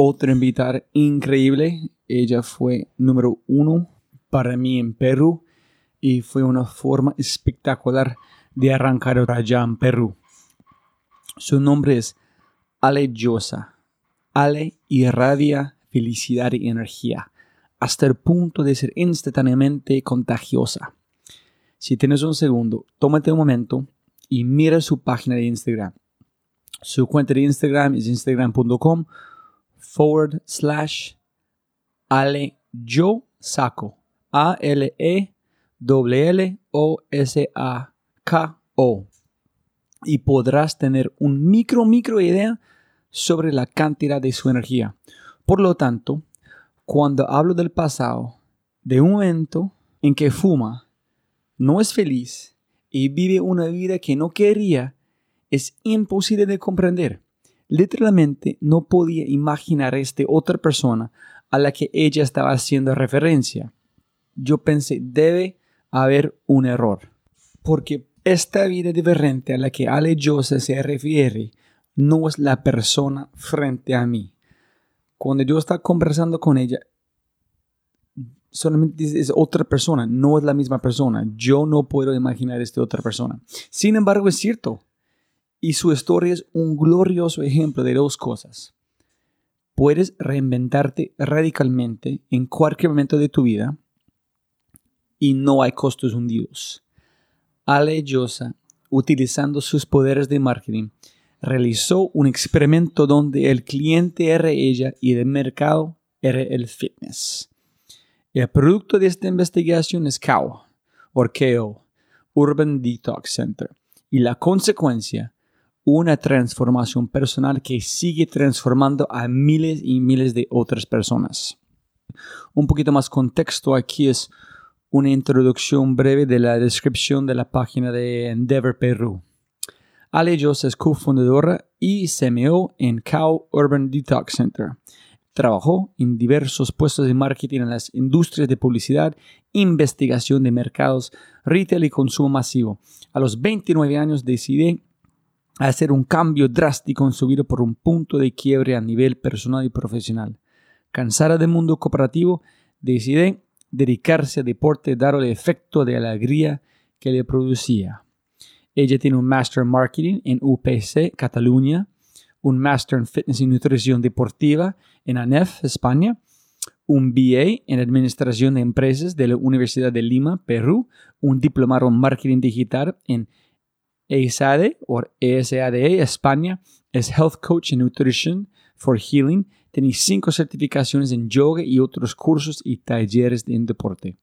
otra invitada increíble, ella fue número uno para mí en Perú y fue una forma espectacular de arrancar allá en Perú. Su nombre es Ale Llosa. Ale irradia felicidad y energía hasta el punto de ser instantáneamente contagiosa. Si tienes un segundo, tómate un momento y mira su página de Instagram. Su cuenta de Instagram es instagram.com forward slash ale yo saco a l e w l o s a k o y podrás tener un micro micro idea sobre la cantidad de su energía. Por lo tanto, cuando hablo del pasado, de un momento en que fuma, no es feliz y vive una vida que no quería, es imposible de comprender. Literalmente no podía imaginar esta otra persona a la que ella estaba haciendo referencia. Yo pensé, debe haber un error. Porque esta vida diferente a la que Ale Jose se refiere no es la persona frente a mí. Cuando yo estaba conversando con ella, solamente es otra persona, no es la misma persona. Yo no puedo imaginar esta otra persona. Sin embargo, es cierto. Y su historia es un glorioso ejemplo de dos cosas. Puedes reinventarte radicalmente en cualquier momento de tu vida y no hay costos hundidos. Ale Llosa utilizando sus poderes de marketing, realizó un experimento donde el cliente era ella y el mercado era el fitness. El producto de esta investigación es COW, Orkeo, Urban Detox Center, y la consecuencia, una transformación personal que sigue transformando a miles y miles de otras personas. Un poquito más contexto aquí es una introducción breve de la descripción de la página de Endeavor Perú. Ale Jos es cofundadora y CMO en Cow Urban Detox Center. Trabajó en diversos puestos de marketing en las industrias de publicidad, investigación de mercados, retail y consumo masivo. A los 29 años decidí hacer un cambio drástico en su vida por un punto de quiebre a nivel personal y profesional. Cansada del mundo cooperativo, decidí dedicarse al deporte dado el efecto de alegría que le producía. Ella tiene un Master en Marketing en UPC, Cataluña, un Master en Fitness y Nutrición Deportiva en ANEF, España, un BA en Administración de Empresas de la Universidad de Lima, Perú, un diplomado en Marketing Digital en ESADE o ESADE, España, es Health Coach en Nutrition for Healing tiene cinco certificaciones en yoga y otros cursos y talleres en deporte.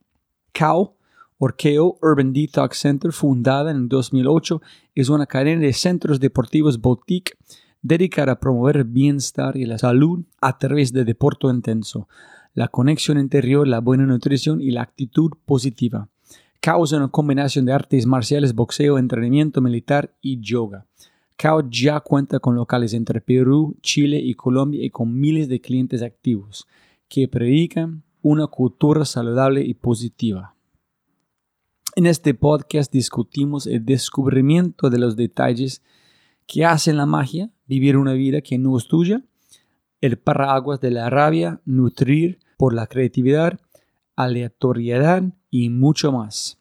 COW, Orkeo Urban Detox Center, fundada en 2008, es una cadena de centros deportivos boutique dedicada a promover el bienestar y la salud a través de deporte intenso, la conexión interior, la buena nutrición y la actitud positiva. COW es una combinación de artes marciales, boxeo, entrenamiento militar y yoga. COW ya cuenta con locales entre Perú, Chile y Colombia y con miles de clientes activos que predican una cultura saludable y positiva. En este podcast discutimos el descubrimiento de los detalles que hacen la magia, vivir una vida que no es tuya, el paraguas de la rabia, nutrir por la creatividad, aleatoriedad y mucho más.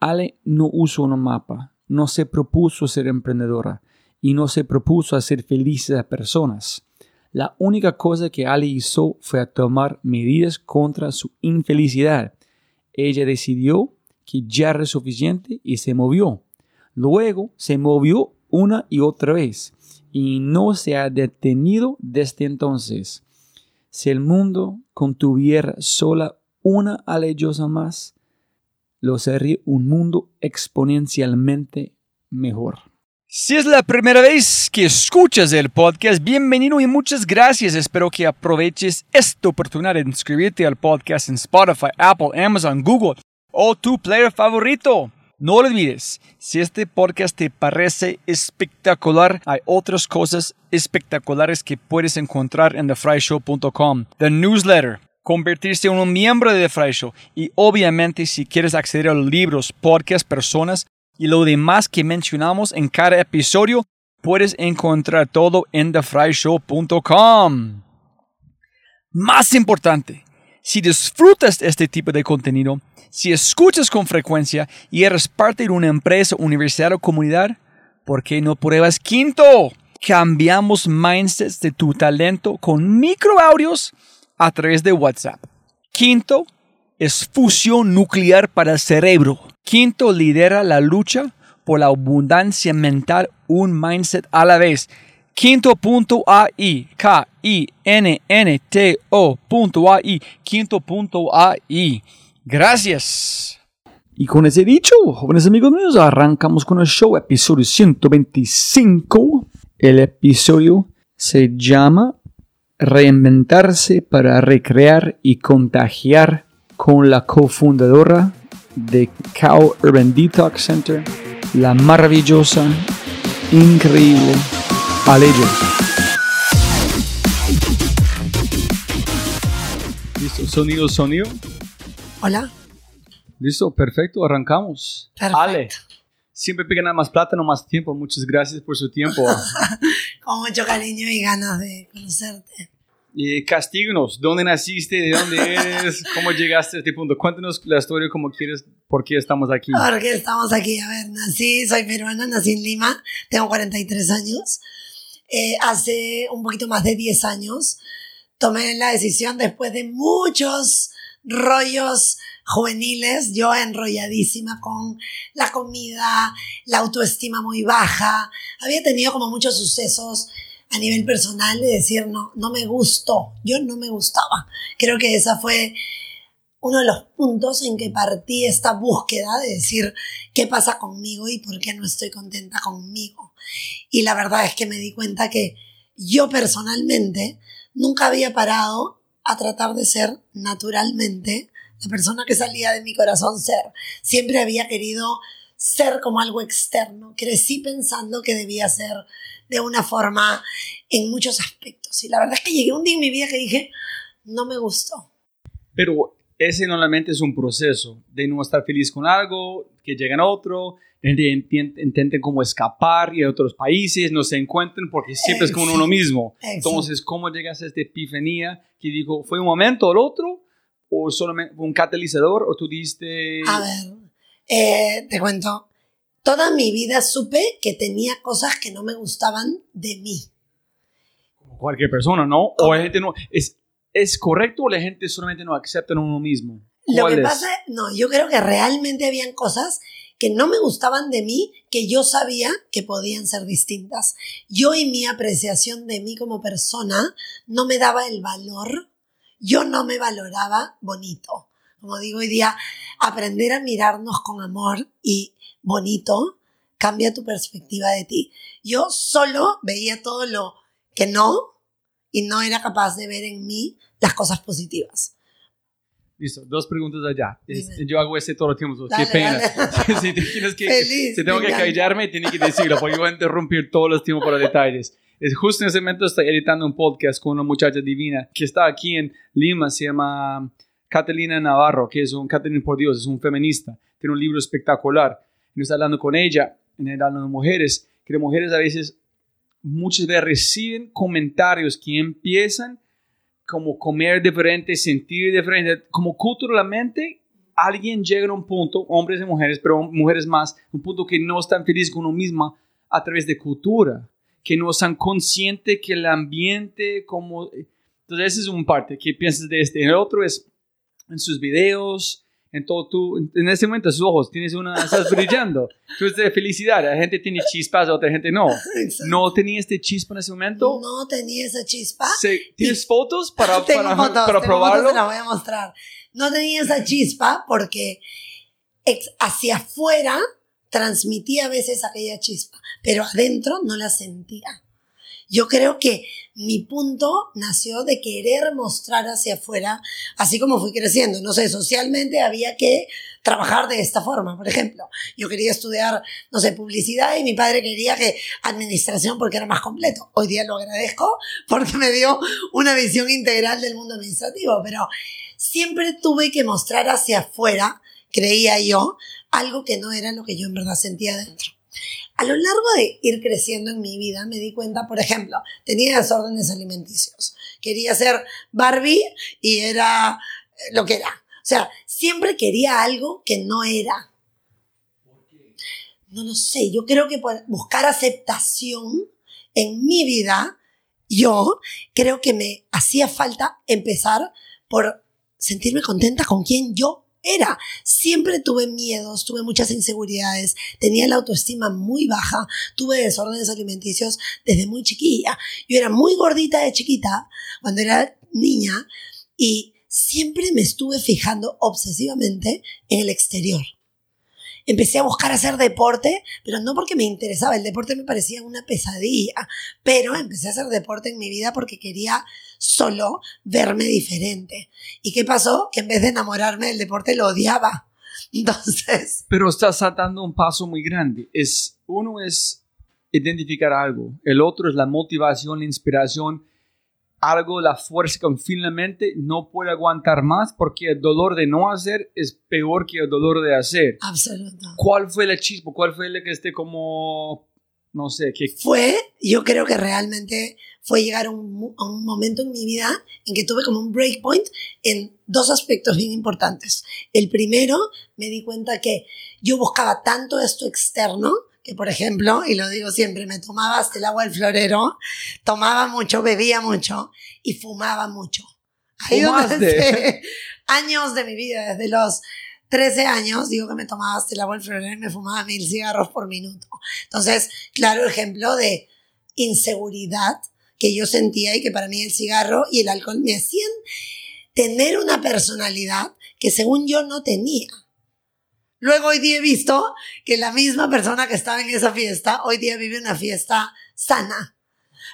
Ale no usa un mapa, no se propuso ser emprendedora y no se propuso hacer felices a personas. La única cosa que Ali hizo fue tomar medidas contra su infelicidad. Ella decidió que ya era suficiente y se movió. Luego se movió una y otra vez y no se ha detenido desde entonces. Si el mundo contuviera sola una aleyosa más, lo sería un mundo exponencialmente mejor. Si es la primera vez que escuchas el podcast, bienvenido y muchas gracias. Espero que aproveches esta oportunidad de inscribirte al podcast en Spotify, Apple, Amazon, Google o tu player favorito. No olvides, si este podcast te parece espectacular, hay otras cosas espectaculares que puedes encontrar en thefryshow.com. The newsletter, convertirse en un miembro de The Fry Show y obviamente si quieres acceder a libros, podcasts, personas y lo demás que mencionamos en cada episodio, puedes encontrar todo en thefryshow.com. Más importante, si disfrutas este tipo de contenido, si escuchas con frecuencia y eres parte de una empresa, universidad o comunidad, ¿por qué no pruebas Quinto? Cambiamos mindsets de tu talento con microaudios a través de WhatsApp. Quinto es fusión nuclear para el cerebro. Quinto lidera la lucha por la abundancia mental, un mindset a la vez. Quinto.ai, K-I-N-N-T-O.ai, quinto.ai. Gracias. Y con ese dicho, jóvenes amigos míos, arrancamos con el show, episodio 125. El episodio se llama reinventarse para recrear y contagiar con la cofundadora de Cow Urban Detox Center, la maravillosa, increíble Alejo. Listo, sonido, sonido. Hola. Listo, perfecto, arrancamos. Perfecto. Ale, siempre piden más plata, no más tiempo. Muchas gracias por su tiempo. Con mucho cariño y ganas de conocerte. Y castíganos, ¿dónde naciste? ¿De dónde eres? ¿Cómo llegaste a este punto? Cuéntanos la historia como quieres, por qué estamos aquí. Porque estamos aquí, a ver, nací, soy peruana, nací en Lima, tengo 43 años. Eh, hace un poquito más de 10 años tomé la decisión después de muchos rollos juveniles, yo enrolladísima con la comida, la autoestima muy baja. Había tenido como muchos sucesos a nivel personal de decir, no, no me gustó, yo no me gustaba. Creo que esa fue uno de los puntos en que partí esta búsqueda de decir qué pasa conmigo y por qué no estoy contenta conmigo. Y la verdad es que me di cuenta que yo personalmente nunca había parado a tratar de ser naturalmente la persona que salía de mi corazón ser. Siempre había querido ser como algo externo. Crecí pensando que debía ser de una forma en muchos aspectos. Y la verdad es que llegué un día en mi vida que dije, no me gustó. Pero ese normalmente es un proceso de no estar feliz con algo, que llegan otro, intenten como escapar y a otros países, no se encuentren porque siempre es con uno mismo. Entonces, ¿cómo llegas a esta epifanía que dijo, fue un momento o el otro? ¿O solamente un catalizador? ¿O tú diste...? A ver, eh, te cuento. Toda mi vida supe que tenía cosas que no me gustaban de mí. Como cualquier persona, ¿no? O la gente no... ¿Es, ¿Es correcto o la gente solamente no acepta en uno mismo? Lo que pasa, no, yo creo que realmente habían cosas que no me gustaban de mí, que yo sabía que podían ser distintas. Yo y mi apreciación de mí como persona no me daba el valor, yo no me valoraba bonito. Como digo hoy día, aprender a mirarnos con amor y bonito cambia tu perspectiva de ti. Yo solo veía todo lo que no y no era capaz de ver en mí las cosas positivas. Listo, dos preguntas allá. yo hago ese todo el tiempo. Qué pena. si, tienes que, Feliz, si tengo que callarme, tiene que decirlo, porque voy a interrumpir todos los tiempos para detalles. Es justo en ese momento estoy editando un podcast con una muchacha divina que está aquí en Lima, se llama Catalina Navarro, que es un, Catalina por Dios, es un feminista, tiene un libro espectacular. Y está hablando con ella, en el hablando de mujeres, que las mujeres a veces, muchas veces reciben comentarios que empiezan como comer diferente, sentir diferente, como culturalmente alguien llega a un punto, hombres y mujeres, pero mujeres más, un punto que no están felices con uno misma a través de cultura, que no están conscientes que el ambiente como... Entonces ese es un parte que piensas de este. El otro es en sus videos, en todo tú, en ese momento sus ojos, tienes una, estás brillando. Tú de felicidad, la gente tiene chispas, otra gente no. ¿No tenía este chispa en ese momento? No tenía esa chispa. ¿Tienes fotos para, tengo para, fotos, para tengo probarlo? Fotos, te las voy a mostrar. No tenía esa chispa porque hacia afuera transmitía a veces aquella chispa, pero adentro no la sentía. Yo creo que mi punto nació de querer mostrar hacia afuera, así como fui creciendo. No sé, socialmente había que trabajar de esta forma. Por ejemplo, yo quería estudiar, no sé, publicidad y mi padre quería que administración porque era más completo. Hoy día lo agradezco porque me dio una visión integral del mundo administrativo, pero siempre tuve que mostrar hacia afuera, creía yo, algo que no era lo que yo en verdad sentía dentro. A lo largo de ir creciendo en mi vida me di cuenta, por ejemplo, tenía desórdenes alimenticios. Quería ser Barbie y era lo que era. O sea, siempre quería algo que no era. No lo sé, yo creo que por buscar aceptación en mi vida, yo creo que me hacía falta empezar por sentirme contenta con quien yo era. Siempre tuve miedos, tuve muchas inseguridades, tenía la autoestima muy baja, tuve desórdenes alimenticios desde muy chiquilla. Yo era muy gordita de chiquita cuando era niña y siempre me estuve fijando obsesivamente en el exterior. Empecé a buscar hacer deporte, pero no porque me interesaba, el deporte me parecía una pesadilla, pero empecé a hacer deporte en mi vida porque quería solo verme diferente. ¿Y qué pasó? Que en vez de enamorarme del deporte lo odiaba. Entonces... Pero estás dando un paso muy grande. Es, uno es identificar algo, el otro es la motivación, la inspiración, algo, la fuerza que finalmente no puede aguantar más porque el dolor de no hacer es peor que el dolor de hacer. Absolutamente. ¿Cuál fue el chispo? ¿Cuál fue el que esté como, no sé, qué? Fue, yo creo que realmente fue llegar a un, a un momento en mi vida en que tuve como un breakpoint en dos aspectos bien importantes. El primero, me di cuenta que yo buscaba tanto esto externo, que por ejemplo, y lo digo siempre, me tomaba hasta el agua del florero, tomaba mucho, bebía mucho y fumaba mucho. Ahí años de mi vida, desde los 13 años, digo que me tomaba hasta la y me fumaba mil cigarros por minuto. Entonces, claro ejemplo de inseguridad que yo sentía y que para mí el cigarro y el alcohol me hacían tener una personalidad que según yo no tenía. Luego hoy día he visto que la misma persona que estaba en esa fiesta, hoy día vive una fiesta sana.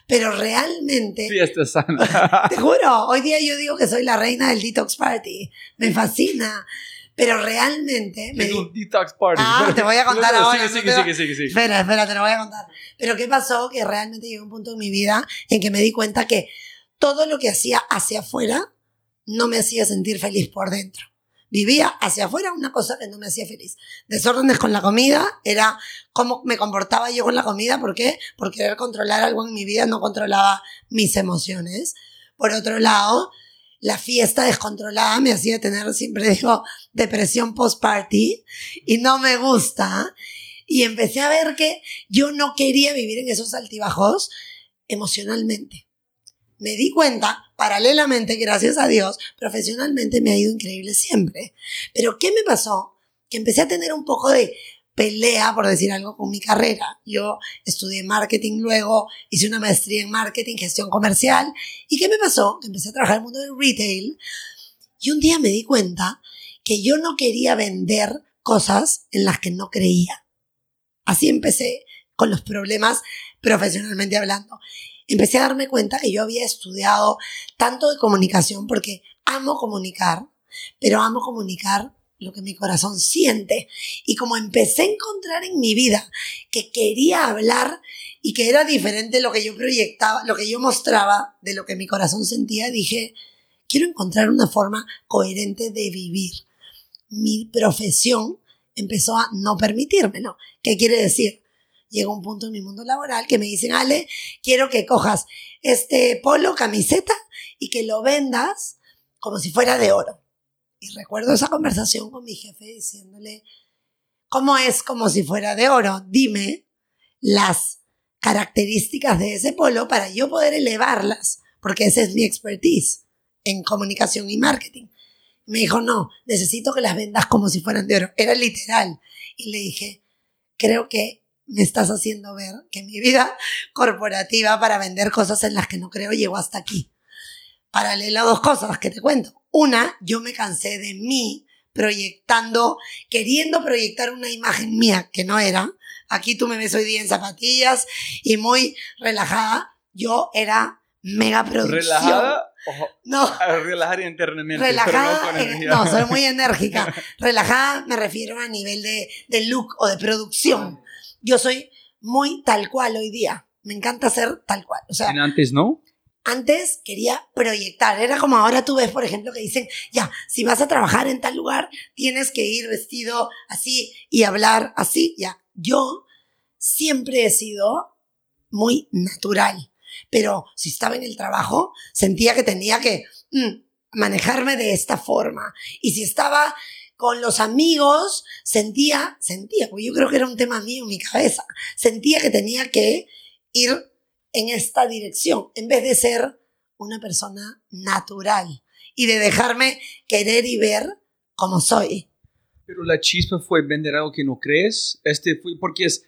Pero realmente, Fiesta sana. te juro, hoy día yo digo que soy la reina del detox party. Me fascina. Pero realmente me un detox party. Ah, te voy a contar No, no, ahora. Sigue, sigue, sigue, sigue, sigue. Espera, espera, te lo voy a contar. Pero ¿qué pasó? Que realmente llegó un punto en mi vida en que me di cuenta que todo lo que hacía hacia afuera no me hacía sentir feliz por dentro. Vivía hacia afuera una cosa que no me hacía feliz. Desórdenes con la comida, era cómo me comportaba yo con la comida. ¿Por qué? Por querer controlar algo en mi vida no controlaba mis emociones. Por otro lado, la fiesta descontrolada me hacía tener, siempre digo, depresión post-party y no me gusta. Y empecé a ver que yo no quería vivir en esos altibajos emocionalmente. Me di cuenta, paralelamente, gracias a Dios, profesionalmente me ha ido increíble siempre. Pero ¿qué me pasó? Que empecé a tener un poco de pelea, por decir algo, con mi carrera. Yo estudié marketing luego, hice una maestría en marketing, gestión comercial. ¿Y qué me pasó? Que empecé a trabajar en el mundo del retail y un día me di cuenta que yo no quería vender cosas en las que no creía. Así empecé con los problemas profesionalmente hablando. Empecé a darme cuenta que yo había estudiado tanto de comunicación porque amo comunicar, pero amo comunicar lo que mi corazón siente. Y como empecé a encontrar en mi vida que quería hablar y que era diferente lo que yo proyectaba, lo que yo mostraba de lo que mi corazón sentía, dije, quiero encontrar una forma coherente de vivir. Mi profesión empezó a no permitírmelo. ¿Qué quiere decir? Llegó un punto en mi mundo laboral que me dicen, Ale, quiero que cojas este polo, camiseta y que lo vendas como si fuera de oro. Y recuerdo esa conversación con mi jefe diciéndole, ¿cómo es como si fuera de oro? Dime las características de ese polo para yo poder elevarlas, porque esa es mi expertise en comunicación y marketing. Me dijo, no, necesito que las vendas como si fueran de oro. Era literal. Y le dije, creo que me estás haciendo ver que mi vida corporativa para vender cosas en las que no creo llegó hasta aquí. Paralelo a dos cosas que te cuento. Una, yo me cansé de mí proyectando, queriendo proyectar una imagen mía que no era. Aquí tú me ves hoy día en zapatillas y muy relajada. Yo era mega producción. ¿Relajada? Ojo, No, relajar internamente. relajada, pero no con en- energía. no, soy muy enérgica. Relajada me refiero a nivel de, de look o de producción. Yo soy muy tal cual hoy día. Me encanta ser tal cual. O sea, ¿En antes no? antes quería proyectar. Era como ahora tú ves, por ejemplo, que dicen, ya, si vas a trabajar en tal lugar, tienes que ir vestido así y hablar así. Ya, yo siempre he sido muy natural. Pero si estaba en el trabajo, sentía que tenía que mm, manejarme de esta forma. Y si estaba con los amigos, sentía, sentía, porque yo creo que era un tema mío en mi cabeza, sentía que tenía que ir en esta dirección, en vez de ser una persona natural y de dejarme querer y ver como soy. Pero la chispa fue vender algo que no crees. Este fue, porque es,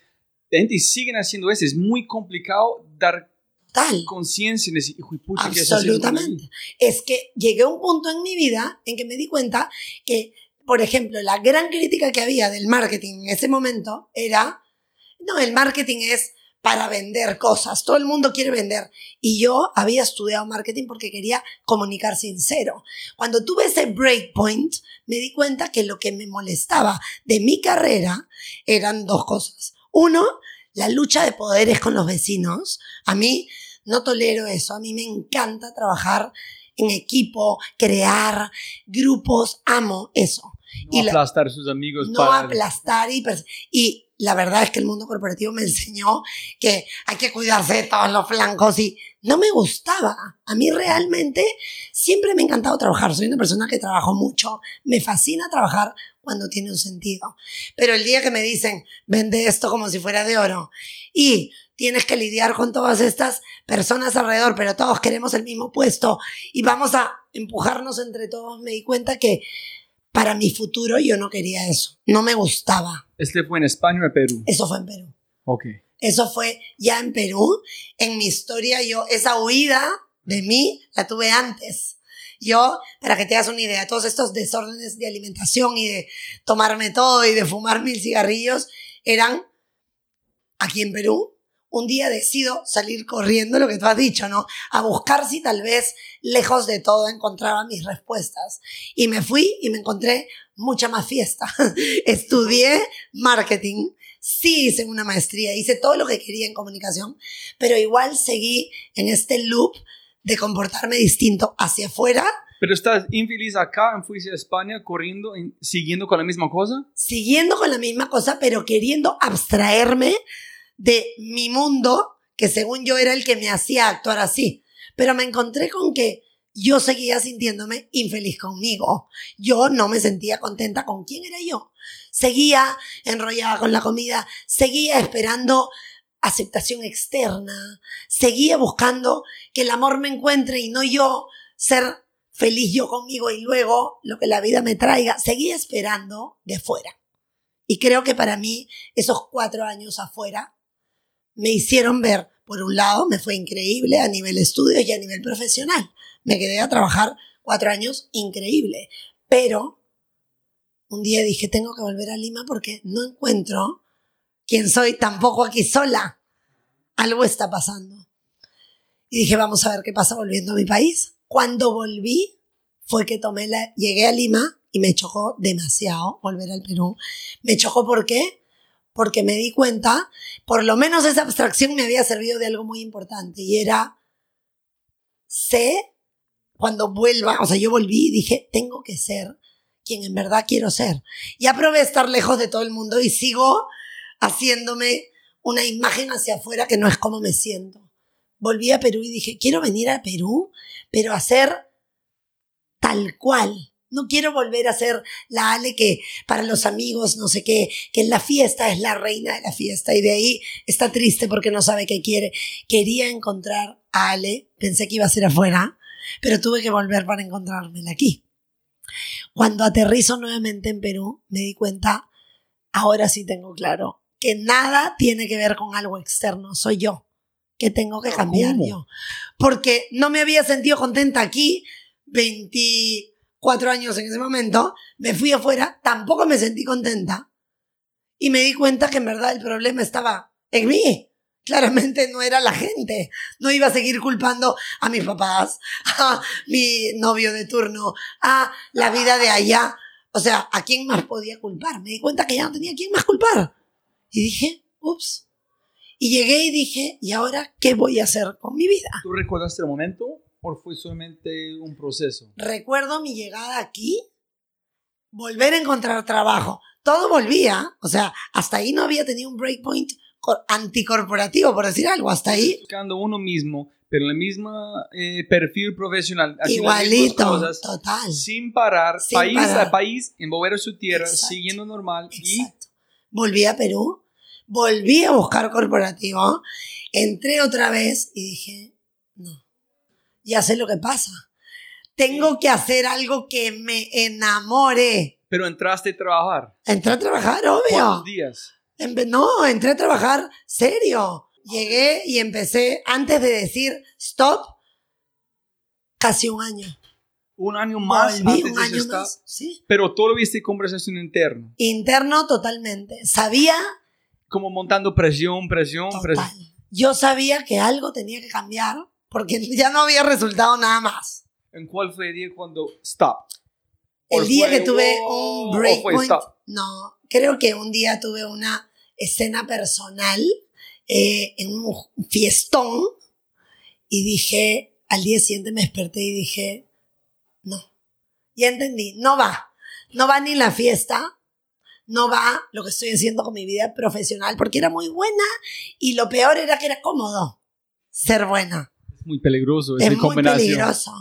la gente siguen haciendo eso. Es muy complicado dar Tal. conciencia en ese hijo. Absolutamente. Es que llegué a un punto en mi vida en que me di cuenta que, por ejemplo, la gran crítica que había del marketing en ese momento era, no, el marketing es para vender cosas, todo el mundo quiere vender. Y yo había estudiado marketing porque quería comunicar sincero. Cuando tuve ese breakpoint, me di cuenta que lo que me molestaba de mi carrera eran dos cosas. Uno, la lucha de poderes con los vecinos. A mí no tolero eso. A mí me encanta trabajar en equipo, crear grupos. Amo eso. No Y la- aplastar a sus amigos No para... aplastar y, y la verdad es que el mundo corporativo me enseñó que hay que cuidarse de todos los flancos y no me gustaba. A mí realmente siempre me ha encantado trabajar. Soy una persona que trabajo mucho. Me fascina trabajar cuando tiene un sentido. Pero el día que me dicen, vende esto como si fuera de oro y tienes que lidiar con todas estas personas alrededor, pero todos queremos el mismo puesto y vamos a empujarnos entre todos, me di cuenta que para mi futuro yo no quería eso, no me gustaba. ¿Este fue en España o en Perú? Eso fue en Perú. Ok. Eso fue ya en Perú. En mi historia, yo, esa huida de mí la tuve antes. Yo, para que te hagas una idea, todos estos desórdenes de alimentación y de tomarme todo y de fumar mil cigarrillos eran aquí en Perú. Un día decido salir corriendo, lo que tú has dicho, ¿no? A buscar si tal vez lejos de todo encontraba mis respuestas. Y me fui y me encontré mucha más fiesta. Estudié marketing, sí hice una maestría, hice todo lo que quería en comunicación, pero igual seguí en este loop de comportarme distinto hacia afuera, Pero estás infeliz acá, fuiste a España corriendo, y siguiendo con la misma cosa. siguiendo con la misma cosa, pero queriendo abstraerme de mi mundo, que según yo era el que me hacía actuar así. Pero me encontré con que yo seguía sintiéndome infeliz conmigo. Yo no me sentía contenta con quién era yo. Seguía enrollada con la comida, seguía esperando aceptación externa, seguía buscando que el amor me encuentre y no yo ser feliz yo conmigo y luego lo que la vida me traiga. Seguía esperando de fuera. Y creo que para mí esos cuatro años afuera me hicieron ver, por un lado, me fue increíble a nivel estudios y a nivel profesional. Me quedé a trabajar cuatro años increíble. Pero un día dije, tengo que volver a Lima porque no encuentro quién soy tampoco aquí sola. Algo está pasando. Y dije, vamos a ver qué pasa volviendo a mi país. Cuando volví, fue que tomé la, llegué a Lima y me chocó demasiado volver al Perú. Me chocó ¿por qué? Porque me di cuenta, por lo menos esa abstracción me había servido de algo muy importante y era, sé, cuando vuelva, o sea, yo volví y dije, tengo que ser quien en verdad quiero ser. Ya probé estar lejos de todo el mundo y sigo haciéndome una imagen hacia afuera que no es como me siento. Volví a Perú y dije, quiero venir a Perú, pero a ser tal cual. No quiero volver a ser la Ale que para los amigos, no sé qué, que en la fiesta es la reina de la fiesta y de ahí está triste porque no sabe qué quiere. Quería encontrar a Ale, pensé que iba a ser afuera, pero tuve que volver para encontrármela aquí. Cuando aterrizo nuevamente en Perú, me di cuenta, ahora sí tengo claro, que nada tiene que ver con algo externo, soy yo, que tengo que cambiar ¿Cómo? yo. Porque no me había sentido contenta aquí 24 años en ese momento, me fui afuera, tampoco me sentí contenta y me di cuenta que en verdad el problema estaba en mí. Claramente no era la gente. No iba a seguir culpando a mis papás, a mi novio de turno, a la vida de allá. O sea, ¿a quién más podía culpar? Me di cuenta que ya no tenía a quién más culpar. Y dije, ups. Y llegué y dije, ¿y ahora qué voy a hacer con mi vida? ¿Tú recordaste el momento o fue solamente un proceso? Recuerdo mi llegada aquí, volver a encontrar trabajo. Todo volvía, o sea, hasta ahí no había tenido un breakpoint cor- anticorporativo, por decir algo, hasta ahí Buscando uno mismo, pero el mismo eh, perfil profesional. haciendo igualito, cosas, total. Sin parar, Sin país parar. a país, en volver a su tierra, Exacto. siguiendo normal. Y Exacto. Volví a Perú, volví a buscar corporativo, entré otra vez y dije, ya sé lo que pasa. Tengo que hacer algo que me enamore. pero entraste a trabajar. Entré a trabajar, obvio. ¿Cuántos días? No, entré a trabajar serio. Llegué y empecé, antes de decir stop, casi un año. Un año más Volví antes un de año más, sí. Pero todo lo viste conversación interna. Interno totalmente. Sabía, Como montando presión, presión, total. presión. Yo sabía que algo tenía que cambiar porque ya no había resultado nada más. ¿En cuál fue el día cuando stop? El ¿O día fue, que tuve "Wow", un breakpoint, no, creo que un día tuve una escena personal eh, en un fiestón y dije, al día siguiente me desperté y dije, no, ya entendí, no va, no va ni la fiesta, no va lo que estoy haciendo con mi vida profesional porque era muy buena y lo peor era que era cómodo ser buena muy peligroso es muy peligroso.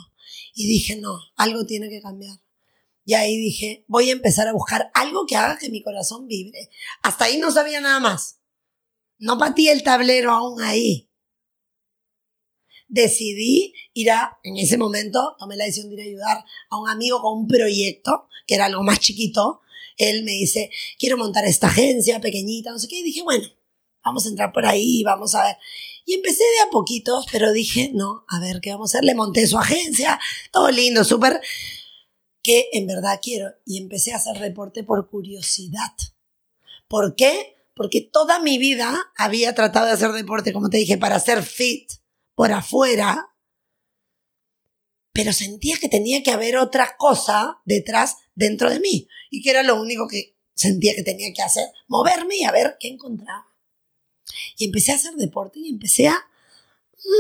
Y dije, no, algo tiene que cambiar. Y ahí dije, voy a empezar a buscar algo que haga que mi corazón vibre. Hasta ahí no sabía nada más. no pateé el tablero aún ahí. Decidí ir a, en ese momento, tomé la decisión de ir a ayudar a un amigo con un proyecto, que era algo más chiquito. Él me dice, quiero montar esta agencia pequeñita, no sé qué. Y dije, bueno, vamos a entrar por ahí, vamos a ver. Y empecé de a poquitos, pero dije, no, a ver, ¿qué vamos a hacer? Le monté su agencia, todo lindo, súper, que en verdad quiero. Y empecé a hacer deporte por curiosidad. ¿Por qué? Porque toda mi vida había tratado de hacer deporte, como te dije, para ser fit por afuera, pero sentía que tenía que haber otra cosa detrás, dentro de mí, y que era lo único que sentía que tenía que hacer, moverme y a ver qué encontraba. Y empecé a hacer deporte y empecé a...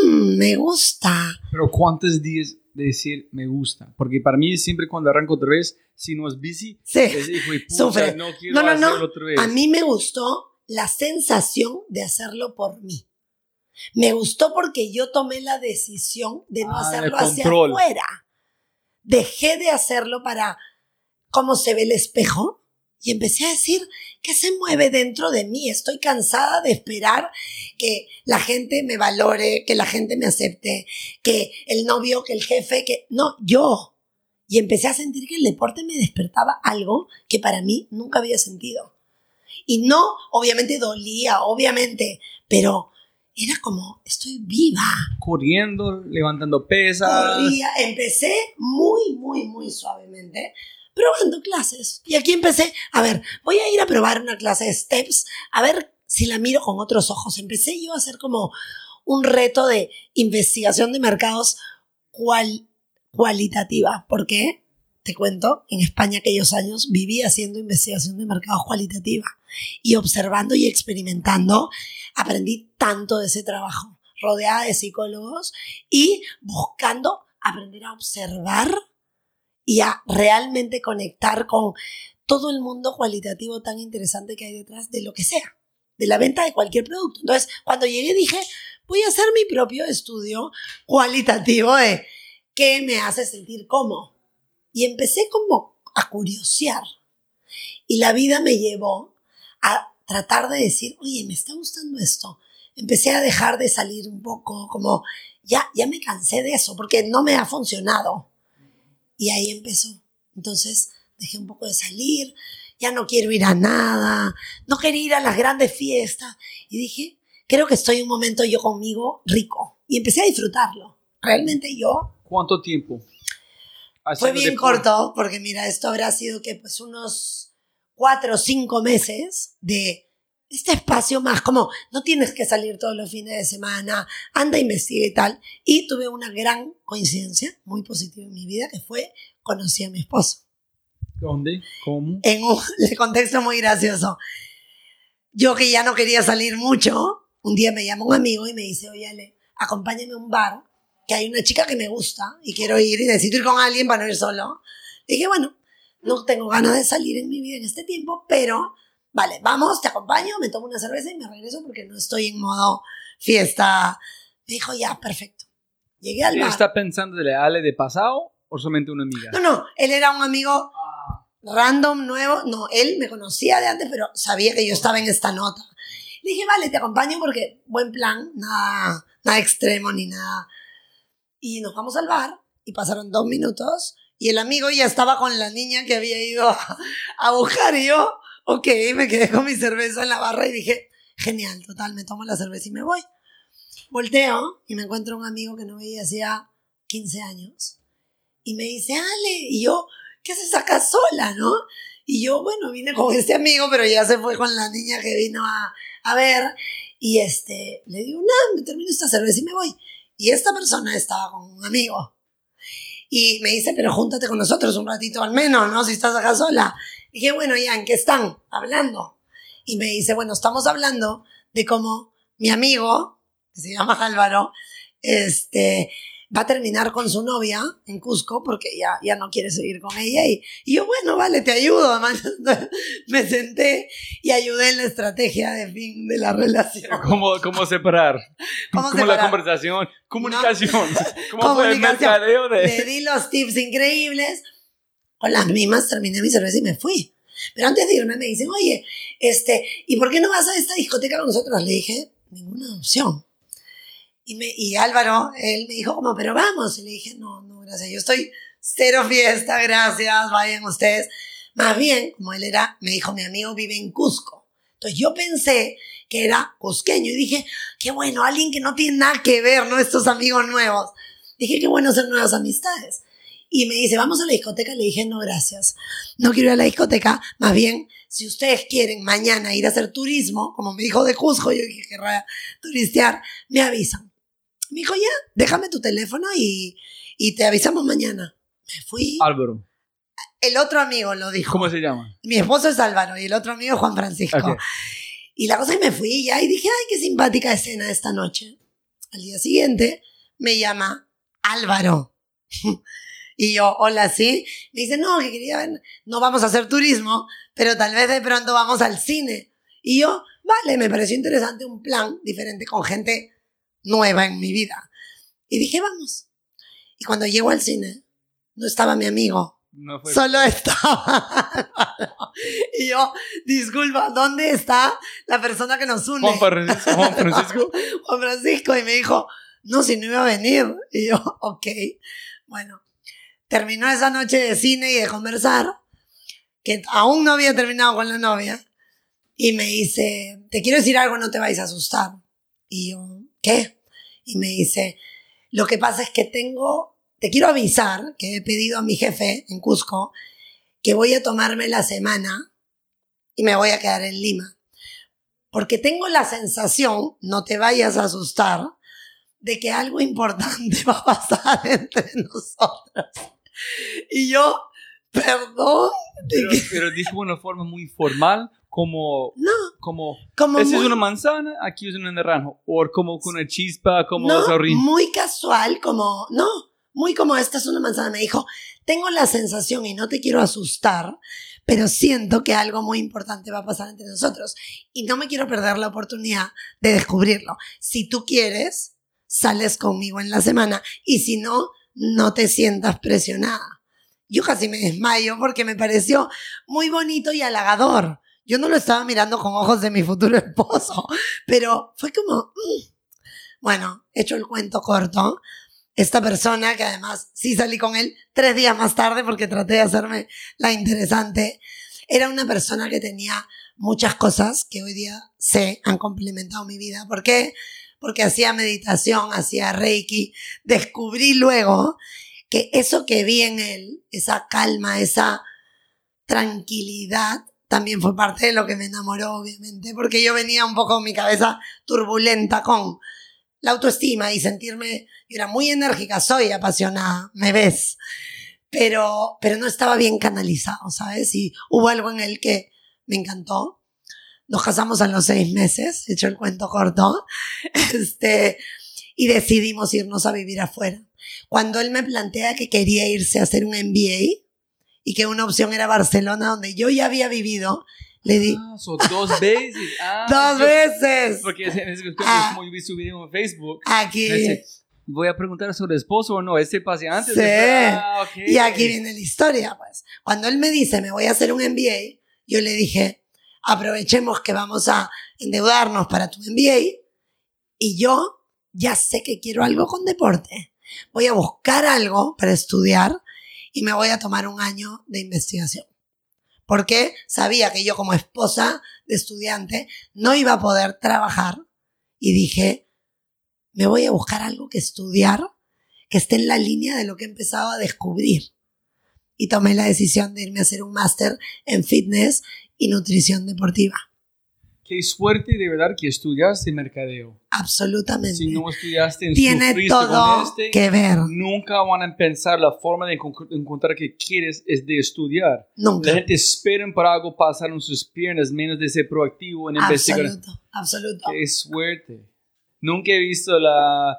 "Mm, me gusta. Pero ¿cuántos días de decir me gusta? Porque para mí siempre cuando arranco otra vez, si no es bici, Sí. es Sufre. no quiero No, no, no. hacerlo otra vez. A mí me gustó la sensación de hacerlo por mí. Me gustó porque yo tomé la decisión de no Ah, hacerlo hacia afuera. Dejé de hacerlo para cómo se ve el espejo y empecé a decir qué se mueve dentro de mí. Estoy cansada de esperar que la gente me valore, que la gente me acepte, que el novio, que el jefe, que no, yo. Y empecé a sentir que el deporte me despertaba algo que para mí nunca había sentido. Y no, obviamente dolía, obviamente, pero era como, estoy viva. Corriendo, levantando pesas. Corría, empecé muy, muy, muy suavemente, probando clases. Y aquí empecé, a ver, voy a ir a probar una clase de steps, a ver si la miro con otros ojos. Empecé yo a hacer como un reto de investigación de mercados cual, cualitativa. ¿Por qué? Te cuento, en España aquellos años viví haciendo investigación de mercados cualitativa y observando y experimentando, aprendí tanto de ese trabajo, rodeada de psicólogos y buscando aprender a observar y a realmente conectar con todo el mundo cualitativo tan interesante que hay detrás de lo que sea, de la venta de cualquier producto. Entonces, cuando llegué dije, voy a hacer mi propio estudio cualitativo de qué me hace sentir cómo. Y empecé como a curiosear. Y la vida me llevó a tratar de decir, oye, me está gustando esto. Empecé a dejar de salir un poco, como ya, ya me cansé de eso, porque no me ha funcionado. Y ahí empezó. Entonces dejé un poco de salir, ya no quiero ir a nada, no quería ir a las grandes fiestas. Y dije, creo que estoy un momento yo conmigo rico. Y empecé a disfrutarlo. Realmente yo ¿Cuánto tiempo? fue bien corto, porque mira, esto habrá sido que pues unos cuatro o cinco meses de este espacio más, como no tienes que salir todos los fines de semana, anda, investiga y tal. Y tuve una gran coincidencia muy positiva en mi vida, que fue conocí a mi esposo. ¿Dónde? ¿Cómo? En un contexto muy gracioso. Yo que ya no quería salir mucho, un día me llama un amigo y me dice, oye, Ale, acompáñame a un bar, que hay una chica que me gusta y quiero ir y necesito ir con alguien para no ir solo. dije, bueno, no tengo ganas de salir en mi vida en este tiempo, pero vale, vamos, te acompaño, me tomo una cerveza y me regreso porque no estoy en modo fiesta. Me dijo, ya, perfecto. Llegué al ¿Él bar. está pensando de Ale de pasado o solamente una amiga? No, no, él era un amigo random, nuevo. No, él me conocía de antes, pero sabía que yo estaba en esta nota. Le dije, vale, te acompaño porque buen plan, nada, nada extremo ni nada. Y nos vamos al bar y pasaron dos minutos y el amigo ya estaba con la niña que había ido a, a buscar y yo, ok, me quedé con mi cerveza en la barra y dije, genial, total, me tomo la cerveza y me voy. Volteo y me encuentro un amigo que no veía hacía 15 años y me dice, Ale, y yo, ¿qué haces acá sola, no? Y yo, bueno, vine con este amigo, pero ya se fue con la niña que vino a, a ver. Y este, le digo, nada, me termino esta cerveza y me voy. Y esta persona estaba con un amigo. Y me dice, pero júntate con nosotros un ratito al menos, ¿no? Si estás acá sola. Dije, bueno, ya, ¿en qué están? Hablando. Y me dice, bueno, estamos hablando de cómo mi amigo, que se llama Álvaro, este, va a terminar con su novia en Cusco porque ya, ya no quiere seguir con ella. Y, y yo, bueno, vale, te ayudo. Me senté y ayudé en la estrategia de fin de la relación. ¿Cómo, cómo separar? ¿Cómo ¿Cómo la separar? conversación? Comunicación. ¿Cómo fue el Comunicación. mercadeo Le de...? di los tips increíbles. Con las mismas terminé mi cerveza y me fui. Pero antes de irme me dicen, oye, este, ¿y por qué no vas a esta discoteca con nosotros? Le dije, ninguna opción. Y, me, y Álvaro, él me dijo como, pero vamos. Y le dije, no, no, gracias. Yo estoy cero fiesta, gracias, vayan ustedes. Más bien, como él era, me dijo, mi amigo vive en Cusco. Entonces yo pensé que era cusqueño y dije, qué bueno, alguien que no tiene nada que ver, ¿no? Estos amigos nuevos. Dije, qué bueno hacer nuevas amistades. Y me dice, vamos a la discoteca. Le dije, no, gracias. No quiero ir a la discoteca. Más bien, si ustedes quieren mañana ir a hacer turismo, como me dijo de Cusco, yo dije, querrá turistear, me avisan. Me dijo, ya, déjame tu teléfono y, y te avisamos mañana. Me fui. Álvaro. El otro amigo lo dijo. ¿Cómo se llama? Mi esposo es Álvaro y el otro amigo es Juan Francisco. Ok. Y la cosa es que me fui ya y dije, ay, qué simpática escena esta noche. Al día siguiente me llama Álvaro. Y yo, hola, sí. Me dice, no, que quería ver, no vamos a hacer turismo, pero tal vez de pronto vamos al cine. Y yo, vale, me pareció interesante un plan diferente con gente nueva en mi vida. Y dije, vamos. Y cuando llego al cine, no estaba mi amigo, No fue. Solo estaba. Y yo, disculpa, ¿dónde está la persona que nos une? Juan Francisco. Juan Francisco. Juan Francisco. Y me dijo, no, si no iba a venir. Y yo, ok. Bueno, terminó esa noche de cine y de conversar, que aún no había terminado con la novia. Y me dice, te quiero decir algo, no te vais a asustar. Y yo, ¿qué? Y me dice, lo que pasa es que tengo, te quiero avisar que he pedido a mi jefe en Cusco que voy a tomarme la semana y me voy a quedar en Lima. Porque tengo la sensación, no te vayas a asustar, de que algo importante va a pasar entre nosotros. Y yo, perdón, Pero, pero dijo de una forma muy formal, como, no, como, como esa es una manzana, aquí es una naranja, o como con una chispa, como no, muy casual, como, no, muy como esta es una manzana. Me dijo, tengo la sensación y no te quiero asustar, pero siento que algo muy importante va a pasar entre nosotros y no me quiero perder la oportunidad de descubrirlo. Si tú quieres, sales conmigo en la semana y si no, no te sientas presionada. Yo casi me desmayo porque me pareció muy bonito y halagador. Yo no lo estaba mirando con ojos de mi futuro esposo, pero fue como, mm. bueno, hecho el cuento corto, esta persona, que además sí salí con él tres días más tarde porque traté de hacerme la interesante, era una persona que tenía muchas cosas que hoy día sé han complementado mi vida. ¿Por qué? Porque hacía meditación, hacía reiki, descubrí luego que eso que vi en él, esa calma, esa tranquilidad, también fue parte de lo que me enamoró, obviamente, porque yo venía un poco mi cabeza turbulenta con la autoestima y sentirme, yo era muy enérgica, soy apasionada, me ves, pero, pero no estaba bien canalizado, ¿sabes? Y hubo algo en él que me encantó. Nos casamos a los seis meses, hecho el cuento corto, este, y decidimos irnos a vivir afuera. Cuando él me plantea que quería irse a hacer un MBA y que una opción era Barcelona, donde yo ya había vivido, le di Ah, son dos veces. Ah, dos veces Porque es, es- es Ah. como yo vi su video en Facebook. aquí. Dice, Voy a preguntar a su esposo o no, este pase antes. Sí. Ah, ok. Y aquí viene la historia, pues. Cuando él me dice, me voy a hacer un MBA, yo le dije, aprovechemos que vamos a endeudarnos para tu MBA y yo ya sé que quiero algo con deporte. Voy a buscar algo para estudiar y me voy a tomar un año de investigación. Porque sabía que yo como esposa de estudiante no iba a poder trabajar y dije, me voy a buscar algo que estudiar que esté en la línea de lo que he empezado a descubrir. Y tomé la decisión de irme a hacer un máster en fitness y nutrición deportiva. Qué suerte de verdad que estudiaste mercadeo. Absolutamente. Si no estudiaste en Tiene todo este, que ver. nunca van a pensar la forma de encon- encontrar que quieres es de estudiar. Nunca. La gente espera para algo pasar en sus piernas, menos de ser proactivo en investigar. Absoluto, absoluto. Qué suerte. Nunca he visto la...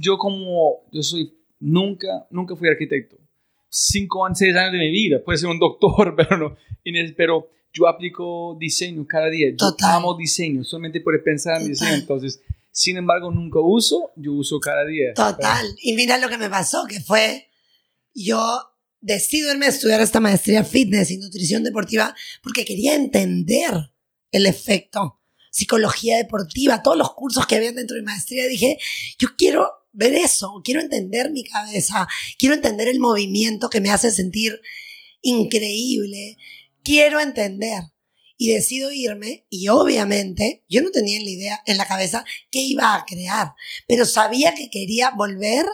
Yo como... Yo soy... Nunca, nunca fui arquitecto. Cinco seis años de mi vida. Puede ser un doctor, pero no. Pero yo aplico diseño cada día. Yo Total. amo diseño. Solamente por pensar en diseño. Total. Entonces, sin embargo, nunca uso. Yo uso cada día. Total. Y mira lo que me pasó, que fue, yo decido irme a estudiar esta maestría fitness y nutrición deportiva porque quería entender el efecto, psicología deportiva, todos los cursos que había dentro de mi maestría. Dije, yo quiero ver eso, quiero entender mi cabeza, quiero entender el movimiento que me hace sentir increíble, quiero entender. Y decido irme y obviamente yo no tenía la idea en la cabeza qué iba a crear, pero sabía que quería volver,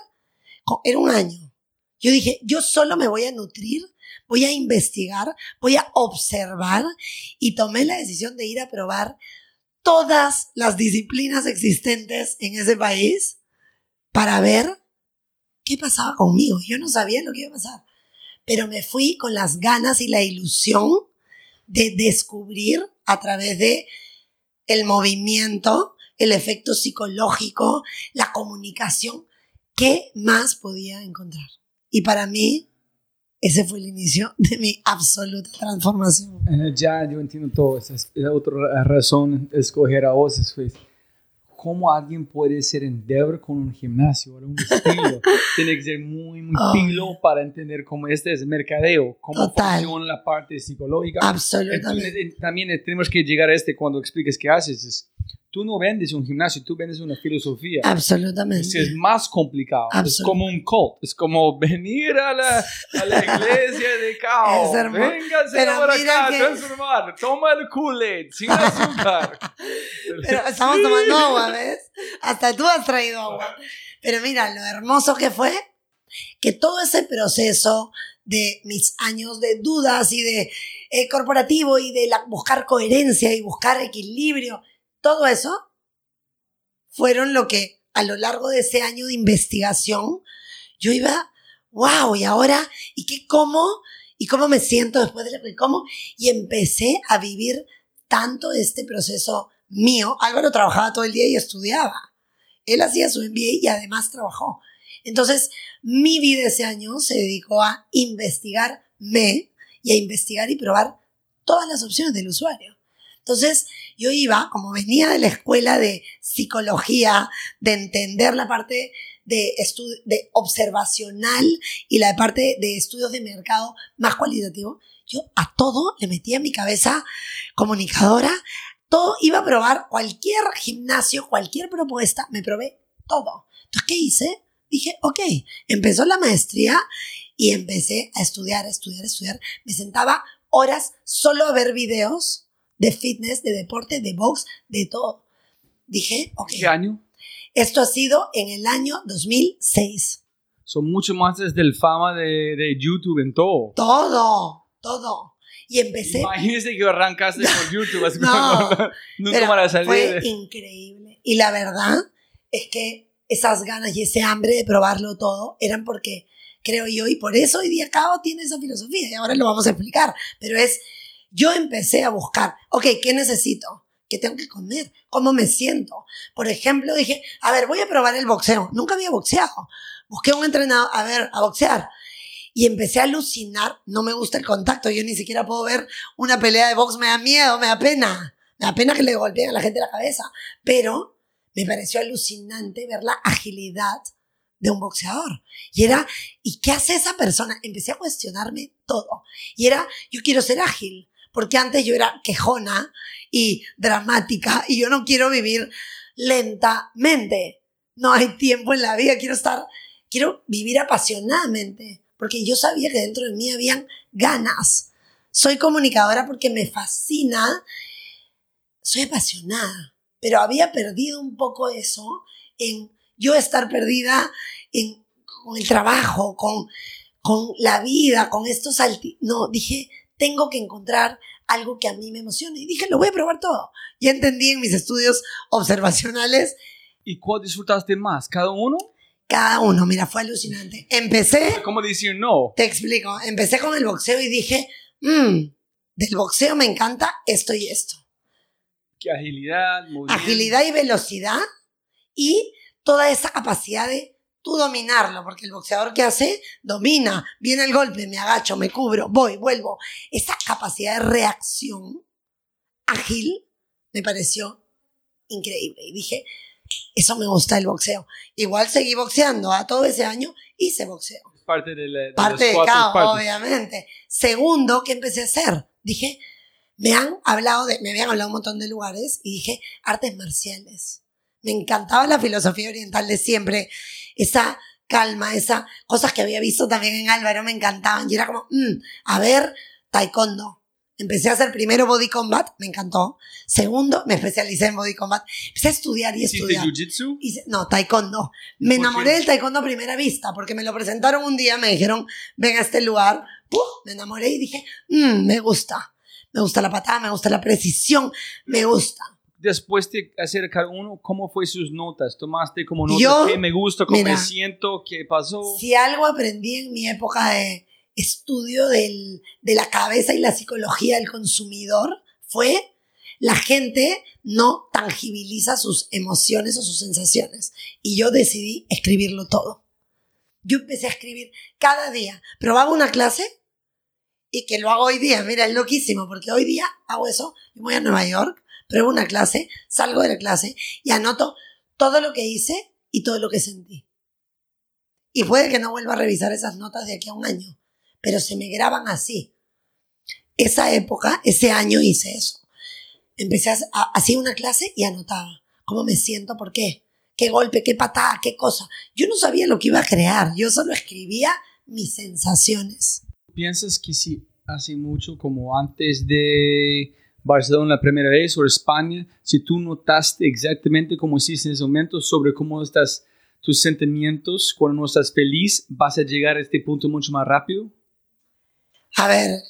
era un año. Yo dije, yo solo me voy a nutrir, voy a investigar, voy a observar y tomé la decisión de ir a probar todas las disciplinas existentes en ese país para ver qué pasaba conmigo. Yo no sabía lo que iba a pasar, pero me fui con las ganas y la ilusión de descubrir a través de el movimiento, el efecto psicológico, la comunicación, qué más podía encontrar. Y para mí, ese fue el inicio de mi absoluta transformación. Eh, ya, yo entiendo todo. Esa es otra razón escoger a vos. Es cómo alguien puede ser endeavor con un gimnasio, o un estilo. Tiene que ser muy, muy Oh. pilo para entender cómo este es mercadeo, cómo Total. funciona la parte psicológica. Absolutamente. Entonces, eh, también tenemos que llegar a este cuando expliques qué haces. Es, tú no vendes un gimnasio, tú vendes una filosofía. Absolutamente. Es, es más complicado. Es como un cult. Es como venir a la, a la iglesia de Cao. Pero ahora acá que- transformar. Toma el Kool-Aid sin azúcar. Pero estamos tomando agua, ¿ves? Hasta tú has traído agua. Pero mira, lo hermoso que fue que todo ese proceso de mis años de dudas y de eh, corporativo y de la- buscar coherencia y buscar equilibrio, todo eso fueron lo que a lo largo de ese año de investigación yo iba, wow, y ahora, ¿y qué como? ¿Y cómo me siento después de lo que como? Y empecé a vivir tanto este proceso mío. Álvaro trabajaba todo el día y estudiaba. Él hacía su MBA y además trabajó. Entonces, mi vida ese año se dedicó a investigarme y a investigar y probar todas las opciones del usuario. Entonces, yo iba, como venía de la escuela de psicología, de entender la parte de, de observacional y la parte de estudios de mercado más cualitativo, yo a todo le metía mi cabeza comunicadora, todo iba a probar cualquier gimnasio, cualquier propuesta, me probé todo. Entonces, ¿qué hice? Dije, ok, empezó la maestría y empecé a estudiar, a estudiar, a estudiar. Me sentaba horas solo a ver videos de fitness, de deporte, de box, de todo. Dije, ok, ¿Qué año? esto ha sido en el año 2006. Son mucho más desde el fama de, de YouTube en todo. Todo, todo. Y empecé Imagínese que arrancaste con YouTube. así No, como- nunca Pero van a salir. Fue increíble. Y la verdad es que esas ganas y ese hambre de probarlo todo eran porque, creo yo, y por eso hoy día Cabo tiene esa filosofía, y ahora lo vamos a explicar, pero es, yo empecé a buscar, ok, ¿qué necesito? ¿Qué tengo que comer? ¿Cómo me siento? Por ejemplo, dije, a ver, voy a probar el boxeo. Nunca había boxeado. Busqué un entrenador, a ver, a boxear. Y empecé a alucinar. No me gusta el contacto. Yo ni siquiera puedo ver una pelea de box. Me da miedo, me da pena. Me da pena que le golpeen a la gente la cabeza. Pero me pareció alucinante ver la agilidad de un boxeador. Y era, ¿y qué hace esa persona? Empecé a cuestionarme todo. Y era, yo quiero ser ágil. Porque antes yo era quejona y dramática y yo no quiero vivir lentamente. No hay tiempo en la vida. Quiero estar, quiero vivir apasionadamente. Porque yo sabía que dentro de mí habían ganas. Soy comunicadora porque me fascina. Soy apasionada. Pero había perdido un poco eso en yo estar perdida en, con el trabajo, con, con la vida, con estos alti... No, dije, tengo que encontrar algo que a mí me emocione. Y dije, lo voy a probar todo. Ya entendí en mis estudios observacionales ¿Y cuál disfrutaste más? ¿Cada uno? cada uno. Mira, fue alucinante. Empecé, ¿Cómo decir no? te explico, empecé con el boxeo y dije, mmm, del boxeo me encanta esto y esto. ¿Qué agilidad? movimiento? Agilidad y velocidad y toda esa capacidad de tú dominarlo, porque el boxeador que hace, domina, viene el golpe, me agacho, me cubro, voy, vuelvo. Esa capacidad de reacción ágil me pareció increíble. Y dije, eso me gusta del boxeo. Igual seguí boxeando, a todo ese año hice boxeo. parte de, la, de parte de cuatro caos, obviamente. Segundo, ¿qué empecé a hacer? Dije, me han hablado de, me habían hablado un montón de lugares y dije, artes marciales. Me encantaba la filosofía oriental de siempre, esa calma, esas cosas que había visto también en Álvaro me encantaban. Y era como, mm, a ver, taekwondo. Empecé a hacer primero body combat, me encantó. Segundo, me especialicé en body combat. Empecé a estudiar y ¿Hiciste estudiar. jiu-jitsu? No, taekwondo. Me ¿Por enamoré del taekwondo a primera vista, porque me lo presentaron un día, me dijeron, ven a este lugar. ¡Puf! Me enamoré y dije, "Mm, me gusta. Me gusta la patada, me gusta la precisión, me gusta. Después de hacer cada uno, ¿cómo fue sus notas? ¿Tomaste como notas? Yo, ¿Qué me gusta? ¿Cómo mira, me siento? ¿Qué pasó? Si algo aprendí en mi época de estudio del- de la cabeza y la psicología del consumidor fue la gente no tangibiliza sus emociones o sus sensaciones. Y yo decidí escribirlo todo. Yo empecé a escribir cada día. Probaba una clase y que lo hago hoy día. Mira, es loquísimo porque hoy día hago eso. Yo voy a Nueva York, pruebo una clase, salgo de la clase y anoto todo lo que hice y todo lo que sentí. Y puede que no vuelva a revisar esas notas de aquí a un año, pero se me graban así. Esa época, ese año hice eso. Empecé a, hacía una clase y anotaba cómo me siento, por qué, qué golpe, qué patada, qué cosa. Yo no sabía lo que iba a crear, yo solo escribía mis sensaciones. ¿Piensas que si hace mucho, como antes de Barcelona la primera vez o España, si tú notaste exactamente cómo hiciste en ese momento sobre cómo estás, tus sentimientos, cuando no estás feliz, vas a llegar a este punto mucho más rápido? A ver,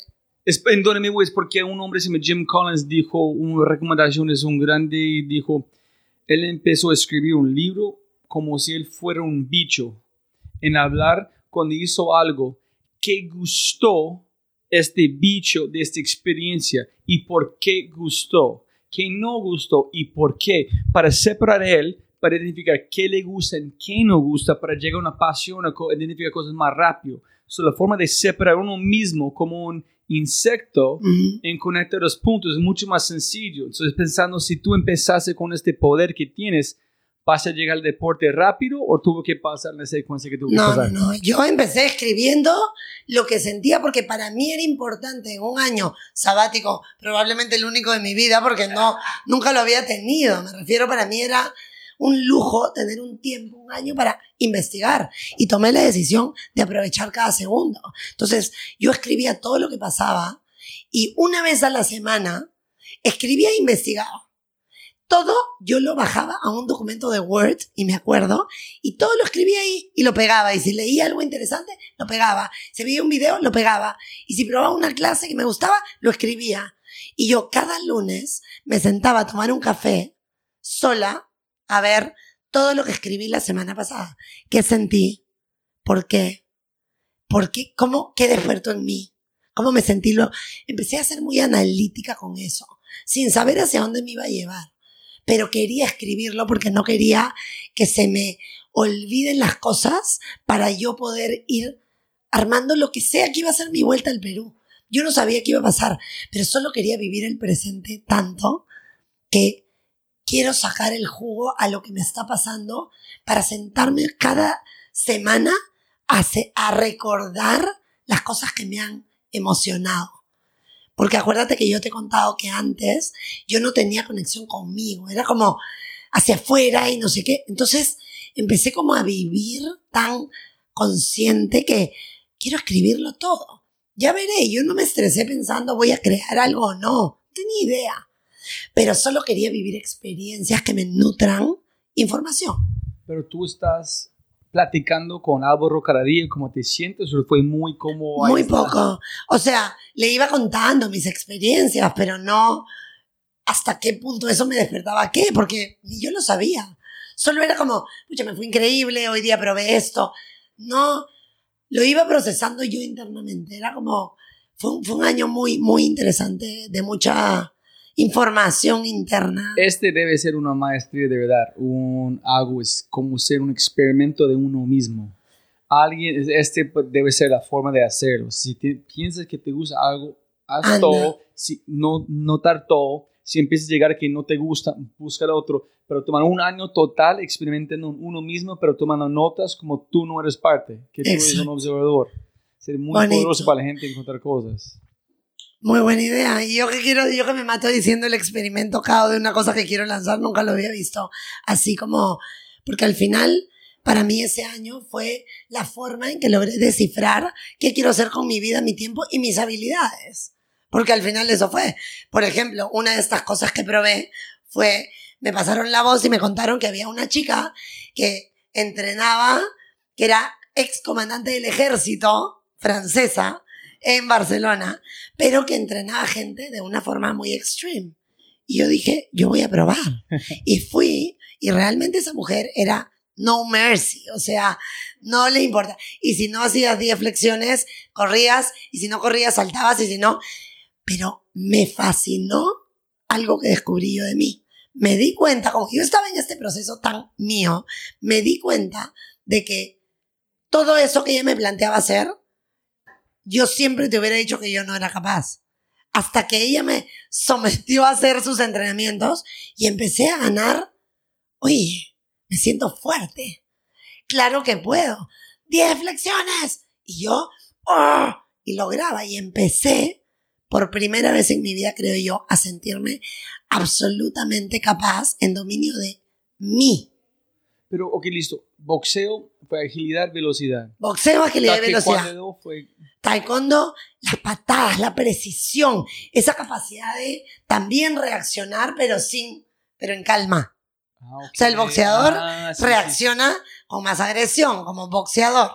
Es, en donde me voy es porque un hombre se llama Jim Collins dijo una recomendación es un grande y dijo él empezó a escribir un libro como si él fuera un bicho en hablar cuando hizo algo que gustó este bicho de esta experiencia y por qué gustó, qué no gustó y por qué, para separar él, para identificar qué le gusta y qué no gusta, para llegar a una pasión, a identificar cosas más rápido. So, la forma de separar uno mismo como un insecto en conectar los puntos es mucho más sencillo. Entonces, pensando si tú empezaste con este poder que tienes, ¿vas a llegar al deporte rápido o tuvo que pasar la secuencia que tuvo que no, no, pasar? no. Yo empecé escribiendo lo que sentía porque para mí era importante en un año sabático, probablemente el único de mi vida, porque no, nunca lo había tenido. Me refiero, para mí era un lujo tener un tiempo, un año para investigar. Y tomé la decisión de aprovechar cada segundo. Entonces, yo escribía todo lo que pasaba y una vez a la semana escribía e investigaba. Todo yo lo bajaba a un documento de Word, y me acuerdo, y todo lo escribía ahí y lo pegaba. Y si leía algo interesante, lo pegaba. Si veía un video, lo pegaba. Y si probaba una clase que me gustaba, lo escribía. Y yo cada lunes me sentaba a tomar un café sola a ver todo lo que escribí la semana pasada. ¿Qué sentí? ¿Por qué? ¿Por qué? ¿Cómo? ¿Qué despertó en mí? ¿Cómo me sentí? Lo... Empecé a ser muy analítica con eso, sin saber hacia dónde me iba a llevar. Pero quería escribirlo porque no quería que se me olviden las cosas para yo poder ir armando lo que sea que iba a ser mi vuelta al Perú. Yo no sabía qué iba a pasar, pero solo quería vivir el presente tanto que quiero sacar el jugo a lo que me está pasando para sentarme cada semana a, a recordar las cosas que me han emocionado. Porque acuérdate que yo te he contado que antes yo no tenía conexión conmigo, era como hacia afuera y no sé qué. Entonces empecé como a vivir tan consciente que quiero escribirlo todo. Ya veré, yo no me estresé pensando voy a crear algo o no, no tenía idea. Pero solo quería vivir experiencias que me nutran información. Pero tú estás platicando con Álvaro cada día, ¿cómo te sientes? ¿O fue muy como... Muy poco. O sea, le iba contando mis experiencias, pero no hasta qué punto eso me despertaba qué, porque ni yo lo sabía. Solo era como, pucha, me fue increíble, hoy día probé esto. No, lo iba procesando yo internamente. Era como, fue, un- fue un año muy, muy interesante, de mucha información interna. Este debe ser una maestría de verdad. Un algo es como ser un experimento de uno mismo. Alguien, este debe ser la forma de hacerlo. Si te- piensas que te gusta algo, haz Anda. todo. Si, no notar todo. Si empiezas a llegar a que no te gusta, busca el otro. pero tomar un año total experimentando uno mismo, pero tomando notas como tú no eres parte, que tú eres un Exacto. observador. Sería muy Bonito. poderoso para la gente encontrar cosas. Muy buena idea. Y yo que quiero, yo que me mato diciendo el experimento cada de una cosa que quiero lanzar, nunca lo había visto. Así como, porque al final, para mí ese año fue la forma en que logré descifrar qué quiero hacer con mi vida, mi tiempo y mis habilidades. Porque al final eso fue. Por ejemplo, una de estas cosas que probé fue, me pasaron la voz y me contaron que había una chica que entrenaba, que era ex comandante del ejército francesa en Barcelona, pero que entrenaba gente de una forma muy extreme. Y yo dije, yo voy a probar. Y fui, y realmente esa mujer era no mercy, o sea, no le importa. Y si no hacías 10 flexiones, corrías, y si no corrías, saltabas, y si no. Pero me fascinó algo que descubrí yo de mí. Me di cuenta, como yo estaba en este proceso tan mío, me di cuenta de que todo eso que ella me planteaba hacer, yo siempre te hubiera dicho que yo no era capaz. Hasta que ella me sometió a hacer sus entrenamientos y empecé a ganar. Oye, me siento fuerte. Claro que puedo. 10 flexiones. Y yo, ¡oh! y lograba. Y empecé, por primera vez en mi vida, creo yo, a sentirme absolutamente capaz en dominio de mí. Pero, ok, listo. Boxeo fue agilidad, velocidad. Boxeo, agilidad y velocidad. Fue Taekwondo, las patadas, la precisión, esa capacidad de también reaccionar, pero sin, pero en calma. Ah. O sea, el boxeador Ah, sí, sí. reacciona con más agresión, como boxeador.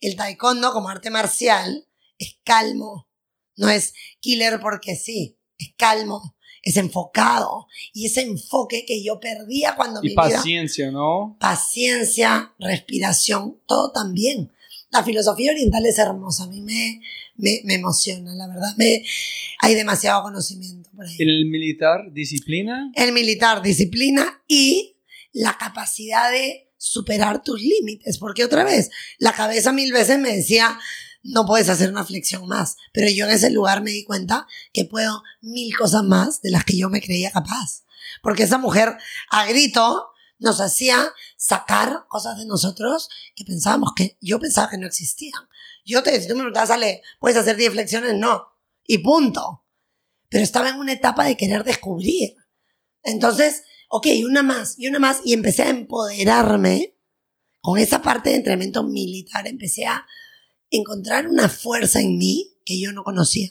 El taekwondo, como arte marcial, es calmo. No es killer porque sí, es calmo, es enfocado. Y ese enfoque que yo perdía cuando Y mi vida paciencia, ¿no? paciencia, respiración, todo también. La filosofía oriental es hermosa, a mí me, me, me emociona, la verdad. Me, hay demasiado conocimiento por ahí. El militar, disciplina. El militar, disciplina y la capacidad de superar tus límites, porque otra vez, la cabeza mil veces me decía, no puedes hacer una flexión más, pero yo en ese lugar me di cuenta que puedo mil cosas más de las que yo me creía capaz, porque esa mujer a grito nos hacía sacar cosas de nosotros que pensábamos que yo pensaba que no existían. Yo te, si tú me preguntabas, Ale, ¿puedes hacer 10 flexiones? No. Y punto. Pero estaba en una etapa de querer descubrir. Entonces, ok, una más, y una más, y empecé a empoderarme con esa parte de entrenamiento militar. Empecé a encontrar una fuerza en mí que yo no conocía.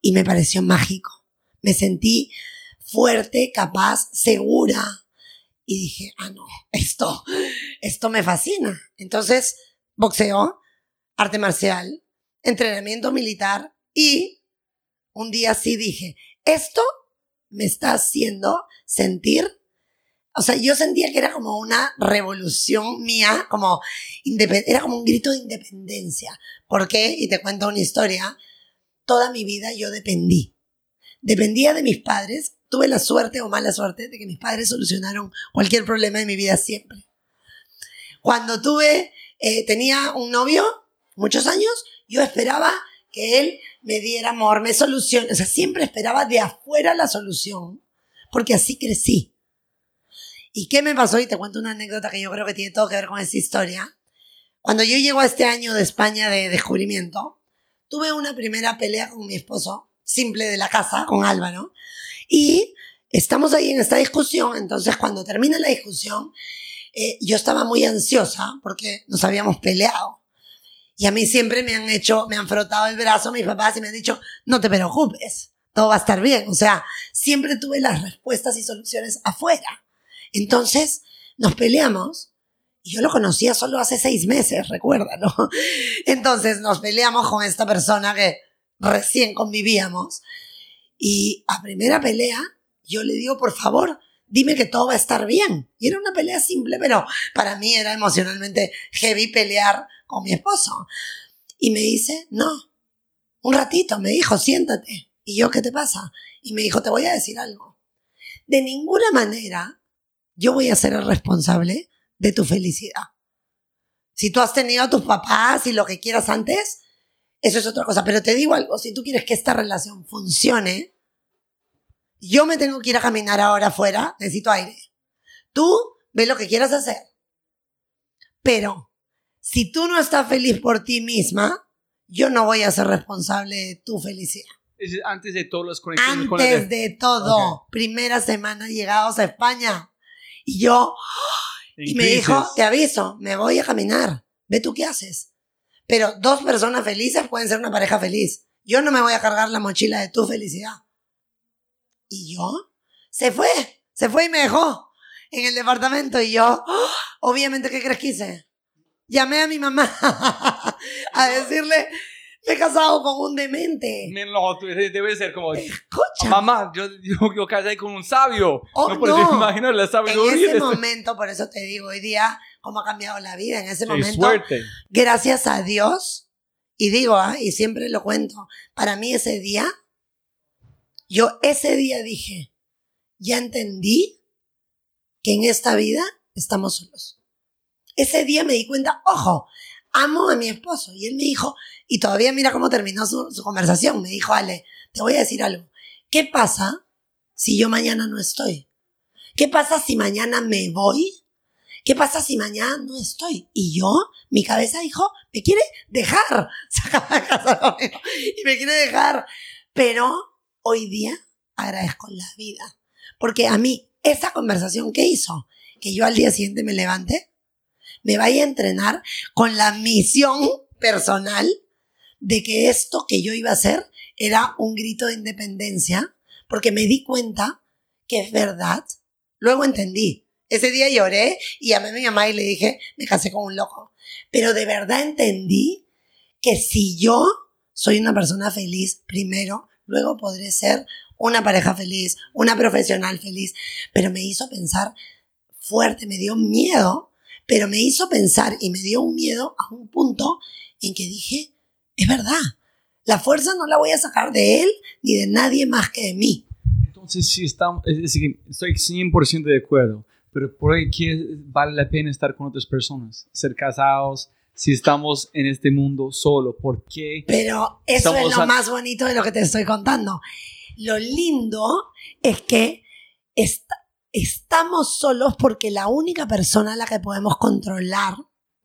Y me pareció mágico. Me sentí fuerte, capaz, segura. Y dije, ah, no, esto, esto me fascina. Entonces, boxeo, arte marcial, entrenamiento militar y un día sí dije, esto me está haciendo sentir, o sea, yo sentía que era como una revolución mía, como era como un grito de independencia. ¿Por qué? Y te cuento una historia. Toda mi vida yo dependí. Dependía de mis padres. Tuve la suerte o mala suerte de que mis padres solucionaron cualquier problema de mi vida siempre. Cuando tuve, eh, tenía un novio, muchos años, yo esperaba que él me diera amor, me solucione. O sea, siempre esperaba de afuera la solución, porque así crecí. ¿Y qué me pasó? Y te cuento una anécdota que yo creo que tiene todo que ver con esta historia. Cuando yo llego a este año de España de descubrimiento, tuve una primera pelea con mi esposo, simple de la casa, con Álvaro, y estamos ahí en esta discusión, entonces cuando termina la discusión, eh, yo estaba muy ansiosa porque nos habíamos peleado. Y a mí siempre me han hecho, me han frotado el brazo mis papás y me han dicho, no te preocupes, todo va a estar bien. O sea, siempre tuve las respuestas y soluciones afuera. Entonces, nos peleamos y yo lo conocía solo hace seis meses, recuérdalo. Entonces, nos peleamos con esta persona que recién convivíamos y a primera pelea, yo le digo, por favor, dime que todo va a estar bien. Y era una pelea simple, pero para mí era emocionalmente heavy pelear con mi esposo. Y me dice, no, un ratito, me dijo, siéntate. Y yo, ¿qué te pasa? Y me dijo, te voy a decir algo. De ninguna manera yo voy a ser el responsable de tu felicidad. Si tú has tenido a tus papás y lo que quieras antes, eso es otra cosa. Pero te digo algo, si tú quieres que esta relación funcione, yo me tengo que ir a caminar ahora afuera, necesito aire. Tú ve lo que quieras hacer. Pero si tú no estás feliz por ti misma, yo no voy a ser responsable de tu felicidad. Es antes de todas las conexiones con la Antes de- de todo, primera semana llegados a España. Y yo, y me dijo, te aviso, me voy a caminar. Ve tú qué haces. Pero dos personas felices pueden ser una pareja feliz. Yo no me voy a cargar la mochila de tu felicidad. Y yo, se fue, se fue y me dejó en el departamento. Y yo, ¡oh! obviamente, ¿qué crees que hice? Llamé a mi mamá a decirle, me he casado con un demente. No, debe ser como, Escucha. mamá, yo, yo, yo casé con un sabio. Oh, no no. imaginar la En sabiduría ese de este- momento, por eso te digo, hoy día, cómo ha cambiado la vida. En ese Qué momento, suerte. gracias a Dios, y digo, ah, y siempre lo cuento, para mí ese día, yo ese día dije, ya entendí que en esta vida estamos solos. Ese día me di cuenta, ojo, amo a mi esposo. Y él me dijo, y todavía mira cómo terminó su, su conversación, me dijo, Ale, te voy a decir algo. ¿Qué pasa si yo mañana no estoy? ¿Qué pasa si mañana me voy? ¿Qué pasa si mañana no estoy? Y yo, mi cabeza dijo, me quiere dejar. Y me quiere dejar. Pero hoy día agradezco la vida. Porque a mí, esa conversación que hizo, que yo al día siguiente me levante, me vaya a entrenar con la misión personal de que esto que yo iba a hacer era un grito de independencia, porque me di cuenta que es verdad. Luego entendí. Ese día lloré y llamé a mi mamá y le dije, me casé con un loco. Pero de verdad entendí que si yo soy una persona feliz primero, luego podré ser una pareja feliz, una profesional feliz. Pero me hizo pensar fuerte, me dio miedo, pero me hizo pensar y me dio un miedo a un punto en que dije, es verdad, la fuerza no la voy a sacar de él ni de nadie más que de mí. Entonces, sí, estamos, es decir, estoy 100% de acuerdo, pero por que vale la pena estar con otras personas, ser casados, si estamos en este mundo solo, ¿por qué? Pero eso es lo a- más bonito de lo que te estoy contando. Lo lindo es que est- estamos solos porque la única persona a la que podemos controlar,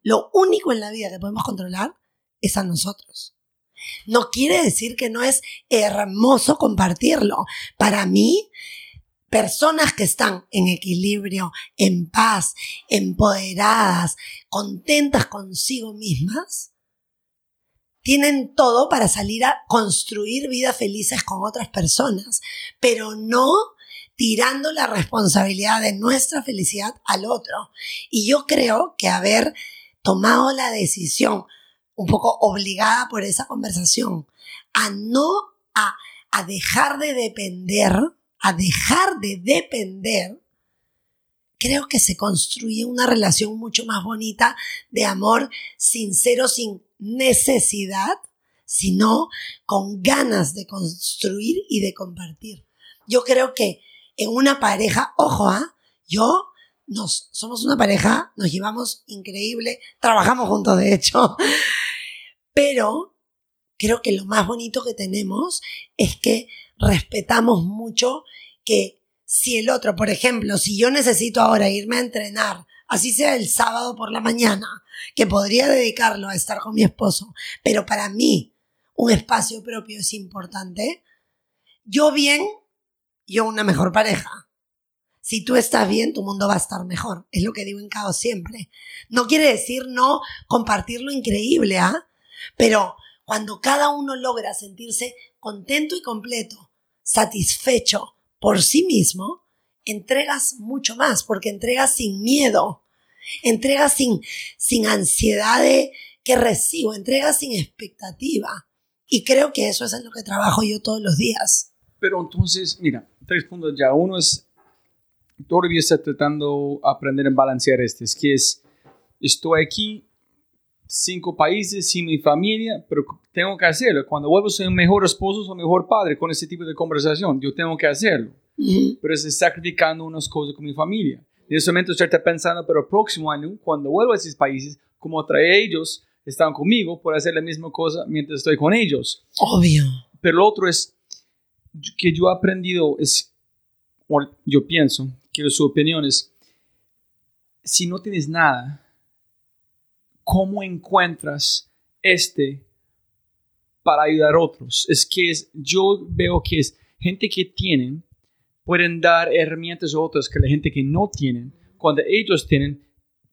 lo único en la vida que podemos controlar, es a nosotros. No quiere decir que no es hermoso compartirlo. Para mí, personas que están en equilibrio, en paz, empoderadas, contentas consigo mismas, tienen todo para salir a construir vidas felices con otras personas, pero no tirando la responsabilidad de nuestra felicidad al otro. Y yo creo que haber tomado la decisión, un poco obligada por esa conversación, a no, a, a dejar de depender, a dejar de depender, creo que se construye una relación mucho más bonita de amor sincero, sin necesidad, sino con ganas de construir y de compartir. Yo creo que en una pareja, ojo, ¿ah? yo nos somos una pareja, nos llevamos increíble, trabajamos juntos de hecho, pero creo que lo más bonito que tenemos es que respetamos mucho que si el otro, por ejemplo, si yo necesito ahora irme a entrenar, así sea el sábado por la mañana, que podría dedicarlo a estar con mi esposo, pero para mí un espacio propio es importante, yo bien, yo una mejor pareja. Si tú estás bien, tu mundo va a estar mejor. Es lo que digo en Caos siempre. No quiere decir no compartir lo increíble, ¿ah? Pero cuando cada uno logra sentirse contento y completo, satisfecho por sí mismo, entregas mucho más, porque entregas sin miedo, entregas sin, sin ansiedad que recibo, entregas sin expectativa. Y creo que eso es en lo que trabajo yo todos los días. Pero entonces, mira, tres puntos ya. Uno es, todavía está tratando de aprender a balancear este. Es que es, estoy aquí, cinco países, sin mi familia, pero tengo que hacerlo. Cuando vuelvo soy un mejor esposo, un mejor padre con ese tipo de conversación. Yo tengo que hacerlo. Pero es sacrificando unas cosas con mi familia. En ese momento estoy pensando, pero el próximo año, cuando vuelvo a esos países, como trae ellos, están conmigo, puedo hacer la misma cosa mientras estoy con ellos. Obvio. Pero lo otro es que yo he aprendido, es, o yo pienso, quiero sus opiniones, si no tienes nada, ¿cómo encuentras este para ayudar a otros? Es que es, yo veo que es gente que tienen, pueden dar herramientas a otros que la gente que no tienen, cuando ellos tienen,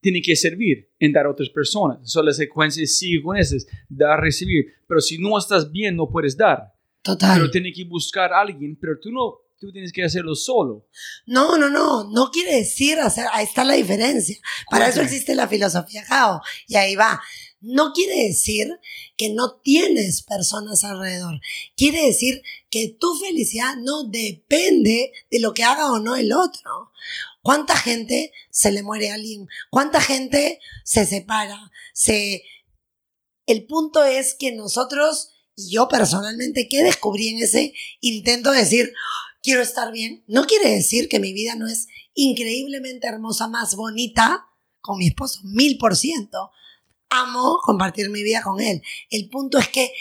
tienen que servir en dar a otras personas. Son las secuencias sigue con esas, dar, recibir. Pero si no estás bien, no puedes dar. Total. Pero tienes que buscar a alguien, pero tú no, tú tienes que hacerlo solo. No, no, no, no quiere decir hacer, ahí está la diferencia. Para eso existe la filosofía Cao. Y ahí va. No quiere decir que no tienes personas alrededor. Quiere decir que tu felicidad no depende de lo que haga o no el otro. ¿Cuánta gente se le muere a alguien? ¿Cuánta gente se separa? Se... El punto es que nosotros, y yo personalmente, ¿qué descubrí en ese intento de decir, quiero estar bien? No quiere decir que mi vida no es increíblemente hermosa, más bonita con mi esposo, mil por ciento. Amo compartir mi vida con él. El punto es que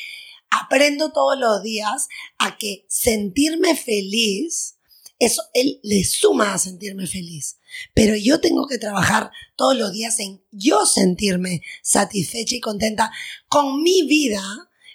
aprendo todos los días a que sentirme feliz, eso él le suma a sentirme feliz. Pero yo tengo que trabajar todos los días en yo sentirme satisfecha y contenta con mi vida,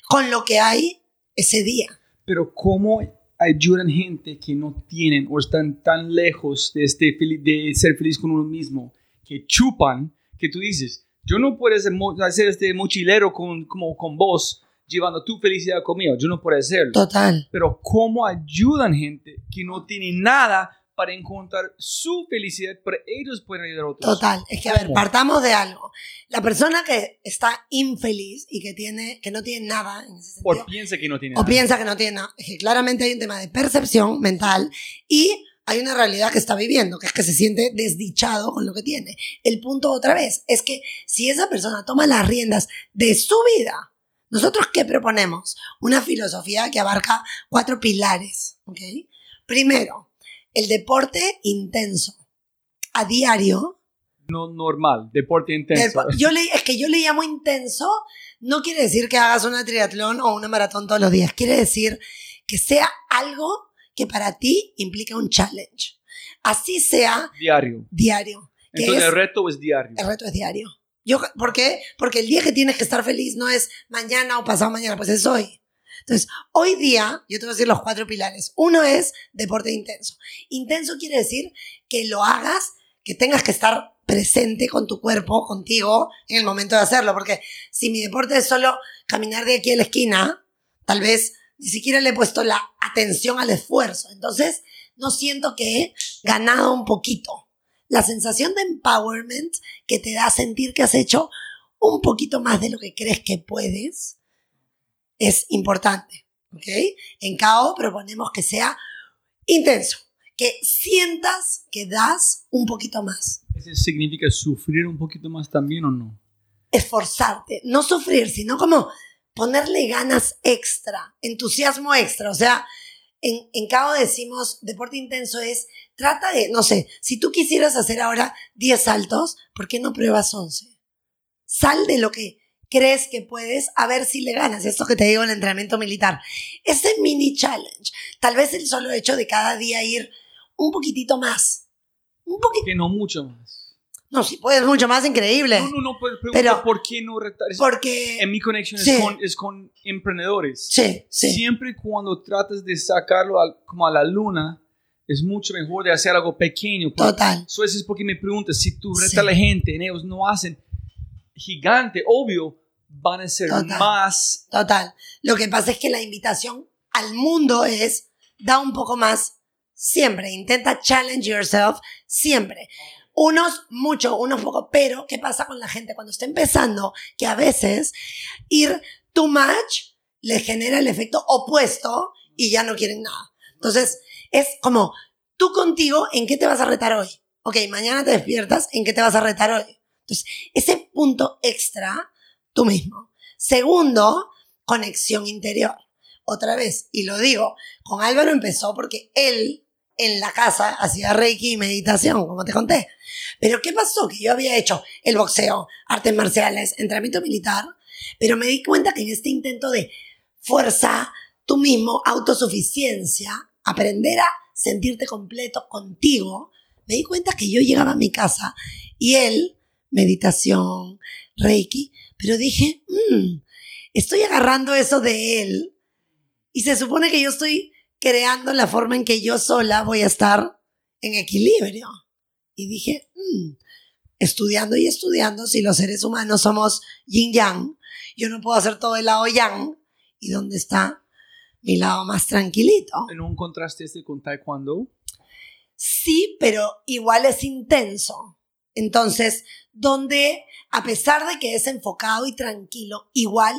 con lo que hay ese día. Pero ¿cómo ayudan gente que no tienen o están tan lejos de, este, de ser feliz con uno mismo, que chupan, que tú dices, yo no puedo hacer este mochilero con, como con vos, llevando tu felicidad conmigo, yo no puedo hacerlo. Total. Pero ¿cómo ayudan gente que no tiene nada para encontrar su felicidad, para ellos pueden ayudar a otros? Total, es que a ver, partamos de algo. La persona que está infeliz y que tiene, que no tiene nada en ese sentido, O piensa que no tiene o nada. piensa que no tiene nada, es que claramente hay un tema de percepción mental y hay una realidad que está viviendo, que es que se siente desdichado con lo que tiene. El punto otra vez es que si esa persona toma las riendas de su vida, nosotros qué proponemos? Una filosofía que abarca cuatro pilares, ¿ok? Primero, el deporte intenso. A diario, No normal, deporte intenso. el- yo le, es que yo le llamo intenso, no quiere decir que hagas una triatlón o una maratón todos los días, quiere decir que sea algo que para ti implica un challenge. Así sea Diario. diario. Entonces es- el reto es diario. el reto es diario. Yo, ¿Por qué? Porque el día que tienes que estar feliz no es mañana o pasado mañana, pues es hoy. Entonces, hoy día, yo te voy a decir los cuatro pilares. Uno es deporte intenso. Intenso quiere decir que lo hagas, que tengas que estar presente con tu cuerpo, contigo, en el momento de hacerlo. Porque si mi deporte es solo caminar de aquí a la esquina, tal vez ni siquiera le he puesto la atención al esfuerzo. Entonces, no siento que he ganado un poquito. La sensación de empowerment que te da sentir que has hecho un poquito más de lo que crees que puedes es importante. ¿Ok? En KO proponemos que sea intenso, que sientas que das un poquito más. ¿Eso significa sufrir un poquito más también o no? Esforzarte, no sufrir, sino como ponerle ganas extra, entusiasmo extra. O sea, en, en KO decimos deporte intenso es, trata de, no sé, si tú quisieras hacer ahora 10 saltos, ¿por qué no pruebas 11? Sal de lo que crees que puedes a ver si le ganas. Esto que te digo en el entrenamiento militar. Ese mini challenge. Tal vez el solo hecho de cada día ir un poquitito más. Un poquito. Que no mucho más. No, si puedes mucho más, increíble. No, no, no, pero Pero- por qué no retar. Porque. En mi conexión Sí. es, con, es con emprendedores. Sí, sí. Siempre cuando tratas de sacarlo al- como a la luna, es mucho mejor de hacer algo pequeño. Total. Eso es porque me preguntas, si tú retas Sí. a la gente, en ellos no hacen gigante, obvio, van a ser Total. más. Total. Lo que pasa es que la invitación al mundo es da un poco más siempre. Intenta challenge yourself siempre. Unos mucho, unos poco. Pero, ¿qué pasa con la gente cuando está empezando? Que a veces ir too much le genera el efecto opuesto y ya no quieren nada. Entonces, es como tú contigo, ¿en qué te vas a retar hoy? Ok, mañana te despiertas, ¿en qué te vas a retar hoy? Entonces, ese punto extra, tú mismo. Segundo, conexión interior. Otra vez, y lo digo, con Álvaro empezó porque él en la casa hacía reiki y meditación, como te conté. Pero ¿qué pasó? Que yo había hecho el boxeo, artes marciales, entrenamiento militar, pero me di cuenta que en este intento de fuerza, tú mismo, autosuficiencia, aprender a sentirte completo contigo, me di cuenta que yo llegaba a mi casa Y él, meditación, reiki, pero dije, "Mm, estoy agarrando eso de él y se supone que yo estoy creando la forma en que yo sola voy a estar en equilibrio. Y dije, "Mm, estudiando y estudiando, si los seres humanos somos yin yang, yo no puedo hacer todo el lado yang. ¿Y dónde está mi lado más tranquilito? ¿No encontraste este con Taekwondo? Sí, pero igual es intenso. Entonces, donde a pesar de que es enfocado y tranquilo, igual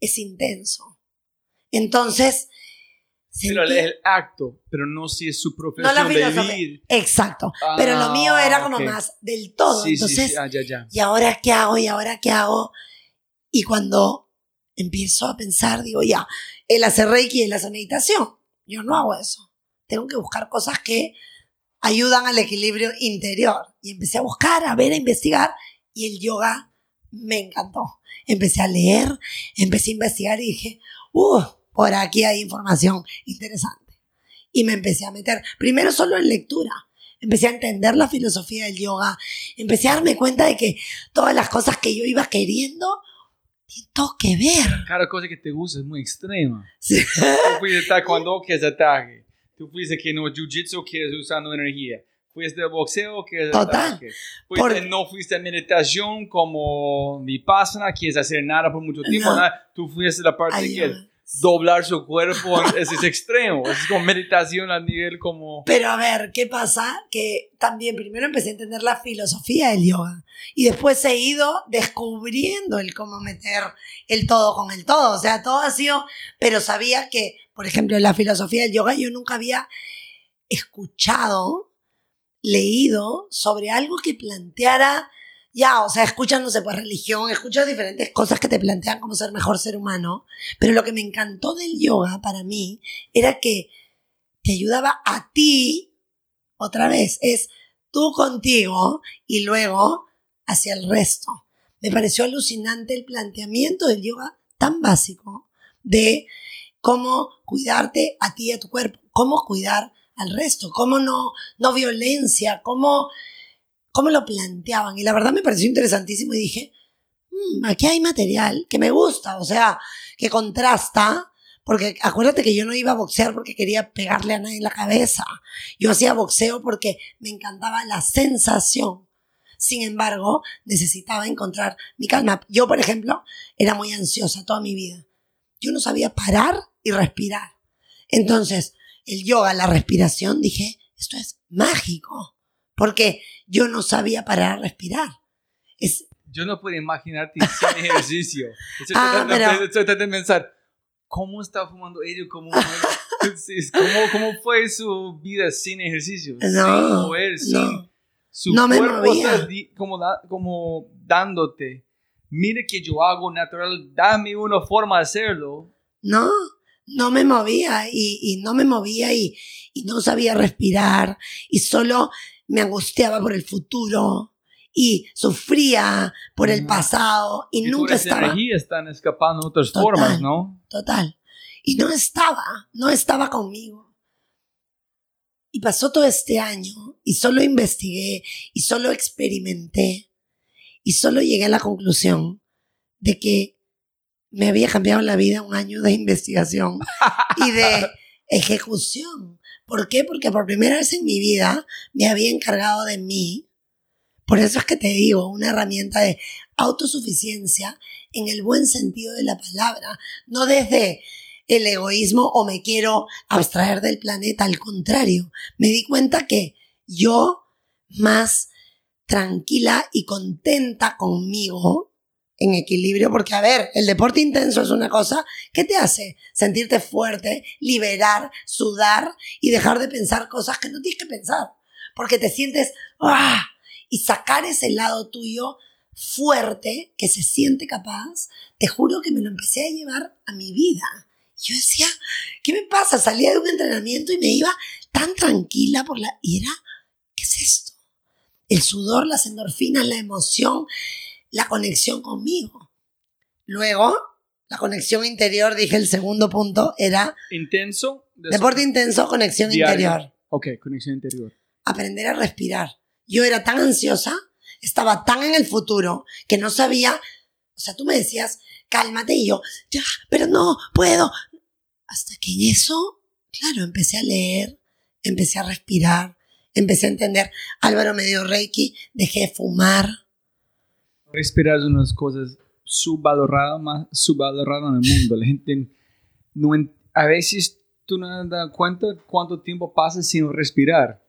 es intenso. Entonces, Pero sentí- el acto, pero no si es su no profesión la de vivir. Exacto. pero lo mío era como Ah, más del todo. Sí, sí, Entonces, sí, ah, ya, ya. ¿y ahora qué hago? ¿Y ahora qué hago? Y cuando empiezo a pensar, digo, ya, él hace reiki él hace meditación. Yo no hago eso. Tengo que buscar cosas que ayudan al equilibrio interior. Y empecé a buscar, a ver, a investigar. Y el yoga me encantó. Empecé a leer, empecé a investigar y dije, uh, por aquí hay información interesante. Y me empecé a meter, primero solo en lectura. Empecé a entender la filosofía del yoga. Empecé a darme cuenta de que todas las cosas que yo iba queriendo tienen todo que ver. Cada cosa que te gusta es muy extrema. Sí. Taekwondo, que es ataque. Tú fuiste que no jiu-jitsu, que es usando energía. Fuiste de boxeo, que es Total. ataque. Fuiste, Por- No fuiste a meditación como vipassana, que es hacer nada por mucho tiempo. No. nada. Tú fuiste la parte Ay, que es doblar su cuerpo. Ese es extremo. Es como meditación a nivel como... Pero a ver, ¿qué pasa? Que también primero empecé a entender la filosofía del yoga y después he ido descubriendo el cómo meter el todo con el todo. O sea, todo ha sido, pero sabía que, por ejemplo, en la filosofía del yoga yo nunca había escuchado, leído sobre algo que planteara, ya, o sea, escuchas, no sé, pues religión, escuchas diferentes cosas que te plantean cómo ser mejor ser humano, pero lo que me encantó del yoga para mí era que te ayudaba a ti, otra vez, es tú contigo y luego hacia el resto. Me pareció alucinante el planteamiento del yoga tan básico de cómo cuidarte a ti y a tu cuerpo, cómo cuidar al resto, cómo no, no violencia, cómo, cómo lo planteaban. Y la verdad me pareció interesantísimo y dije, "Mm, aquí hay material que me gusta, o sea, que contrasta porque acuérdate que yo no iba a boxear porque quería pegarle a nadie en la cabeza. Yo hacía boxeo porque me encantaba la sensación. Sin embargo, necesitaba encontrar mi calma. Yo, por ejemplo, era muy ansiosa toda mi vida. Yo no sabía parar y respirar. Entonces, el yoga, la respiración, dije, esto es mágico. Porque yo no sabía parar a respirar. Es, Yo no puedo imaginarte sin ejercicio. Estoy Ah, tratando, pero- estoy tratando de pensar, ¿cómo está fumando ellos? ¿Cómo, ¿cómo, ¿Cómo fue su vida sin ejercicio? sin no, mover, sin... no. Su No me cuerpo movía. está como, da- como dándote. Mire que yo hago natural, dame una forma de hacerlo. No, no me movía y, y no me movía y, y no sabía respirar y solo me angustiaba por el futuro y sufría por el Mm. pasado y nunca estaba energías están escapando de otras Total. formas, ¿no? total y no estaba, no estaba conmigo. Y pasó todo este año y solo investigué y solo experimenté y solo llegué a la conclusión de que me había cambiado la vida un año de investigación y de ejecución. ¿Por qué? Porque por primera vez en mi vida me había encargado de mí. Por eso es que te digo, una herramienta de autosuficiencia en el buen sentido de la palabra, no desde el egoísmo o me quiero abstraer del planeta, al contrario, me di cuenta que yo más tranquila y contenta conmigo, en equilibrio, porque a ver, el deporte intenso es una cosa que te hace sentirte fuerte, liberar, sudar y dejar de pensar cosas que no tienes que pensar, porque te sientes ¡ah! y sacar ese lado tuyo fuerte que se siente capaz, te juro que me lo empecé a llevar a mi vida. Yo decía, ¿qué me pasa? Salía de un entrenamiento y me iba tan tranquila por la... Y era, ¿qué es esto? El sudor, las endorfinas, la emoción, la conexión conmigo. Luego, la conexión interior, dije el segundo punto, era Intenso. deporte intenso, conexión Diario. interior. Ok, conexión interior. Aprender a respirar. Yo era tan ansiosa estaba tan en el futuro que no sabía, o sea, tú me decías, cálmate y yo, ya, pero no, puedo. Hasta que en eso, claro, empecé a leer, empecé a respirar, empecé a entender, Álvaro me dio Reiki, dejé de fumar. Respirar es una de las cosas subvaloradas más subvaloradas en el mundo. La gente no, a veces tú no te das cuenta cuánto tiempo pasa sin respirar.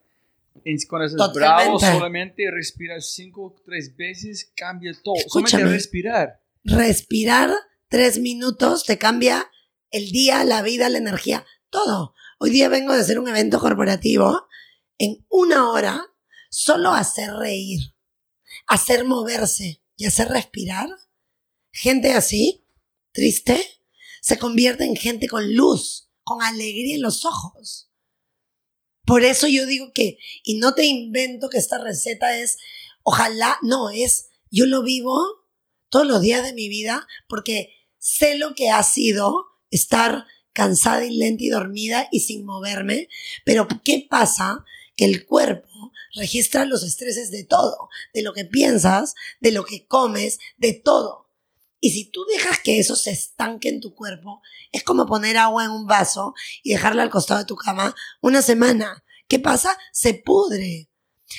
Es cuando estás bravo, solamente respirar cinco o tres veces cambia todo. Solamente Escúchame. respirar. Respirar tres minutos te cambia el día, la vida, la energía, todo. Hoy día vengo de hacer un evento corporativo. En una hora, solo hacer reír, hacer moverse y hacer respirar. Gente así, triste, se convierte en gente con luz, con alegría en los ojos. Por eso yo digo que, y no te invento que esta receta es, ojalá, no, es, yo lo vivo todos los días de mi vida porque sé lo que ha sido estar cansada y lenta y dormida y sin moverme. Pero ¿qué pasa? Que el cuerpo registra los estreses de todo, de lo que piensas, de lo que comes, de todo. Y si tú dejas que eso se estanque en tu cuerpo, es como poner agua en un vaso y dejarla al costado de tu cama una semana. ¿Qué pasa? Se pudre.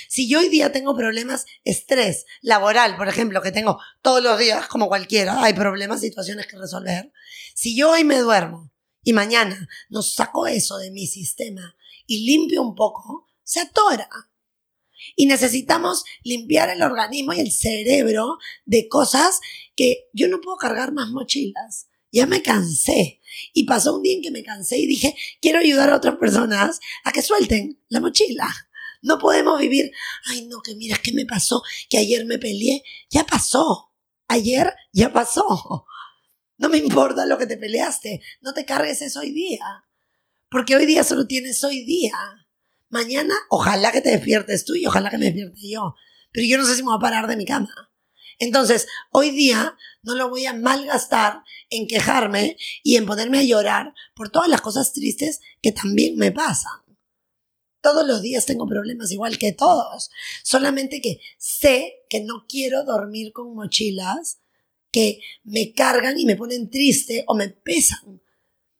Si yo hoy día tengo problemas, estrés laboral, por ejemplo, que tengo todos los días, como cualquiera, hay problemas, situaciones que resolver. Si yo hoy me duermo y mañana no saco eso de mi sistema y limpio un poco, se atora. Y necesitamos limpiar el organismo y el cerebro de cosas que yo no puedo cargar más mochilas. Ya me cansé. Y pasó un día en que me cansé y dije, quiero ayudar a otras personas a que suelten la mochila. No podemos vivir, ay no, que mira, ¿qué me pasó? Que ayer me peleé. Ya pasó. Ayer ya pasó. No me importa lo que te peleaste. No te cargues eso hoy día. Porque hoy día solo tienes hoy día. Mañana, ojalá que te despiertes tú y ojalá que me despierte yo. Pero yo no sé si me voy a parar de mi cama. Entonces, hoy día no lo voy a malgastar en quejarme y en ponerme a llorar por todas las cosas tristes que también me pasan. Todos los días tengo problemas igual que todos. Solamente que sé que no quiero dormir con mochilas que me cargan y me ponen triste o me pesan.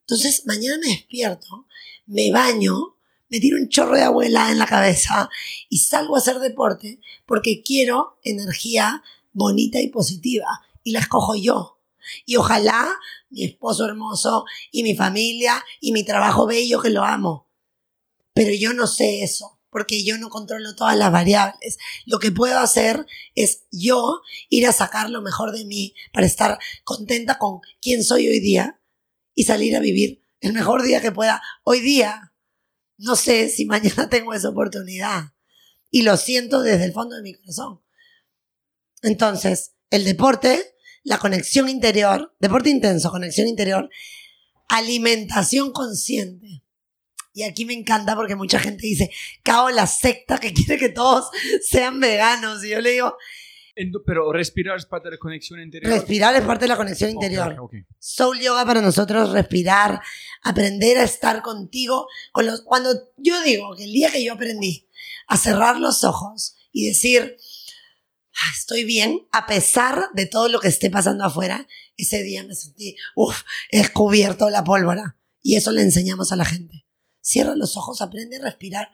Entonces, mañana me despierto, me baño, me tiro un chorro de abuela en la cabeza y salgo a hacer deporte porque quiero energía bonita y positiva y la escojo yo. Y ojalá mi esposo hermoso y mi familia y mi trabajo bello que lo amo. Pero yo no sé eso porque yo no controlo todas las variables. Lo que puedo hacer es yo ir a sacar lo mejor de mí para estar contenta con quién soy hoy día y salir a vivir el mejor día que pueda hoy día. No sé si mañana tengo esa oportunidad. Y lo siento desde el fondo de mi corazón. Entonces, el deporte, la conexión interior, deporte intenso, conexión interior, alimentación consciente. Y aquí me encanta porque mucha gente dice, cao la secta que quiere que todos sean veganos. Y yo le digo, Pero respirar es parte de la conexión interior. respirar es parte de la conexión interior. ok, ok. Soul Yoga para nosotros respirar, aprender a estar contigo. Con los, cuando yo digo que el día que yo aprendí a cerrar los ojos y decir, "Ah, estoy bien, a pesar de todo lo que esté pasando afuera, ese día me sentí, uff, he descubierto la pólvora. Y eso le enseñamos a la gente. Cierra los ojos, aprende a respirar,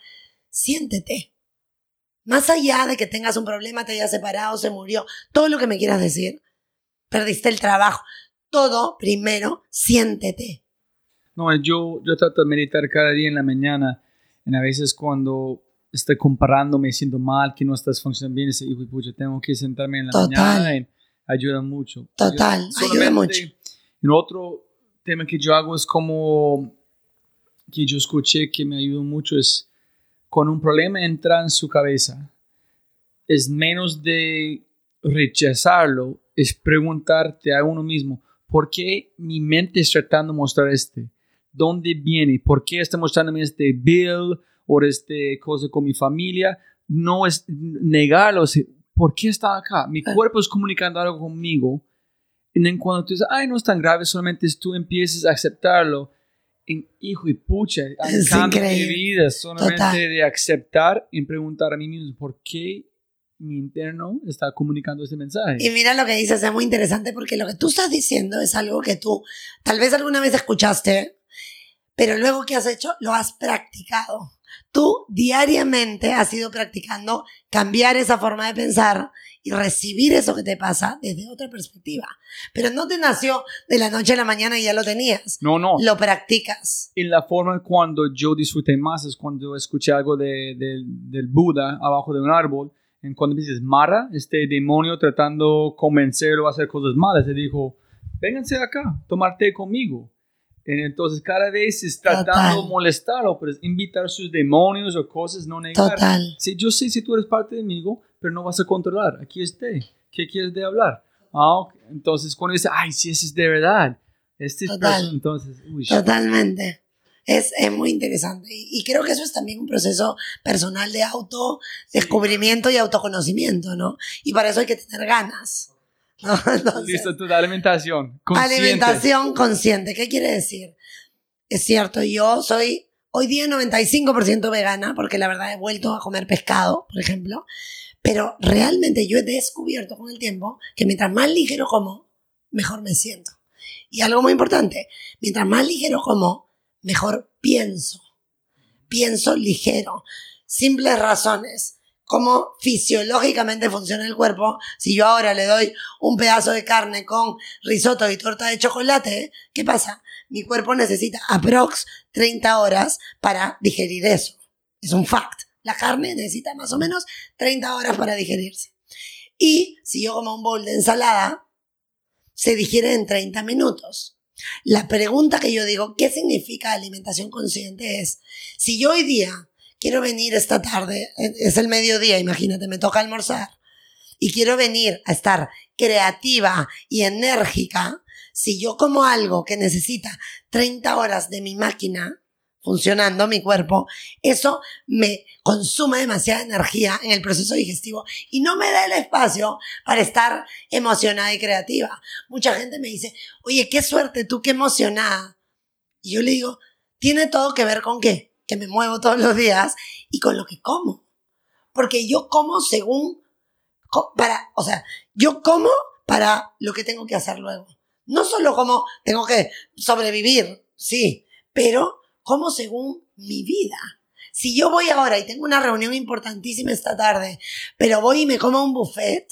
siéntete. Más allá de que tengas un problema, te hayas separado, se murió, todo lo que me quieras decir, perdiste el trabajo, todo primero, siéntete. No, yo, yo trato de meditar cada día en la mañana. Y a veces cuando estoy comparando, me siento mal, que no estás funcionando bien, ese hijo y pucha, tengo que sentarme en la Total. mañana. ayuda mucho. Total, ayuda mucho. El otro tema que yo hago es como que yo escuché que me ayudó mucho es cuando un problema entra en su cabeza, es menos de rechazarlo, es preguntarte a uno mismo, ¿por qué mi mente está tratando de mostrar este? ¿Dónde viene? ¿Por qué está mostrándome este bill o este cosa con mi familia? No es negarlo, ¿por qué está acá? Mi cuerpo es comunicando algo conmigo. Y en cuando tú dices, ay, no es tan grave, solamente es tú empiezas a aceptarlo. En, hijo y pucha, Es cambio en mi increíble. vida solamente Total. de aceptar y preguntar a mí mismo, ¿por qué mi interno está comunicando ese mensaje. Y mira lo que dices, es muy interesante porque lo que tú estás diciendo es algo que tú tal vez alguna vez escuchaste, pero luego que has hecho, lo has practicado. Tú diariamente has ido practicando cambiar esa forma de pensar y recibir eso que te pasa desde otra perspectiva. Pero no te nació de la noche a la mañana y ya lo tenías. no, no. Lo practicas. Y la forma cuando yo disfruté más es cuando escuché algo de, de- del Buda abajo de un árbol. En cuando dices, Mara, este demonio tratando de convencerlo a hacer cosas malas, él dijo, vénganse acá, tomar té conmigo. Entonces cada vez es tratando Total. de molestarlo, pero es invitar sus demonios o cosas, no negar. Total. Sí, yo sé si tú eres parte de mí, pero no vas a controlar. Aquí es té. ¿Qué quieres de hablar? Ah. Entonces cuando dice, ay, si ese es de verdad. Este es Total. persona", entonces, uy, Totalmente. Es, es muy interesante. Y, y creo que eso es también un proceso personal de autodescubrimiento y autoconocimiento, ¿no? Y para eso hay que tener ganas. ¿no? Entonces, Listo, tu alimentación. consciente. alimentación consciente. ¿Qué quiere decir? Es cierto, yo soy hoy día 95% vegana, porque la verdad he vuelto a comer pescado, por ejemplo. Pero realmente yo he descubierto con el tiempo que mientras más ligero como, mejor me siento. Y algo muy importante, mientras más ligero como, mejor pienso. Pienso ligero. Simples razones. Cómo fisiológicamente funciona el cuerpo. Si yo ahora le doy un pedazo de carne con risotto y torta de chocolate, ¿qué pasa? Mi cuerpo necesita aprox 30 horas para digerir eso. Es un fact. La carne necesita más o menos 30 horas para digerirse. Y si yo como un bowl de ensalada, se digiere en 30 minutos. La pregunta que yo digo, ¿qué significa alimentación consciente? Es, si yo hoy día quiero venir esta tarde, es el mediodía, imagínate, me toca almorzar, y quiero venir a estar creativa y enérgica, si yo como algo que necesita 30 horas de mi máquina funcionando, mi cuerpo, eso me consume demasiada energía en el proceso digestivo y no me da el espacio para estar emocionada y creativa. Mucha gente me dice, oye, qué suerte tú, qué emocionada. Y yo le digo, tiene todo que ver con qué? Que me muevo todos los días y con lo que como. Porque yo como según, para, o sea, yo como para lo que tengo que hacer luego. No solo como tengo que sobrevivir, sí, pero como según mi vida. Si yo voy ahora y tengo una reunión importantísima esta tarde, pero voy y me como un buffet,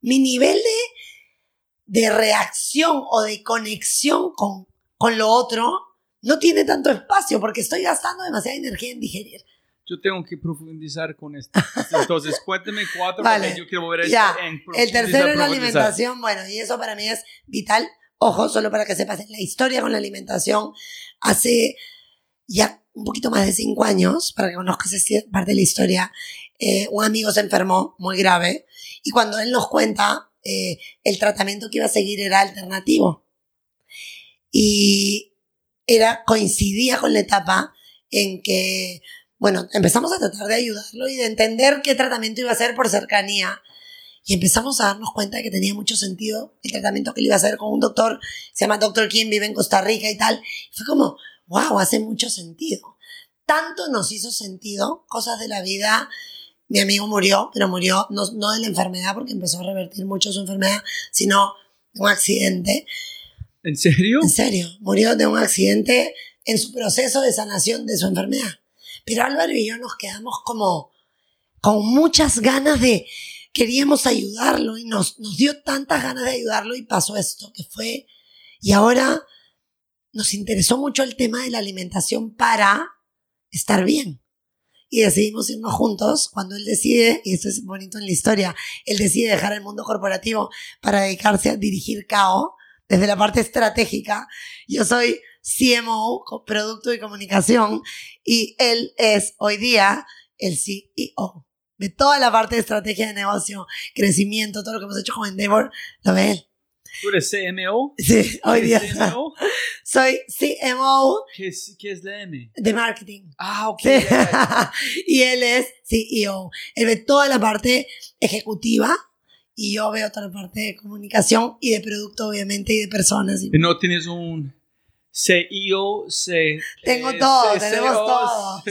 mi nivel de, de reacción o de conexión con, con lo otro no tiene tanto espacio porque estoy gastando demasiada energía en digerir. Yo tengo que profundizar con esto. Entonces, cuéntame cuatro Vale. porque yo quiero ver esto en el tercero es la alimentación, bueno, y eso para mí es vital. Ojo, solo para que sepas, la historia con la alimentación hace ya un poquito más de cinco años, para que conozcas esta parte de la historia, eh, un amigo se enfermó muy grave y cuando él nos cuenta, eh, el tratamiento que iba a seguir era alternativo. Y era, coincidía con la etapa en que, bueno, empezamos a tratar de ayudarlo y de entender qué tratamiento iba a hacer por cercanía. Y empezamos a darnos cuenta de que tenía mucho sentido el tratamiento que él iba a hacer con un doctor, se llama Dr. Kim, vive en Costa Rica y tal. Y fue como, wow, hace mucho sentido. Tanto nos hizo sentido cosas de la vida. Mi amigo murió, pero murió no, no de la enfermedad porque empezó a revertir mucho su enfermedad, sino de un accidente. ¿En serio? En serio, murió de un accidente en su proceso de sanación de su enfermedad. Pero Álvaro y yo nos quedamos como con muchas ganas de, queríamos ayudarlo y nos, nos dio tantas ganas de ayudarlo y pasó esto, que fue, y ahora nos interesó mucho el tema de la alimentación para estar bien. Y decidimos irnos juntos cuando él decide, y esto es bonito en la historia, él decide dejar el mundo corporativo para dedicarse a dirigir CAO desde la parte estratégica. Yo soy CMO, Producto y Comunicación, y él es hoy día el CEO de toda la parte de estrategia de negocio, crecimiento, todo lo que hemos hecho con Endeavor, lo ve él. ¿Tú eres CMO? Sí, hoy día ¿Eres CMO? soy CMO ¿Qué es, ¿Qué es la M? de marketing. Ah, ok. Sí. y él es CEO. Él ve toda la parte ejecutiva y yo veo la parte de comunicación y de producto, obviamente, y de personas. Y ¿Y ¿No tienes un CEO, C. Tengo eh, todo, C- tenemos CEO, todos.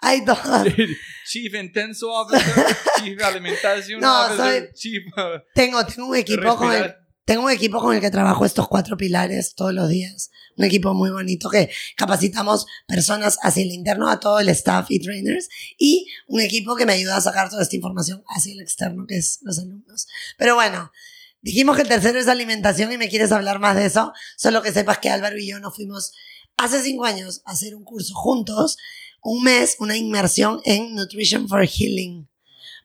Hay todo. Chief Intenso Officer, Chief Alimentación No, Officer, soy- Chief uh, Tengo, tengo un equipo con el. Tengo un equipo con el que trabajo estos cuatro pilares todos los días. Un equipo muy bonito que capacitamos personas hacia el interno, a todo el staff y trainers, y un equipo que me ayuda a sacar toda esta información hacia el externo, que es los alumnos. Pero bueno, dijimos que el tercero es alimentación y me quieres hablar más de eso. Solo que sepas que Álvaro y yo nos fuimos hace cinco años a hacer un curso juntos, un mes, una inmersión en Nutrition for Healing.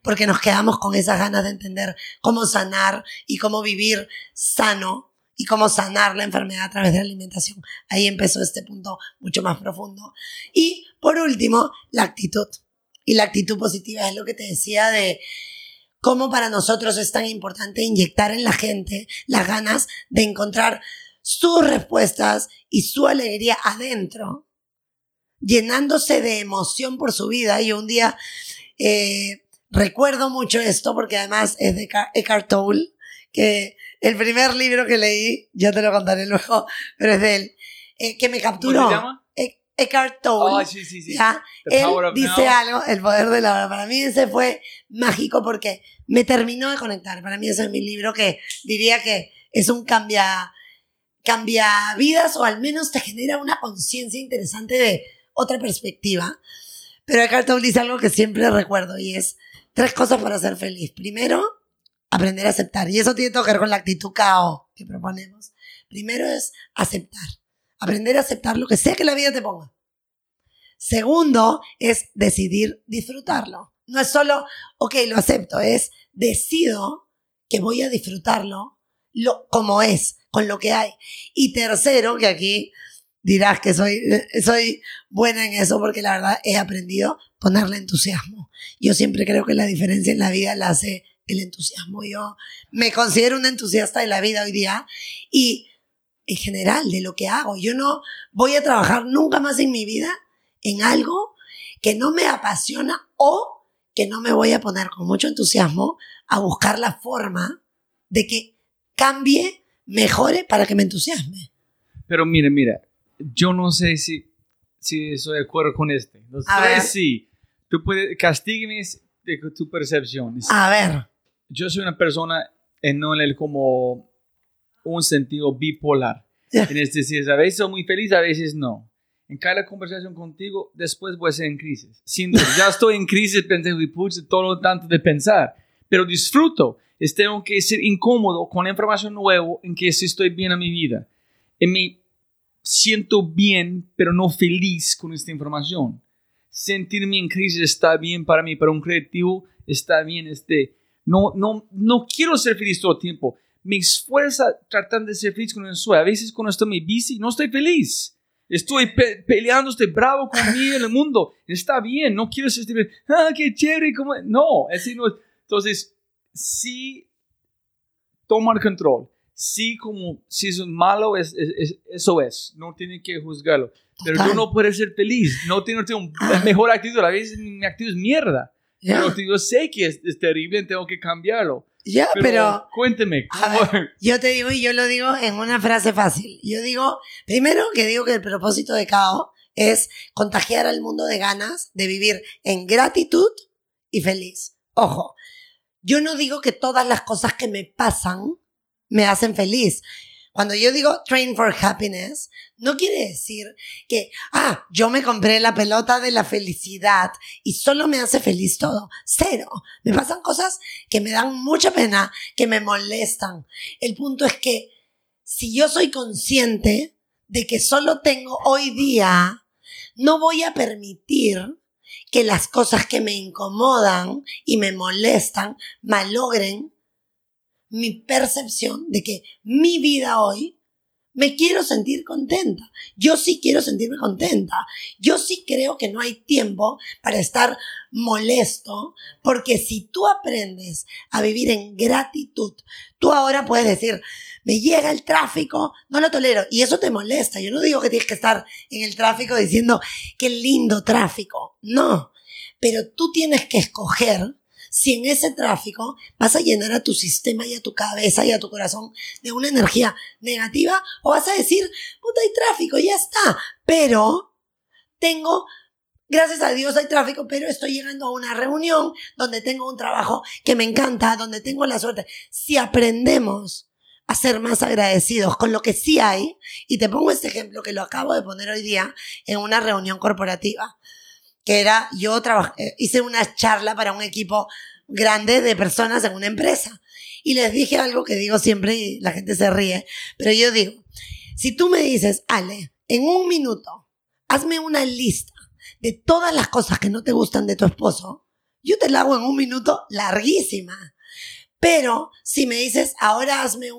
Porque nos quedamos con esas ganas de entender cómo sanar y cómo vivir sano y cómo sanar la enfermedad a través de la alimentación. Ahí empezó este punto mucho más profundo. Y por último, la actitud. Y la actitud positiva es lo que te decía de cómo para nosotros es tan importante inyectar en la gente las ganas de encontrar sus respuestas y su alegría adentro, llenándose de emoción por su vida. Y un día eh, recuerdo mucho esto porque además es de Eckhart Tolle, que el primer libro que leí, ya te lo contaré luego, pero es de él, eh, que me capturó. ¿Cómo se llama? E- Eckhart Tolle. Oh, sí, sí, sí. ¿ya? Él dice Now. algo, el poder de la hora. Para mí ese fue mágico porque me terminó de conectar. Para mí ese es mi libro que diría que es un cambia, cambia vidas o al menos te genera una conciencia interesante de otra perspectiva. Pero Eckhart Tolle dice algo que siempre recuerdo y es tres cosas para ser feliz. Primero, aprender a aceptar. Y eso tiene que ver con la actitud KO que proponemos. Primero es aceptar. Aprender a aceptar lo que sea que la vida te ponga. Segundo es decidir disfrutarlo. No es solo, ok, lo acepto, es decido que voy a disfrutarlo lo, como es, con lo que hay. Y tercero, que aquí dirás que soy, soy buena en eso porque la verdad he aprendido ponerle entusiasmo. Yo siempre creo que la diferencia en la vida la hace el entusiasmo. Yo me considero una entusiasta de la vida hoy día y en general de lo que hago. Yo no voy a trabajar nunca más en mi vida en algo que no me apasiona o que no me voy a poner con mucho entusiasmo a buscar la forma de que cambie, mejore para que me entusiasme. Pero mira, mira, yo no sé si, si estoy de acuerdo con este. Los A tres ver. sí. Tú puedes, castígueme de tu percepción. A ver, Yo soy una persona en no en el como un sentido bipolar. En es decir, a veces soy muy feliz, a veces no. En cada conversación contigo, después voy a ser en crisis. Sin ya estoy en crisis, pensé, "Uy, pucha, todo lo tanto de pensar. Pero disfruto. Es tengo que ser incómodo con información nueva en que sí estoy bien a mi vida. Y me siento bien, pero no feliz con esta información. Sentirme en crisis está bien para mí, para un creativo está bien. Este, no, no, no quiero ser feliz todo el tiempo. Me esfuerza tratando de ser feliz cuando soy. A veces cuando estoy muy busy, no estoy feliz. Estoy pe- peleando, estoy bravo conmigo en el mundo. Está bien, no quiero ser este, ah, qué chévere. como No, así no es. Entonces, sí tomar control. Sí, como si es malo, es, es- es- eso es. No tiene que juzgarlo. Pero yo no puedo ser feliz. No tengo, tengo un mejor actitud. A veces mi actitud es mierda. ya, Pero yo sé que es, es terrible, tengo que cambiarlo. ya, Pero, pero cuénteme, ver, yo te digo y yo lo digo en una frase fácil. Yo digo, primero que digo que el propósito de KO es contagiar al mundo de ganas de vivir en gratitud y feliz. Ojo, yo no digo que todas las cosas que me pasan me hacen feliz. Cuando yo digo train for happiness, no quiere decir que, ah, yo me compré la pelota de la felicidad y solo me hace feliz todo. Cero. Me pasan cosas que me dan mucha pena, que me molestan. El punto es que si yo soy consciente de que solo tengo hoy día, no voy a permitir que las cosas que me incomodan y me molestan malogren mi percepción de que mi vida hoy me quiero sentir contenta. Yo sí quiero sentirme contenta. Yo sí creo que no hay tiempo para estar molesto, porque si tú aprendes a vivir en gratitud, tú ahora puedes decir, me llega el tráfico, no lo tolero, y eso te molesta. Yo no digo que tienes que estar en el tráfico diciendo, qué lindo tráfico. No, pero tú tienes que escoger si en ese tráfico vas a llenar a tu sistema y a tu cabeza y a tu corazón de una energía negativa o vas a decir, puta, hay tráfico, ya está, pero tengo Gracias a Dios hay tráfico, pero estoy llegando a una reunión donde tengo un trabajo que me encanta, donde tengo la suerte. Si aprendemos a ser más agradecidos con lo que sí hay, y te pongo este ejemplo que lo acabo de poner hoy día en una reunión corporativa, que era, yo trabajé, hice una charla para un equipo grande de personas en una empresa. Y les dije algo que digo siempre y la gente se ríe, pero yo digo, si tú me dices, Ale, en un minuto, hazme una lista de todas las cosas que no te gustan de tu esposo, yo te la hago en un minuto larguísima. Pero si me dices, ahora hazme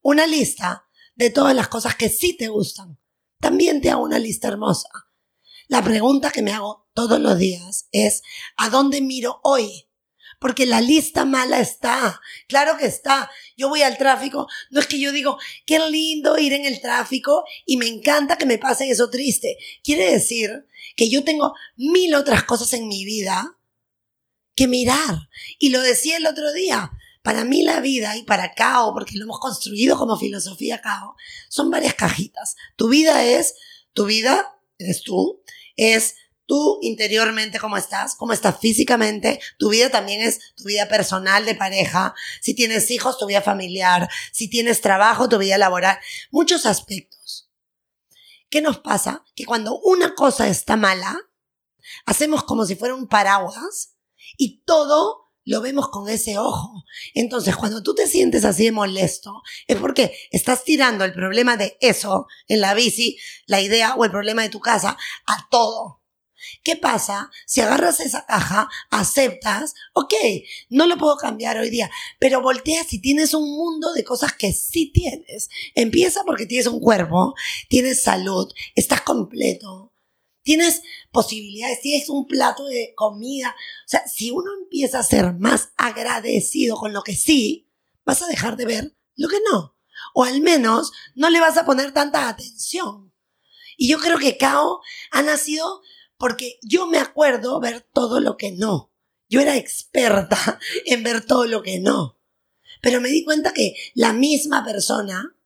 una lista de todas las cosas que sí te gustan, también te hago una lista hermosa. La pregunta que me hago todos los días es, ¿a dónde miro hoy? Porque la lista mala está. Claro que está. Yo voy al tráfico. No es que yo digo, qué lindo ir en el tráfico y me encanta que me pase eso triste. Quiere decir que yo tengo mil otras cosas en mi vida que mirar. Y lo decía el otro día, para mí la vida y para Cao, porque lo hemos construido como filosofía Cao, son varias cajitas. Tu vida es, tu vida eres tú, es tú interiormente cómo estás, cómo estás físicamente, tu vida también es tu vida personal de pareja, si tienes hijos, tu vida familiar, si tienes trabajo, tu vida laboral, muchos aspectos. ¿Qué nos pasa? Que cuando una cosa está mala, hacemos como si fuera un paraguas y todo lo vemos con ese ojo. Entonces, cuando tú te sientes así de molesto, es porque estás tirando el problema de eso en la bici, la idea o el problema de tu casa a todo. ¿Qué pasa si agarras esa caja, aceptas, ok, no lo puedo cambiar hoy día, pero volteas y tienes un mundo de cosas que sí tienes. Empieza porque tienes un cuerpo, tienes salud, estás completo, tienes posibilidades, tienes un plato de comida. O sea, si uno empieza a ser más agradecido con lo que sí, vas a dejar de ver lo que no. O al menos no le vas a poner tanta atención. Y yo creo que Kao ha nacido porque yo me acuerdo ver todo lo que no. Yo era experta en ver todo lo que no. Pero me di cuenta que la misma persona,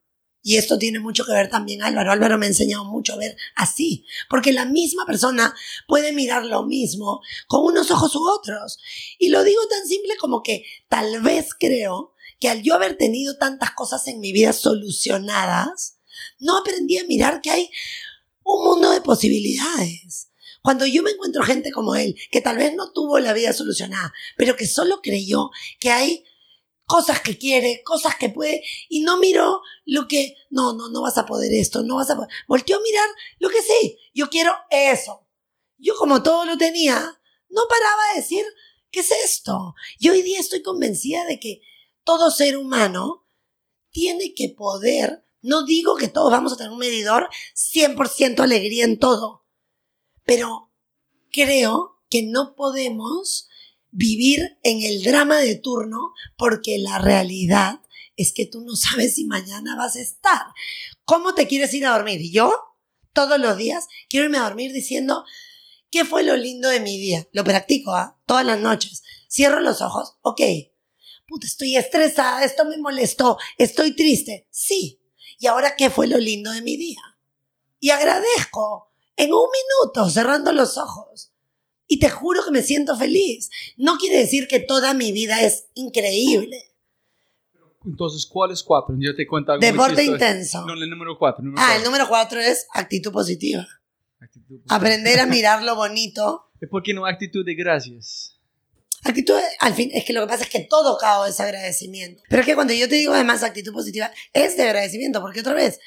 y esto tiene mucho que ver también Álvaro, Álvaro me ha enseñado mucho a ver así, porque la misma persona puede mirar lo mismo con unos ojos u otros. Y lo digo tan simple como que tal vez creo que al yo haber tenido tantas cosas en mi vida solucionadas, no aprendí a mirar que hay un mundo de posibilidades cuando yo me encuentro gente como él, que tal vez no tuvo la vida solucionada, pero que solo creyó que hay cosas que quiere, cosas que puede, y no miró lo que, no, no, no vas a poder esto, no vas a poder. Volteó a mirar lo que sí, yo quiero eso. Yo como todo lo tenía, no paraba de decir, ¿qué es esto? Y hoy día estoy convencida de que todo ser humano tiene que poder, no digo que todos vamos a tener un medidor 100% alegría en todo, pero creo que no podemos vivir en el drama de turno porque la realidad es que tú no sabes si mañana vas a estar. ¿Cómo te quieres ir a dormir? Yo, todos los días, quiero irme a dormir diciendo, ¿qué fue lo lindo de mi día? Lo practico, ¿ah? Todas las noches. Cierro los ojos, ok. Puta, estoy estresada, esto me molestó, estoy triste. Sí. ¿Y ahora qué fue lo lindo de mi día? Y agradezco en un minuto, cerrando los ojos. Y te juro que me siento feliz. No quiere decir que toda mi vida es increíble. Entonces, ¿cuál es cuatro? Yo te cuento algo Deporte intenso. No, el número cuatro. ah, el número cuatro es actitud positiva. Aprender a mirar lo bonito. ¿Por qué no actitud de gracias? Actitud, al fin, es que lo que pasa es que todo cao es agradecimiento. Pero es que cuando yo te digo además actitud positiva, es de agradecimiento, porque otra vez,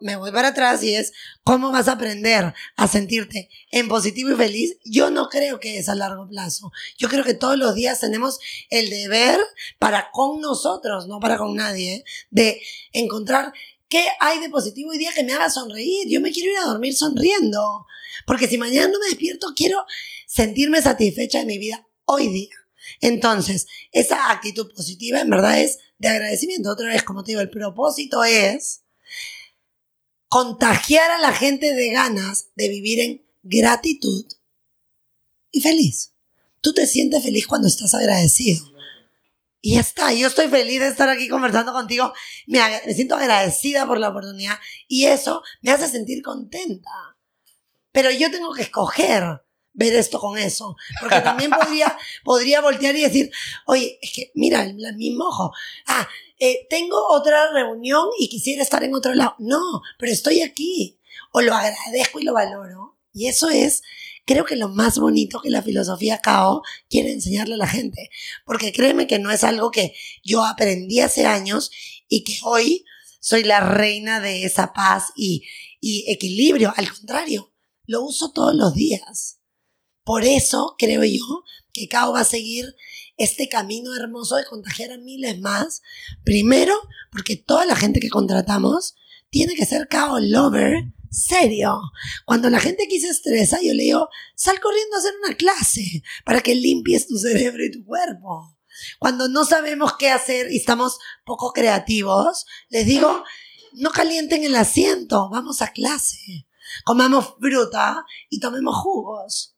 me voy para atrás y es cómo vas a aprender a sentirte en positivo y feliz. Yo no creo que es a largo plazo. Yo creo que todos los días tenemos el deber para con nosotros, no para con nadie, de encontrar qué hay de positivo hoy día que me haga sonreír. Yo me quiero ir a dormir sonriendo. Porque si mañana no me despierto, quiero sentirme satisfecha de mi vida hoy día. Entonces, esa actitud positiva en verdad es de agradecimiento. Otra vez, como te digo, el propósito es contagiar a la gente de ganas de vivir en gratitud y feliz. tú te sientes feliz cuando estás agradecido. Y está, yo estoy feliz de estar aquí conversando contigo, me, me siento agradecida por la oportunidad y eso me hace sentir contenta. Pero yo tengo que escoger ver esto con eso, porque también podría, podría voltear y decir, oye, es que mira, el, el mismo ojo, ah, eh, tengo otra reunión y quisiera estar en otro lado. No, pero estoy aquí, o lo agradezco y lo valoro. Y eso es, creo que lo más bonito que la filosofía Cao quiere enseñarle a la gente. Porque créeme que no es algo que yo aprendí hace años y que hoy soy la reina de esa paz y, y equilibrio. Al contrario, lo uso todos los días. Por eso creo yo que Cao va a seguir este camino hermoso de contagiar a miles más. Primero, porque toda la gente que contratamos tiene que ser Cao lover serio. Cuando la gente aquí se estresa, yo le digo, sal corriendo a hacer una clase para que limpies tu cerebro y tu cuerpo. Cuando no sabemos qué hacer y estamos poco creativos, les digo, no calienten el asiento, vamos a clase. Comamos fruta y tomemos jugos.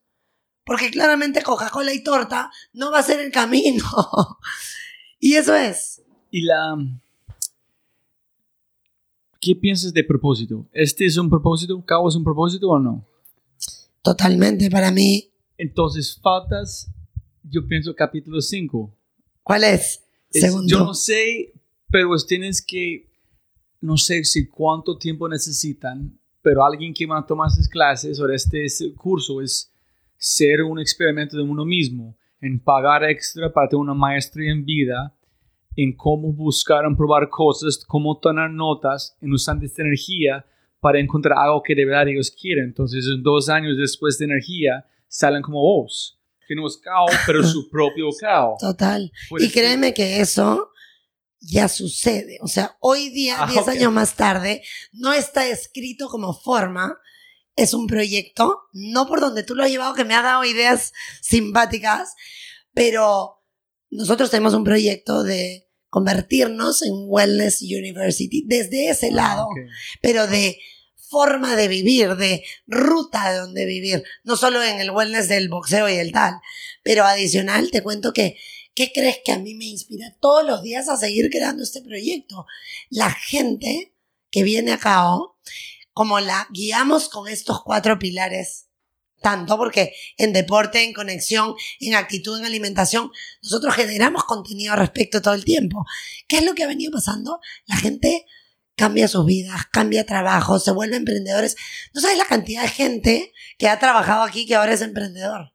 Porque claramente Coca-Cola y torta no va a ser el camino. y eso es. Y la... ¿Qué piensas de propósito? ¿Este es un propósito? ¿Cabo es un propósito o no? Totalmente para mí. Entonces faltas, yo pienso, capítulo 5. ¿Cuál es? Es- Segundo. yo no sé, pero tienes que, no sé si cuánto tiempo necesitan, pero alguien que va a tomar clases o este, este curso es ser un experimento de uno mismo, en pagar extra para tener una maestría en vida, en cómo buscar en probar cosas, cómo tomar notas, en usar esta energía para encontrar algo que de verdad ellos quieren. Entonces, en dos años después de energía, salen como vos, que no es cao, pero su propio cao. Total. Puede Y créeme que eso ya sucede. O sea, hoy día, Ah, 10 ok. años más tarde, no está escrito como forma. Es un proyecto, no por donde tú lo has llevado, que me ha dado ideas simpáticas, pero nosotros tenemos un proyecto de convertirnos en Wellness University desde ese lado, Ok. pero de forma de vivir, de ruta de donde vivir, no solo en el wellness del boxeo y el tal, pero adicional te cuento que, ¿qué crees que a mí me inspira todos los días a seguir creando este proyecto? La gente que viene acá. Como la guiamos con estos cuatro pilares, tanto porque en deporte, en conexión, en actitud, en alimentación, nosotros generamos contenido al respecto todo el tiempo. ¿Qué es lo que ha venido pasando? La gente cambia sus vidas, cambia trabajo, se vuelve emprendedores. No sabes la cantidad de gente que ha trabajado aquí que ahora es emprendedor.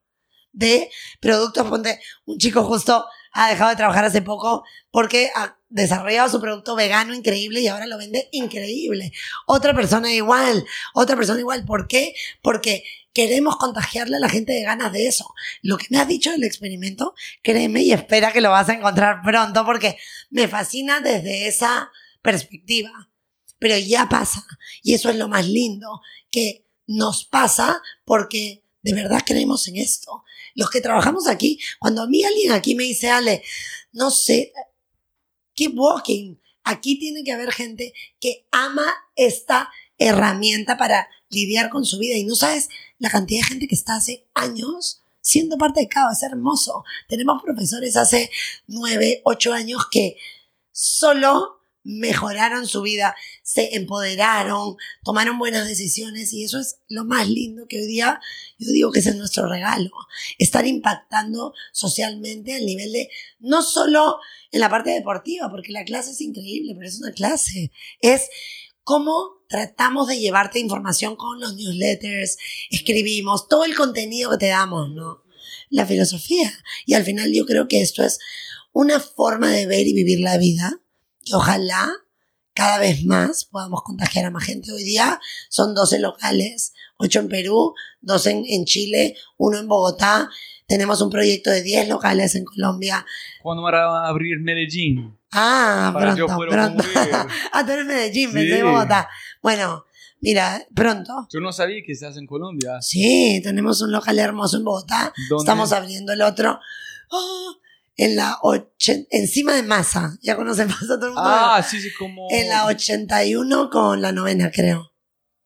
De productos, ponte, un chico justo ha dejado de trabajar hace poco porque ha desarrollado su producto vegano increíble y ahora lo vende increíble. Otra persona igual, otra persona igual. ¿Por qué? Porque queremos contagiarle a la gente de ganas de eso. Lo que me has dicho del experimento, créeme y espera que lo vas a encontrar pronto porque me fascina desde esa perspectiva. Pero ya pasa. Y eso es lo más lindo, que nos pasa porque de verdad creemos en esto. Los que trabajamos aquí, cuando a mí alguien aquí me dice, Ale, no sé, keep walking. Aquí tiene que haber gente que ama esta herramienta para lidiar con su vida. Y no sabes la cantidad de gente que está hace años siendo parte de CAO. Es hermoso. Tenemos profesores hace nueve, ocho años que solo mejoraron su vida, se empoderaron, tomaron buenas decisiones y eso es lo más lindo que hoy día yo digo que es nuestro regalo. Estar impactando socialmente al nivel de, no solo en la parte deportiva, porque la clase es increíble, pero es una clase. Es cómo tratamos de llevarte información con los newsletters, escribimos, todo el contenido que te damos, ¿no? La filosofía. Y al final yo creo que esto es una forma de ver y vivir la vida que ojalá cada vez más podamos contagiar a más gente. Hoy día son 12 locales, 8 en Perú, 2 en, en Chile, 1 en Bogotá. Tenemos un proyecto de 10 locales en Colombia. ¿Cuándo van a abrir Medellín? Ah, Para pronto, pronto. ah, tú eres Medellín, Sí. pensé en Bogotá. Bueno, mira, pronto. Yo no sabía que estás en Colombia. Sí, tenemos un local hermoso en Bogotá. ¿Dónde? Estamos abriendo el otro. Ah, en la ochen- encima de Masa. Ya conoces Masa todo el mundo. Ah, sí, sí, como... En la 81 con la novena, creo.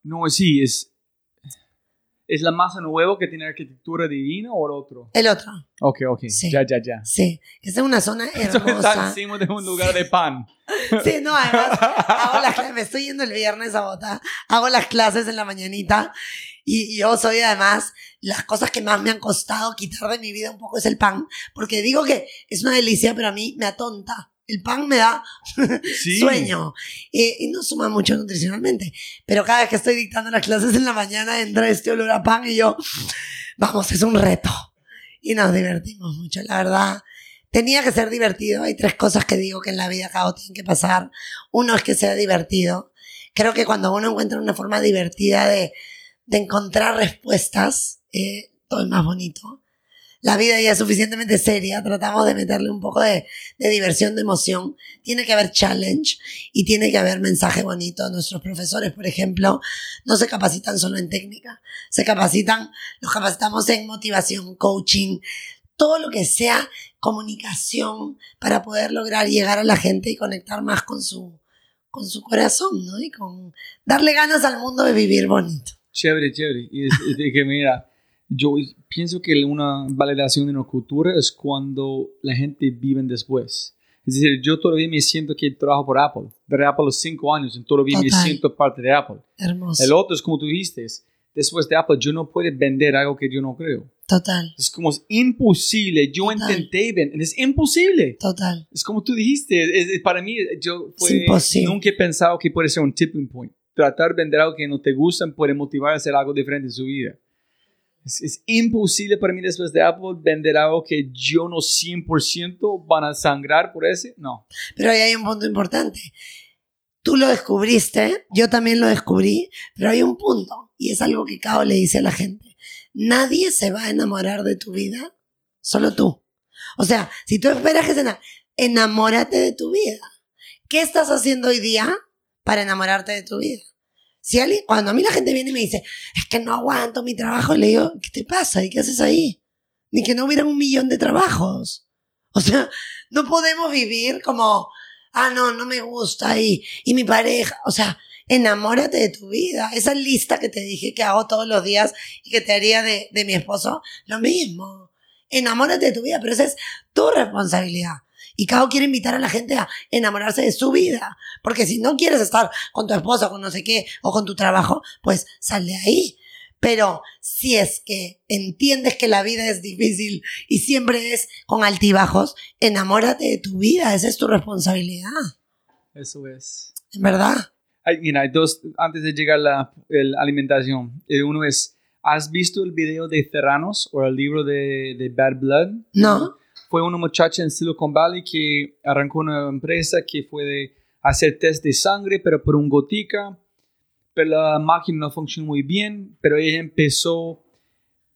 No, sí, es... ¿Es la masa nuevo que tiene arquitectura divina o el otro? El otro. Ok, ok. Sí. Ya, ya, ya. Sí. Esa es una zona Esto está hermosa. encima de un lugar de pan. Sí, no, además, hago las clases, me estoy yendo el viernes a Bogotá, hago las clases en la mañanita y, yo soy además, las cosas que más me han costado quitar de mi vida un poco es el pan, porque digo que es una delicia, pero a mí me atonta. El pan me da Sí. sueño eh, y no suma mucho nutricionalmente, pero cada vez que estoy dictando las clases en la mañana entra este olor a pan y yo, vamos, es un reto y nos divertimos mucho, la verdad. Tenía que ser divertido. Hay tres cosas que digo que en la vida cada tienen que pasar. Uno es que sea divertido. Creo que cuando uno encuentra una forma divertida de, de encontrar respuestas, eh, todo es más bonito. La vida ya es suficientemente seria. Tratamos de meterle un poco de, de diversión, de emoción. Tiene que haber challenge y tiene que haber mensaje bonito. Nuestros profesores, por ejemplo, no se capacitan solo en técnica. Se capacitan, los capacitamos en motivación, coaching, todo lo que sea comunicación para poder lograr llegar a la gente y conectar más con su, con su corazón, ¿no? Y con darle ganas al mundo de vivir bonito. Chévere, chévere. Y es, es de que, mira, yo pienso que una validación de una cultura es cuando la gente vive después. Es decir, yo todavía me siento que trabajo por Apple. De Apple los cinco años y todavía me Total. siento parte de Apple. Hermoso. El otro es como tú dijiste, después de Apple yo no puedo vender algo que yo no creo. Total, Es como es imposible. Yo Total. intenté vender, es imposible. total. Es como tú dijiste, es- es- para mí yo fue, nunca he pensado que puede ser un tipping point. Tratar de vender algo que no te gusta puede motivar a hacer algo diferente en su vida. Es, es imposible para mí después de Apple vender algo que yo no 100% van a sangrar por ese. No. Pero ahí hay un punto importante. Tú lo descubriste, yo también lo descubrí, pero hay un punto, y es algo que Cao le dice a la gente. Nadie se va a enamorar de tu vida, solo tú. O sea, si tú esperas que se ena- enamórate de tu vida. ¿Qué estás haciendo hoy día para enamorarte de tu vida? Si alguien, cuando a mí la gente viene y me dice, es que no aguanto mi trabajo, le digo, ¿qué te pasa? ¿Y qué haces ahí? Ni que no hubiera un millón de trabajos. O sea, no podemos vivir como, ah, no, no me gusta y, y mi pareja, o sea, enamórate de tu vida. Esa lista que te dije que hago todos los días y que te haría de, de mi esposo, lo mismo. Enamórate de tu vida, pero esa es tu responsabilidad. Y Cao quiere invitar a la gente a enamorarse de su vida. Porque si no quieres estar con tu esposo, con no sé qué, o con tu trabajo, pues sal de ahí. Pero si es que entiendes que la vida es difícil y siempre es con altibajos, enamórate de tu vida. Esa es tu responsabilidad. Eso es. En verdad. Hay, mira, hay dos, antes de llegar a la el alimentación. El uno es, ¿has visto el video de Terranos o el libro de, de Bad Blood? No. Fue una muchacha en Silicon Valley que arrancó una empresa que fue de hacer test de sangre, pero por un gotica. Pero la máquina no funcionó muy bien, pero ella empezó a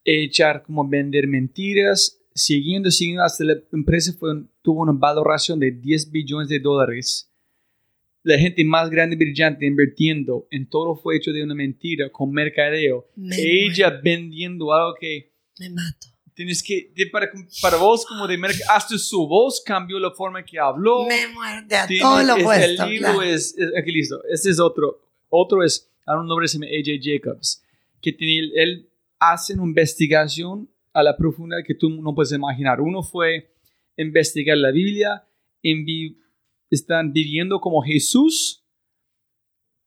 echar como vender mentiras, siguiendo, siguiendo, hasta la empresa fue, tuvo una valoración de 10 billones de dólares. La gente más grande y brillante invirtiendo en todo fue hecho de una mentira con mercadeo. Me ella vendiendo algo que Me mato. Tienes que, de- para, para vos como de hasta su voz cambió la forma que habló. Me muero. De a Tiene- todo lo es- opuesto. El libro claro. es, es- aquí listo, este es otro. Otro es, a un nombre se llama AJ Jacobs, que tiene, él hace una investigación a la profundidad que tú no puedes imaginar. Uno fue investigar la Biblia, en vi- están viviendo como Jesús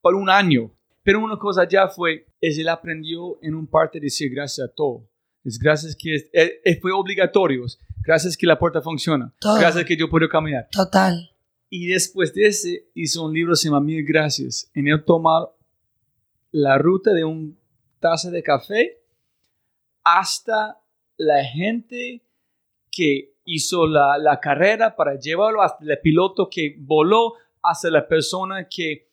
por un año. Pero una cosa ya fue, es él aprendió en un parte decir gracias a todo. Es gracias que es- eh, eh, fue obligatorio. Gracias que la puerta funciona. Todo. Gracias que yo puedo caminar. Total. Y después de ese hizo un libro que se llama Mil Gracias. En él tomar la ruta de un taza de café hasta la gente que hizo la, la carrera para llevarlo, hasta el piloto que voló, hasta la persona que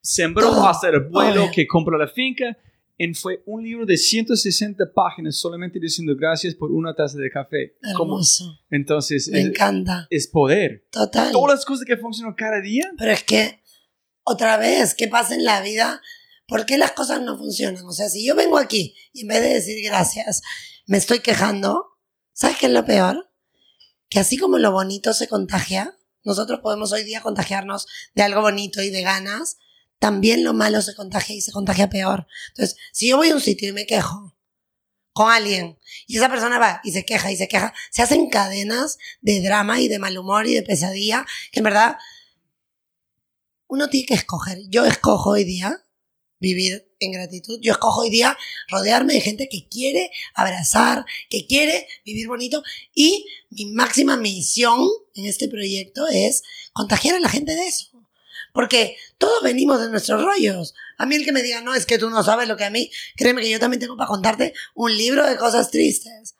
sembró, hasta el Obvio. que compró la finca. Y fue un libro de 160 páginas solamente diciendo gracias por una taza de café. Hermoso. entonces, Me es, encanta. es poder Total. todas las cosas que funcionan cada día. Pero es que, otra vez, ¿qué pasa en la vida? ¿Por qué las cosas no funcionan? O sea, si yo vengo aquí y en vez de decir gracias, me estoy quejando, ¿sabes qué es lo peor? Que así como lo bonito se contagia, nosotros podemos hoy día contagiarnos de algo bonito y de ganas, también lo malo se contagia y se contagia peor. Entonces, si yo voy a un sitio y me quejo, con alguien y esa persona va y se queja y se queja, se hacen cadenas de drama y de mal humor y de pesadilla que en verdad uno tiene que escoger. Yo escojo hoy día vivir en gratitud. Yo escojo hoy día rodearme de gente que quiere abrazar, que quiere vivir bonito y mi máxima misión en este proyecto es contagiar a la gente de eso. Porque todos venimos de nuestros rollos. A mí el que me diga, no, es que tú no sabes lo que a mí, créeme que yo también tengo para contarte un libro de cosas tristes.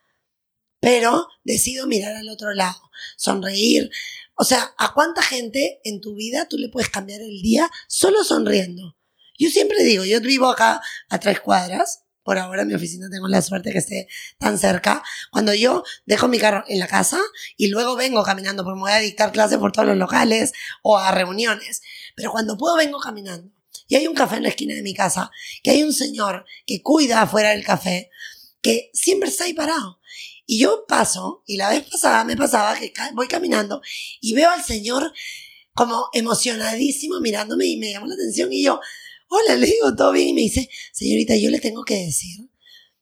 Pero decido mirar al otro lado, sonreír. O sea, ¿a cuánta gente en tu vida tú le puedes cambiar el día solo sonriendo? Yo siempre digo, yo vivo acá a tres cuadras. Por ahora en mi oficina tengo la suerte que esté tan cerca. Cuando yo dejo mi carro en la casa y luego vengo caminando, porque me voy a dictar clases por todos los locales o a reuniones. Pero cuando puedo vengo caminando. Y hay un café en la esquina de mi casa, que hay un señor que cuida afuera del café, que siempre está ahí parado. Y yo paso, y la vez pasada me pasaba que voy caminando y veo al señor como emocionadísimo mirándome y me llamó la atención y yo, hola, le digo, todo bien. Y me dice, señorita, yo le tengo que decir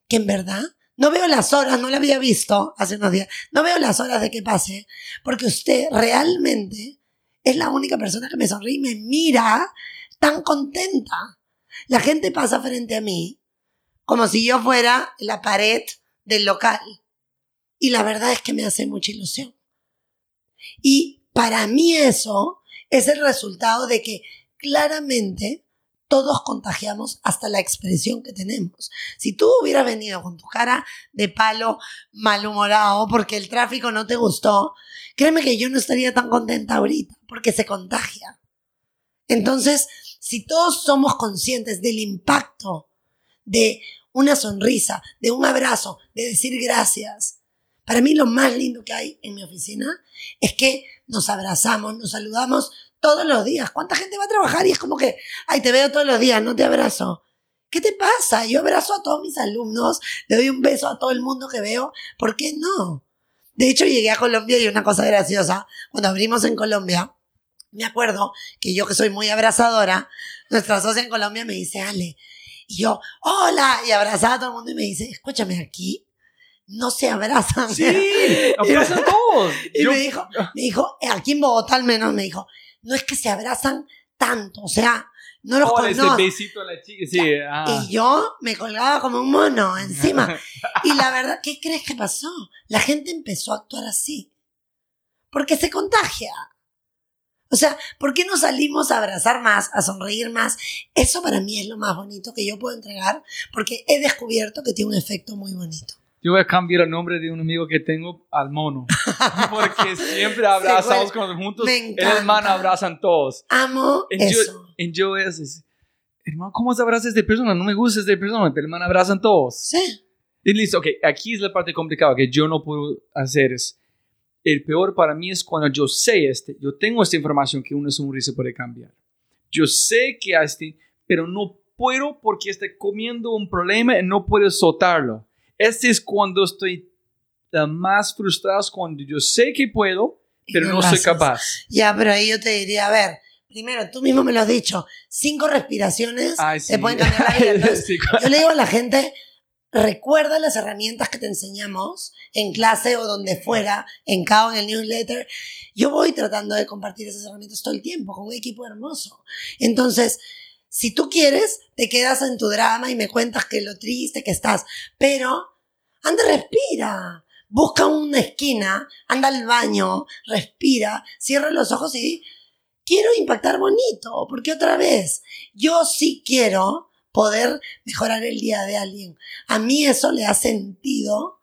que en verdad no veo las horas, no la había visto hace unos días, no veo las horas de que pase, porque usted realmente es la única persona que me sonríe y me mira tan contenta. La gente pasa frente a mí como si yo fuera la pared del local. Y la verdad es que me hace mucha ilusión. Y para mí eso es el resultado de que claramente todos contagiamos hasta la expresión que tenemos. Si tú hubieras venido con tu cara de palo malhumorado porque el tráfico no te gustó, créeme que yo no estaría tan contenta ahorita porque se contagia. Entonces, si todos somos conscientes del impacto de una sonrisa, de un abrazo, de decir gracias, para mí lo más lindo que hay en mi oficina es que nos abrazamos, nos saludamos todos los días. ¿Cuánta gente va a trabajar y es como que, ay, te veo todos los días, no te abrazo? ¿Qué te pasa? Yo abrazo a todos mis alumnos, le doy un beso a todo el mundo que veo. ¿Por qué no? De hecho, llegué a Colombia y una cosa graciosa, cuando abrimos en Colombia, me acuerdo que yo que soy muy abrazadora, nuestra socia en Colombia me dice, Ale, y yo, hola, y abrazaba a todo el mundo y me dice, escúchame aquí, no se abrazan. Sí, abrazan todos. Y me dijo, me dijo, aquí en Bogotá al menos, me dijo, no es que se abrazan tanto, o sea, no los conozco. besito a la chica, sí. Ah. Y yo me colgaba como un mono encima. y la verdad, ¿qué crees que pasó? La gente empezó a actuar así. Porque se contagia. O sea, ¿por qué no salimos a abrazar más, a sonreír más? Eso para mí es lo más bonito que yo puedo entregar porque he descubierto que tiene un efecto muy bonito. Yo voy a cambiar el nombre de un amigo que tengo al mono. Porque siempre abrazamos cuando juntos. el hermano abrazan todos. Amo eso. En yo es, hermano, ¿cómo se abraza esta persona? No me gusta esta persona, pero hermano abrazan todos. Sí. Y listo, ok, aquí es la parte complicada que yo no puedo hacer. Es, el peor para mí es cuando yo sé este, yo tengo esta información que una sonrisa puede cambiar. Yo sé que este, pero no puedo porque estoy comiendo un problema y no puedo soltarlo. Este es cuando estoy más frustrado, cuando yo sé que puedo, pero no soy capaz. Ya, pero ahí yo te diría, a ver, primero, tú mismo me lo has dicho, cinco respiraciones te pueden cambiar la vida. yo le digo a la gente, recuerda las herramientas que te enseñamos en clase o donde fuera, en cada en el newsletter. Yo voy tratando de compartir esas herramientas todo el tiempo con un equipo hermoso. Entonces, si tú quieres, te quedas en tu drama y me cuentas que lo triste que estás, pero anda, respira. Busca una esquina, anda al baño, respira, cierra los ojos y quiero impactar bonito, porque otra vez, yo sí quiero poder mejorar el día de alguien. A mí eso le ha sentido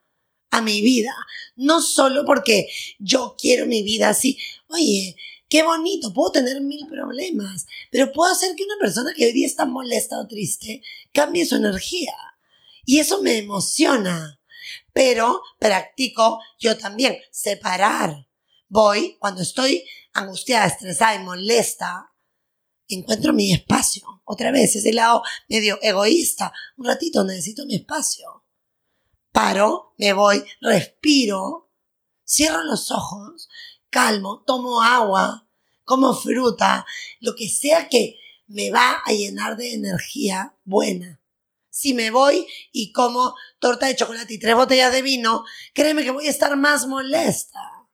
a mi vida, no solo porque yo quiero mi vida así. Oye, Qué bonito, puedo tener mil problemas, pero puedo hacer que una persona que hoy día está molesta o triste cambie su energía. Y eso me emociona. Pero practico yo también separar. Voy, cuando estoy angustiada, estresada y molesta, encuentro mi espacio. Otra vez, ese lado medio egoísta. Un ratito necesito mi espacio. Paro, me voy, respiro, cierro los ojos calmo, tomo agua, como fruta, lo que sea que me va a llenar de energía buena. si me voy y como torta de chocolate y tres botellas de vino, créeme que voy a estar más molesta.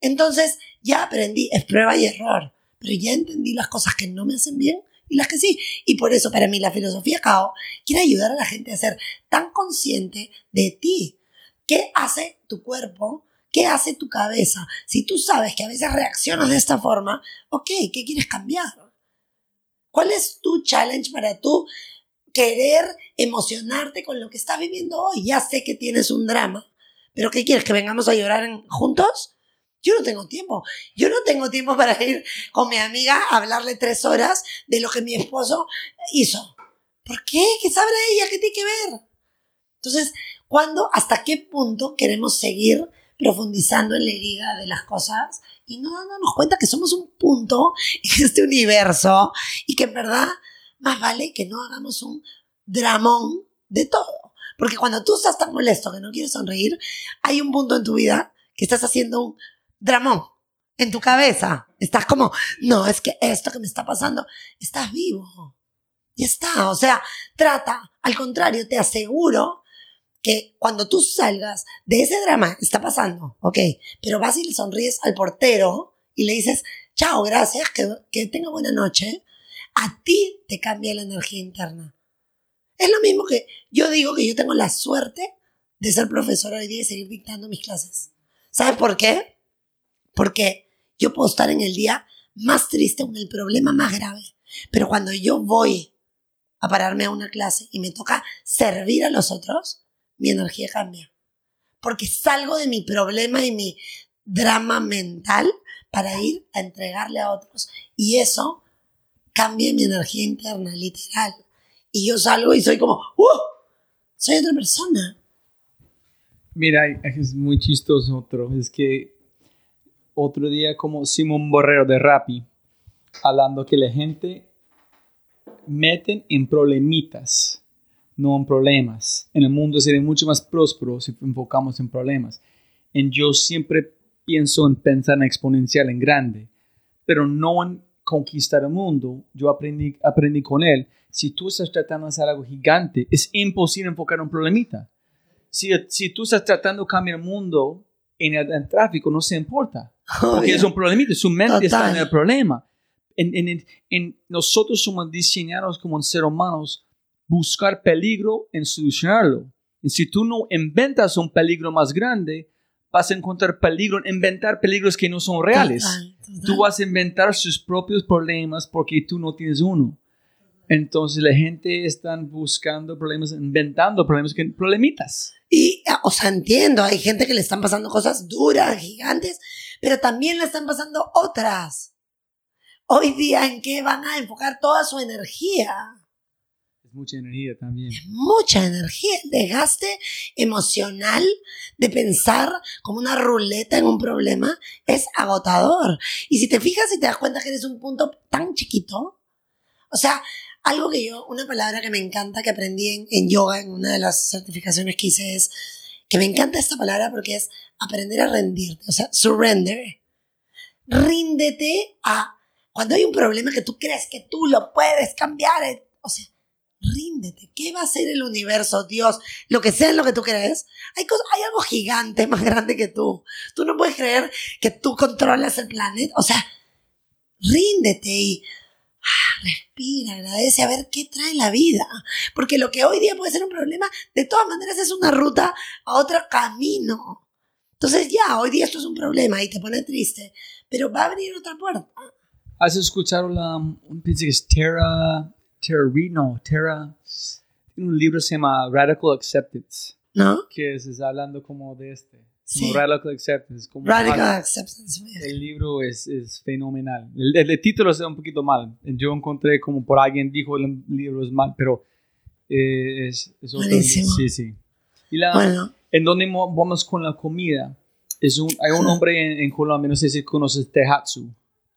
Entonces, ya aprendí, es prueba y error, pero ya entendí las cosas que no me hacen bien y las que sí. Y por eso para mí la filosofía Cao quiere ayudar a la gente a ser tan consciente de ti. ¿Qué hace tu cuerpo? ¿Qué hace tu cabeza? Si tú sabes que a veces reaccionas de esta forma, ok, ¿qué quieres cambiar? ¿Cuál es tu challenge para tú querer emocionarte con lo que estás viviendo hoy? Ya sé que tienes un drama, pero ¿qué quieres? ¿Que vengamos a llorar en- juntos? Yo no tengo tiempo. Yo no tengo tiempo para ir con mi amiga a hablarle tres horas de lo que mi esposo hizo. ¿Por qué? ¿Qué sabrá ella? ¿Qué tiene que ver? Entonces, ¿cuándo, hasta qué punto queremos seguir profundizando en la herida de las cosas y no dándonos cuenta que somos un punto en este universo y que en verdad más vale que no hagamos un dramón de todo? Porque cuando tú estás tan molesto que no quieres sonreír, hay un punto en tu vida que estás haciendo un dramón en tu cabeza. Estás como, no, es que esto que me está pasando, estás vivo. Y está, o sea, trata, al contrario, te aseguro que cuando tú salgas de ese drama, está pasando, ok, pero vas y le sonríes al portero y le dices, chao, gracias, que, que tenga buena noche, a ti te cambia la energía interna. Es lo mismo que yo digo que yo tengo la suerte de ser profesora hoy día y seguir dictando mis clases. ¿Sabes por qué? Porque yo puedo estar en el día más triste, con el problema más grave. Pero cuando yo voy a pararme a una clase y me toca servir a los otros, mi energía cambia. Porque salgo de mi problema y mi drama mental para ir a entregarle a otros. Y eso cambia mi energía interna, literal. Y yo salgo y soy como, ¡uh! Soy otra persona. Mira, es muy chistoso otro. Es que otro día como Simón Borrero de Rappi, hablando que la gente meten en problemitas, no en problemas. En el mundo sería mucho más próspero si enfocamos en problemas. En yo siempre pienso en pensar en exponencial, en grande, pero no en conquistar el mundo. Yo aprendí, aprendí con él. Si tú estás tratando de hacer algo gigante, es imposible enfocar un problemita. Si, si tú estás tratando de cambiar el mundo en el, en el tráfico, no se importa. Porque es un problemita, su mente está en el problema. En, en- en- en- nosotros somos diseñados como seres humanos buscar peligro en solucionarlo. Y si tú no inventas un peligro más grande, vas a encontrar peligro en inventar peligros que no son reales. Total, total. Tú vas a inventar sus propios problemas porque tú no tienes uno. Entonces la gente está buscando problemas, inventando problemas, que, problemitas. Y, ah, o sea, entiendo, hay gente que le están pasando cosas duras, gigantes, pero también le están pasando otras. Hoy día, ¿en qué van a enfocar toda su energía? Mucha energía también. Mucha energía, desgaste emocional de pensar como una ruleta en un problema es agotador. Y si te fijas y te das cuenta que eres un punto tan chiquito, o sea, algo que yo, una palabra que me encanta, que aprendí en, en yoga, en una de las certificaciones que hice es, que me encanta esta palabra porque es aprender a rendirte, o sea, surrender. Ríndete a, cuando hay un problema que tú crees que tú lo puedes cambiar, o sea, ríndete. ¿Qué va a hacer el universo, Dios? Lo que sea en lo que tú crees. Hay, cosas, hay algo gigante más grande que tú. Tú no puedes creer que tú controlas el planeta. O sea, ríndete y ah, respira, agradece a ver qué trae la vida. Porque lo que hoy día puede ser un problema, de todas maneras es una ruta a otro camino. Entonces ya, hoy día esto es un problema y te pone triste, pero va a abrir otra puerta. ¿Has escuchado la, un que es Tara, Tara Reid? Tiene un libro que se llama Radical Acceptance, ¿No? que es, es hablando como de este. Sí. Radical Acceptance. Como Radical algo- acceptance. El libro es, es fenomenal. El, el- el título es un poquito mal. Yo encontré como por alguien dijo el libro es mal, pero eh, es, es otro- Buenísimo. Sí, sí. Y la, Bueno, en donde mo- vamos con la comida, es un, hay un hombre en, en Colombia, no sé si conoces Tehatsu,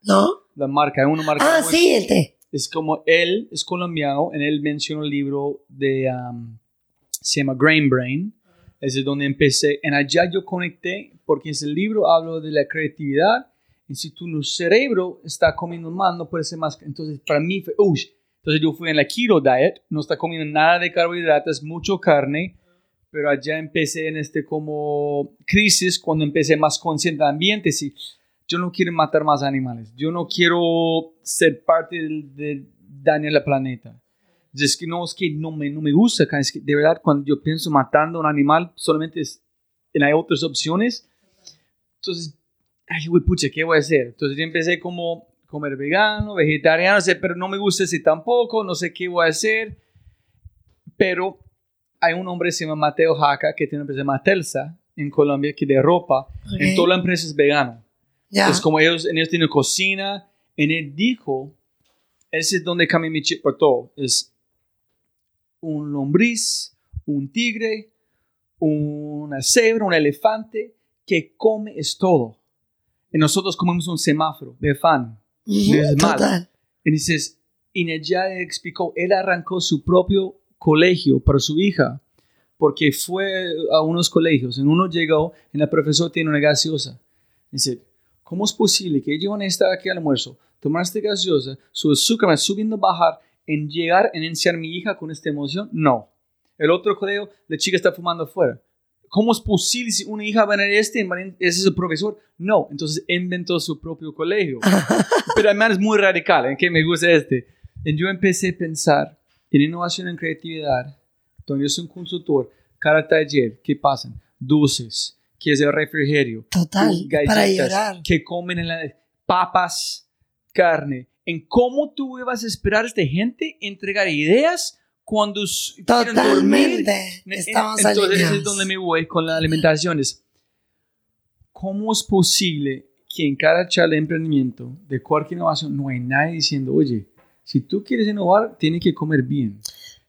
¿no? la marca, hay una marca. Ah, sí, el té. Es como él es colombiano, en él menciona el libro de, um, se llama Grain Brain, es de donde empecé. En allá yo conecté, porque ese libro habla de la creatividad, y si tu cerebro está comiendo mal, no puede ser más. Entonces, para mí fue, uy, Entonces yo fui en la keto diet, no está comiendo nada de carbohidratos, mucho carne, pero allá empecé en este como crisis cuando empecé más consciente del ambiente, sí, yo no quiero matar más animales, yo no quiero ser parte del, del daño al planeta. Es que no, es que no me, no me gusta, es que de verdad cuando yo pienso matando a un animal, solamente es, hay otras opciones. Entonces, ay, güey, pucha, ¿qué voy a hacer? Entonces yo empecé como comer vegano, vegetariano, sé, pero no me gusta ese tampoco, no sé qué voy a hacer. Pero hay un hombre que se llama Mateo Jaca, que tiene una empresa Matelsa en Colombia, que de ropa, en toda la empresa es vegano. Es como ellos, ellos tienen cocina, en él dijo, ese es donde cambia mi chip por todo, es un lombriz, un tigre, una cebra, un elefante, que come es todo. Y nosotros comemos un semáforo de fan. Es mal. Y dices, y ya explicó, él arrancó su propio colegio para su hija, porque fue a unos colegios, en uno llegó, y la profesora tiene una gaseosa. Dice, ¿cómo es posible que ellos van a estar aquí al almuerzo, tomar esta gaseosa, su azúcar va subiendo, bajar, en llegar, en enseñar a mi hija con esta emoción? No. El otro colegio, la chica está fumando afuera. ¿Cómo es posible si una hija va a este, ese es el profesor? No, entonces inventó su propio colegio. Pero además es muy radical, ¿en qué me gusta este? Y yo empecé a pensar en innovación en creatividad, donde yo soy un consultor, cada taller, ¿qué pasan? Dulces, que es el refrigerio. Total, galletas, para llorar. Que comen en la, papas, carne. ¿En cómo tú vas a esperar a esta gente entregar ideas cuando dormir? Totalmente. Estamos Entonces es alineados. donde me voy con las alimentaciones. ¿Cómo es posible que en cada charla de emprendimiento, de cualquier innovación, no hay nadie diciendo, oye, si tú quieres innovar, tienes que comer bien?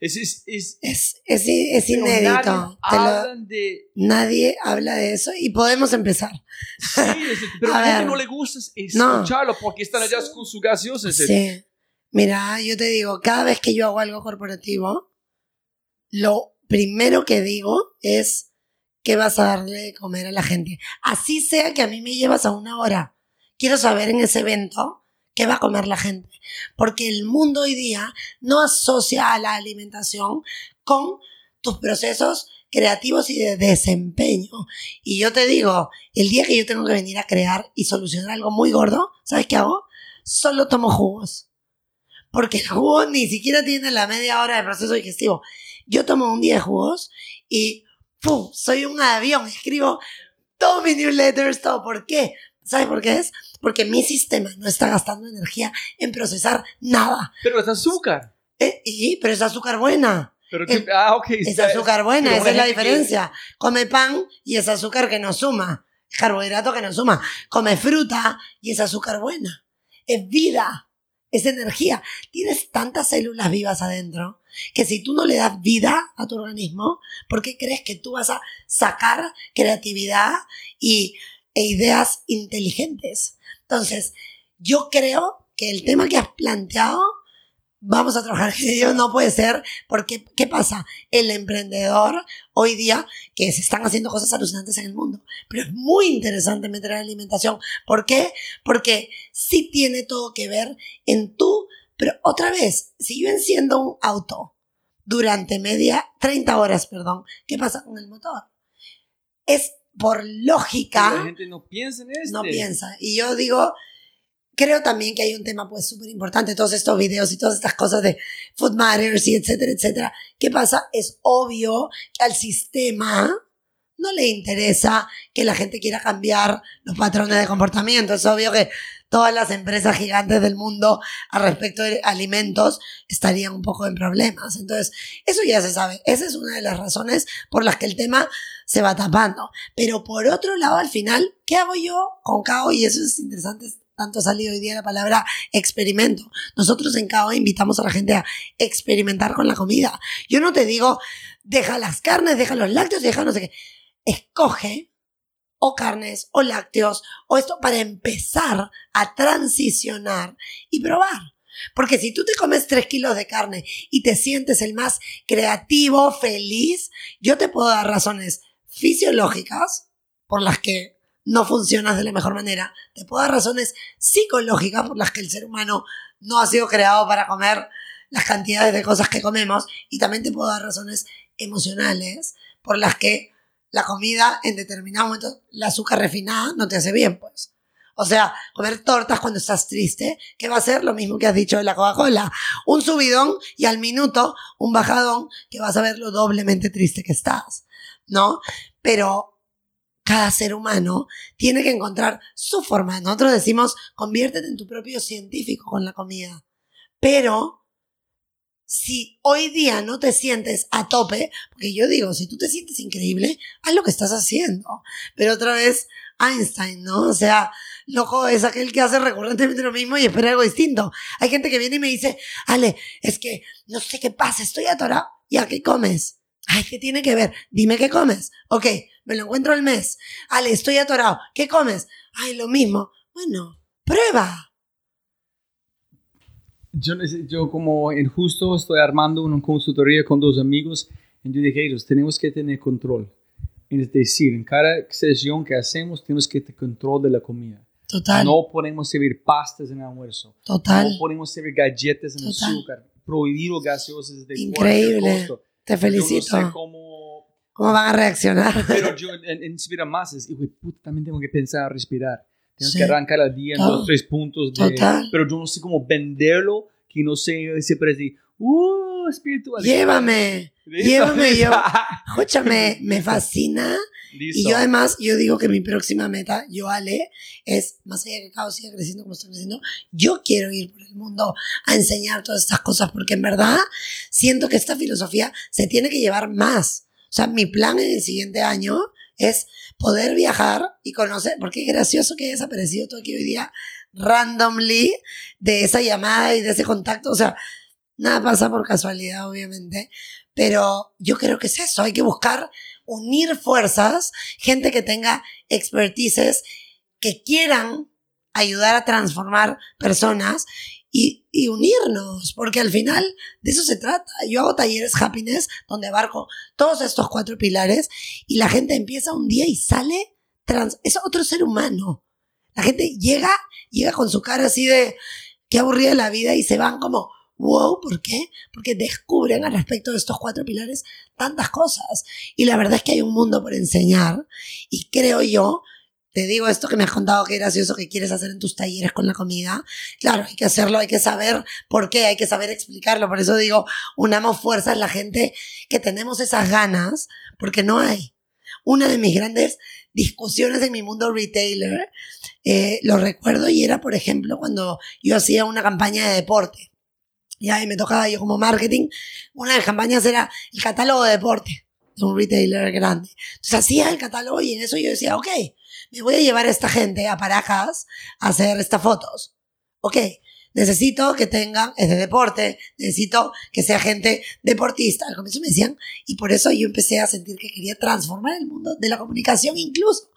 Es, es, es, Es, es, inédito. nadie Te lo- hablan de... nadie habla de eso y podemos empezar. Sí, pero A la gente no le gusta No. escucharlo porque están allá con su gaseosa. Sí. Mira, yo te digo, cada vez que yo hago algo corporativo, lo primero que digo es qué vas a darle de comer a la gente. Así sea que a mí me llevas a una hora. Quiero saber en ese evento qué va a comer la gente. Porque el mundo hoy día no asocia a la alimentación con tus procesos creativos y de desempeño. Y yo te digo, el día que yo tengo que venir a crear y solucionar algo muy gordo, ¿sabes qué hago? Solo tomo jugos. Porque el jugo ni siquiera tiene la media hora de proceso digestivo. Yo tomo un día de jugos y ¡pum! soy un avión. Escribo todos mis newsletters, todo. ¿Por qué? ¿Sabes por qué es? Porque mi sistema no está gastando energía en procesar nada. Pero es azúcar. Eh, y, pero es azúcar buena. Pero que- ah, ok. Es está- azúcar buena, esa es la que- diferencia. Come pan y es azúcar que no suma. Carbohidrato que no suma. Come fruta y es azúcar buena. Es vida. Es energía. Tienes tantas células vivas adentro que si tú no le das vida a tu organismo, ¿por qué crees que tú vas a sacar creatividad y, e ideas inteligentes? Entonces, yo creo que el tema que has planteado vamos a trabajar ello, no puede ser, porque ¿qué pasa? El emprendedor hoy día, que se están haciendo cosas alucinantes en el mundo, pero es muy interesante meter la alimentación. ¿Por qué? Porque sí tiene todo que ver en tú, pero otra vez, si yo enciendo un auto durante media, 30 horas, perdón, ¿qué pasa con el motor? Es por lógica La gente no piensa en esto. no piensa. Y yo digo, creo también que hay un tema pues súper importante, todos estos videos y todas estas cosas de Food Matters y etcétera, etcétera. ¿Qué pasa? Es obvio que al sistema no le interesa que la gente quiera cambiar los patrones de comportamiento. Es obvio que todas las empresas gigantes del mundo al respecto de alimentos estarían un poco en problemas. Entonces, eso ya se sabe. Esa es una de las razones por las que el tema se va tapando. Pero por otro lado, al final, ¿qué hago yo con Cao? Y eso es interesante, tanto ha salido hoy día la palabra experimento. Nosotros en Cao invitamos a la gente a experimentar con la comida. Yo no te digo, deja las carnes, deja los lácteos, deja no sé qué. Escoge o carnes o lácteos o esto para empezar a transicionar y probar. Porque si tú te comes tres kilos de carne y te sientes el más creativo, feliz, yo te puedo dar razones fisiológicas por las que no funcionas de la mejor manera. Te puedo dar razones psicológicas por las que el ser humano no ha sido creado para comer las cantidades de cosas que comemos y también te puedo dar razones emocionales por las que la comida en determinado momento, la azúcar refinada no te hace bien, pues. O sea, comer tortas cuando estás triste, que va a ser lo mismo que has dicho de la Coca-Cola. Un subidón y al minuto un bajadón que vas a ver lo doblemente triste que estás, ¿no? Pero cada ser humano tiene que encontrar su forma. Nosotros decimos, conviértete en tu propio científico con la comida. Pero si hoy día no te sientes a tope, porque yo digo, si tú te sientes increíble, haz lo que estás haciendo. Pero otra vez, Einstein, ¿no? O sea, loco es aquel que hace recurrentemente lo mismo y espera algo distinto. Hay gente que viene y me dice, Ale, es que no sé qué pasa, estoy atorado. ¿Ya qué comes? Ay, ¿qué tiene que ver? Dime qué comes. Ok, me lo encuentro el mes. Ale, estoy atorado. ¿Qué comes? Ay, lo mismo. Bueno, prueba. Yo, yo como en justo estoy armando una consultoría con dos amigos y yo dije, ellos tenemos que tener control. Es decir, en cada sesión que hacemos tenemos que tener control de la comida. Total. No podemos servir pastas en el almuerzo. Total. No podemos servir galletas en Total. azúcar. Prohibido gaseosas de Increíble. Te felicito. Yo no sé cómo... ¿Cómo van a reaccionar? Pero yo en, en más es, hijo puta, también tengo que pensar respirar. Tengo Sí. que arrancar al día en dos, tres puntos. De, Total. Pero yo no sé cómo venderlo, que no sé, siempre decir, ¡uh, espiritual! Llévame. Listo. Llévame yo. Escúchame, me fascina. Y Listo. yo además, yo digo que mi próxima meta, yo Ale, es, más allá de que Cao siga creciendo como está creciendo, yo quiero ir por el mundo a enseñar todas estas cosas, porque en verdad siento que esta filosofía se tiene que llevar más. O sea, mi plan en el siguiente año es poder viajar y conocer, porque es gracioso que haya desaparecido todo aquí hoy día randomly de esa llamada y de ese contacto. O sea, nada pasa por casualidad, obviamente, pero yo creo que es eso, hay que buscar unir fuerzas, gente que tenga expertices, que quieran ayudar a transformar personas y, y unirnos, porque al final de eso se trata. Yo hago talleres happiness donde abarco todos estos cuatro pilares y la gente empieza un día y sale trans, es otro ser humano. La gente llega, llega con su cara así de qué aburrida la vida y se van como, wow, ¿por qué? Porque descubren al respecto de estos cuatro pilares tantas cosas. Y la verdad es que hay un mundo por enseñar y creo yo, te digo esto que me has contado que gracioso que quieres hacer en tus talleres con la comida. Claro, hay que hacerlo, hay que saber por qué, hay que saber explicarlo. Por eso digo, unamos fuerzas la gente que tenemos esas ganas, porque no hay. Una de mis grandes discusiones en mi mundo retailer, eh, lo recuerdo y era, por ejemplo, cuando yo hacía una campaña de deporte. Ya y me tocaba yo como marketing, una de las campañas era el catálogo de deporte de un retailer grande. Entonces hacía el catálogo y en eso yo decía, ok, me voy a llevar a esta gente a Paracas a hacer estas fotos. Ok, necesito que tengan, es de deporte, necesito que sea gente deportista. Al comienzo me decían, y por eso yo empecé a sentir que quería transformar el mundo de la comunicación incluso.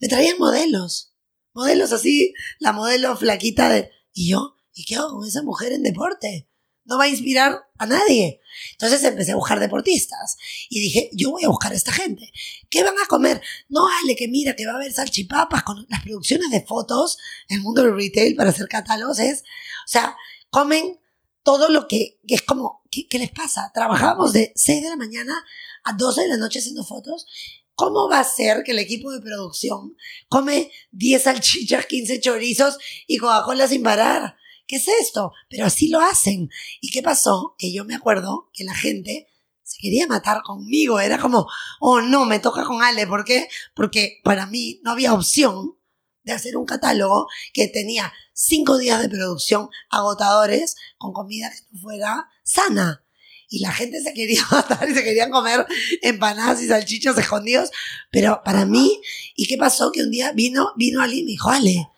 Me traían modelos, modelos así, la modelo flaquita de, y yo, ¿y qué hago con esa mujer en deporte? No va a inspirar a nadie. Entonces empecé a buscar deportistas y dije, yo voy a buscar a esta gente. ¿Qué van a comer? No, Ale, que mira, que va a haber salchipapas con las producciones de fotos el mundo del retail para hacer catálogos. Es, o sea, comen todo lo que, es como, ¿qué, ¿qué les pasa? Trabajamos de 6 de la mañana a 12 de la noche haciendo fotos. ¿Cómo va a ser que el equipo de producción come 10 salchichas, 15 chorizos y Coca-Cola sin parar? ¿Qué es esto? Pero así lo hacen. ¿Y qué pasó? Que yo me acuerdo que la gente se quería matar conmigo. Era como, oh no, me toca con Ale. ¿Por qué? Porque para mí no había opción de hacer un catálogo que tenía cinco días de producción agotadores con comida que no fuera sana. Y la gente se quería matar y se querían comer empanadas y salchichos escondidos. Pero para mí, ¿y qué pasó? Que un día vino, vino alguien y me dijo, Ale,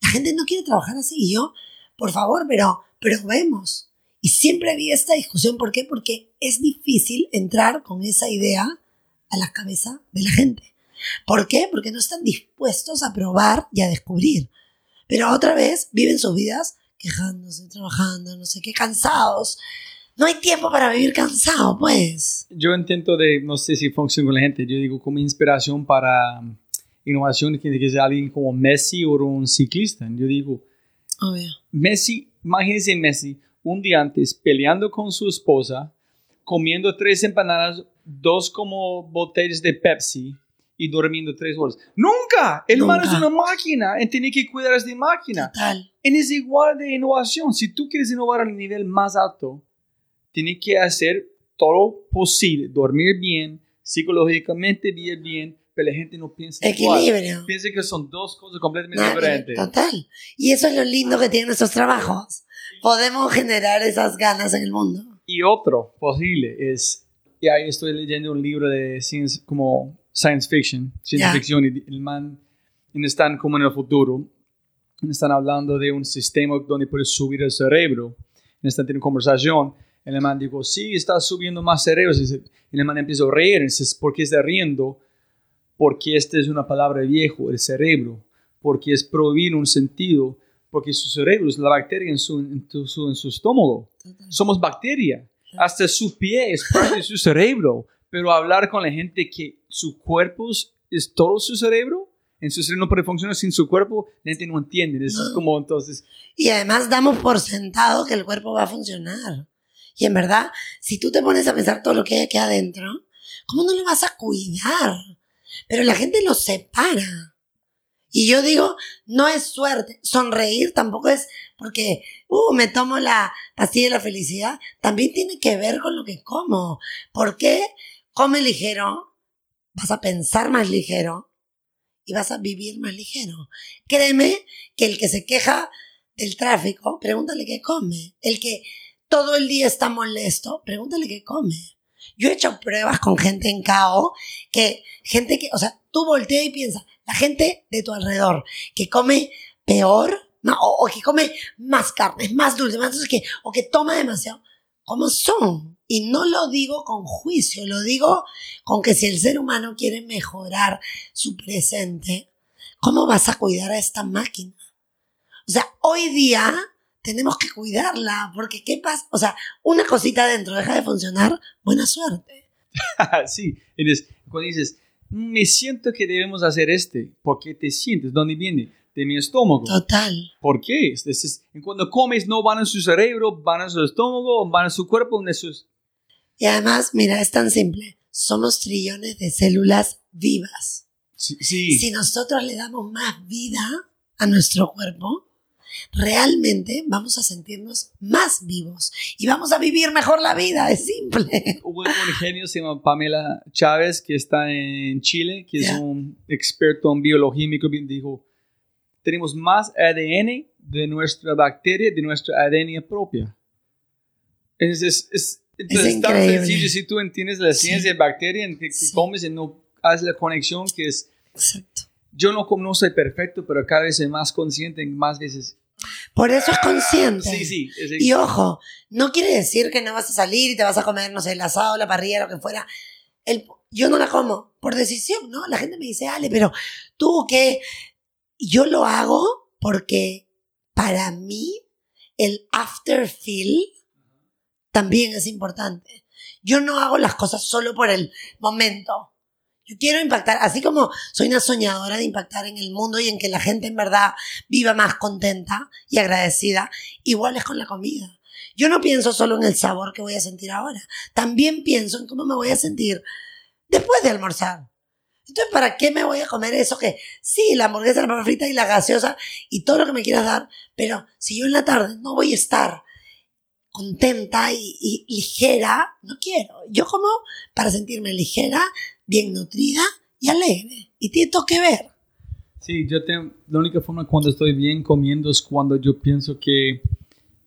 la gente no quiere trabajar así. Y yo, por favor, pero, pero vemos. Y siempre había esta discusión. ¿Por qué? Porque es difícil entrar con esa idea a la cabeza de la gente. ¿Por qué? Porque no están dispuestos a probar y a descubrir. Pero otra vez viven sus vidas quejándose, trabajando, no sé qué, cansados. No hay tiempo para vivir cansado, pues. Yo intento de, no sé si funciona con la gente, yo digo como inspiración para innovación, tiene que ser alguien como Messi o un ciclista. Yo digo, Obvio. Messi, imagínense Messi, un día antes peleando con su esposa, comiendo tres empanadas, dos como botellas de Pepsi y durmiendo tres horas. Nunca. El man es una máquina y tiene que cuidar de máquina. Total. Y es igual de innovación. Si tú quieres innovar al nivel más alto, tienes que hacer todo posible, dormir bien, psicológicamente bien, bien, pero la gente no piensa. Equilibrio. Piensa que son dos cosas completamente diferentes. Total. Y eso es lo lindo que tienen nuestros trabajos. Podemos generar esas ganas en el mundo. Y otro posible es, y ahí estoy leyendo un libro de ciencia, como science fiction, ciencia Ya. ficción, y el man, y están como en el futuro, están hablando de un sistema donde puedes subir el cerebro, están teniendo conversación, el man dijo, sí, está subiendo más cerebros, y el man empieza a reír, dice, ¿por qué está riendo? Porque esta es una palabra viejo, el cerebro, porque es prohibir un sentido, porque su cerebro es la bacteria en su, en su- en su estómago. Somos bacteria. Hasta su pie es parte de su cerebro. Pero hablar con la gente que su cuerpo es, todo su cerebro, en su cerebro no puede funcionar sin su cuerpo, la gente no entiende. Eso es como entonces, Y además damos por sentado que el cuerpo va a funcionar. Y en verdad, si tú te pones a pensar todo lo que hay aquí adentro, ¿cómo no lo vas a cuidar? Pero la gente lo separa. Y yo digo, no es suerte. Sonreír tampoco es porque, uh, me tomo la pastilla de la felicidad. También tiene que ver con lo que como. ¿Por qué come ligero? Vas a pensar más ligero y vas a vivir más ligero. Créeme que el que se queja del tráfico, pregúntale qué come. El que todo el día está molesto, pregúntale qué come. Yo he hecho pruebas con gente en KO, que gente que, o sea, tú voltea y piensa, la gente de tu alrededor que come peor, no, o, que come más carne, más dulce, más dulce que, o que toma demasiado, ¿cómo son? Y no lo digo con juicio, lo digo con que si el ser humano quiere mejorar su presente, ¿cómo vas a cuidar a esta máquina? O sea, hoy día tenemos que cuidarla, porque ¿qué pasa? O sea, una cosita adentro deja de funcionar, buena suerte. sí. Eres, cuando dices, me siento que debemos hacer este, ¿por qué te sientes? ¿Dónde viene? De mi estómago. Total. ¿Por qué? Es- es- es- cuando comes no van a su cerebro, van a su estómago, van a su cuerpo, donde sus... Y además, mira, es tan simple. Somos trillones de células vivas. Sí, sí. Si nosotros le damos más vida a nuestro cuerpo, realmente vamos a sentirnos más vivos y vamos a vivir mejor la vida. Es simple. Hubo un genio, se llama Pamela Chávez, que está en Chile, que es un experto en biología microbiana, dijo, tenemos más ADN de nuestra bacteria, de nuestra ADN propia. Es, es, es, entonces, tan increíble. sencillo si tú entiendes la Sí. ciencia de bacteria, en que, que Sí. comes y no haces la conexión, que es, Exacto. yo no, no soy perfecto, pero cada vez soy más consciente, más veces. Por eso es consciente. Sí, sí. es- Y ojo, no quiere decir que no vas a salir y te vas a comer, no sé, el asado, la parrilla, lo que fuera. El, yo no la como por decisión, ¿no? La gente me dice, Ale, pero tú qué. Yo lo hago porque para mí el after feel también es importante. Yo no hago las cosas solo por el momento. Yo quiero impactar, así como soy una soñadora de impactar en el mundo y en que la gente en verdad viva más contenta y agradecida, igual es con la comida. Yo no pienso solo en el sabor que voy a sentir ahora, también pienso en cómo me voy a sentir después de almorzar. Entonces, ¿para qué me voy a comer eso que sí, la hamburguesa, la papa frita y la gaseosa y todo lo que me quieras dar? Pero si yo en la tarde no voy a estar contenta y, y ligera, no quiero. Yo como para sentirme ligera, bien nutrida y alegre. Y tiene todo que ver. Sí, yo tengo, la única forma cuando estoy bien comiendo es cuando yo pienso que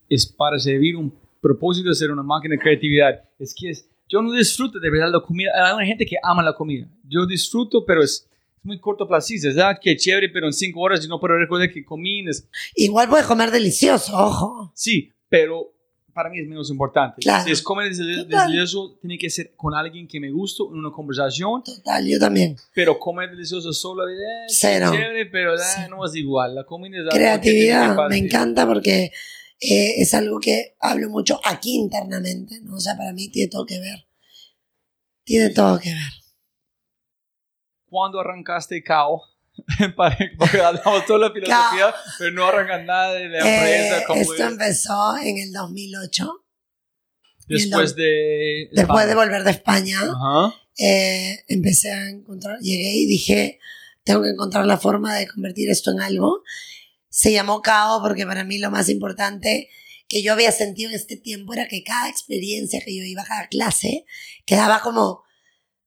es para servir un propósito de ser una máquina de creatividad. Es que es, yo no disfruto de verdad la comida. Hay una gente que ama la comida. Yo disfruto, pero es, muy cortoplacista. Es ah, que chévere, pero en cinco horas yo no puedo recordar que comí. Es- Igual puedes comer delicioso, ojo. sí, pero para mí es menos importante. Claro. Si es comer delicioso, tiene que ser con alguien que me gusta, en una conversación. Total, yo también. Pero comer delicioso solo, eh, Cero. chévere, pero eh, Sí. no es igual. La comida es algo que Creatividad, me encanta porque eh, es algo que hablo mucho aquí internamente, ¿no? O sea, para mí tiene todo que ver. Tiene todo que ver. ¿Cuándo arrancaste KO? Porque hablamos toda la filosofía, pero no arrancan nada de la empresa. Eh, esto es. empezó en el 2008, Después de... después de volver de España. Ajá. eh, empecé a encontrar, llegué y dije, tengo que encontrar la forma de convertir esto en algo. Se llamó CAO porque para mí lo más importante que yo había sentido en este tiempo era que cada experiencia que yo iba a cada clase quedaba como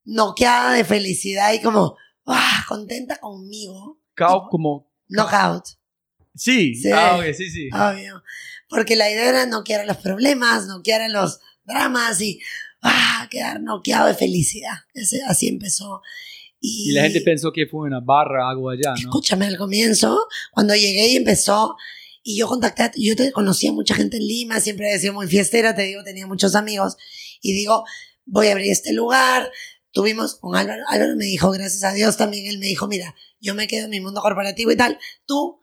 noqueada de felicidad y como ¡ah! contenta conmigo. Como... Knockout, Sí, Sí. Ah, ok, sí, sí. obvio. Porque la idea era noquear a los problemas, noquear a los dramas y ¡ah! quedar noqueado de felicidad. Ese, así empezó. Y, Y la gente pensó que fue una barra, algo allá, ¿no? Escúchame, al comienzo, cuando llegué y empezó, y yo contacté, yo te conocía mucha gente en Lima, siempre he sido muy fiestera, te digo, tenía muchos amigos, y digo, voy a abrir este lugar. Tuvimos con Álvaro, Álvaro me dijo, gracias a Dios también, él me dijo, mira, yo me quedo en mi mundo corporativo y tal, tú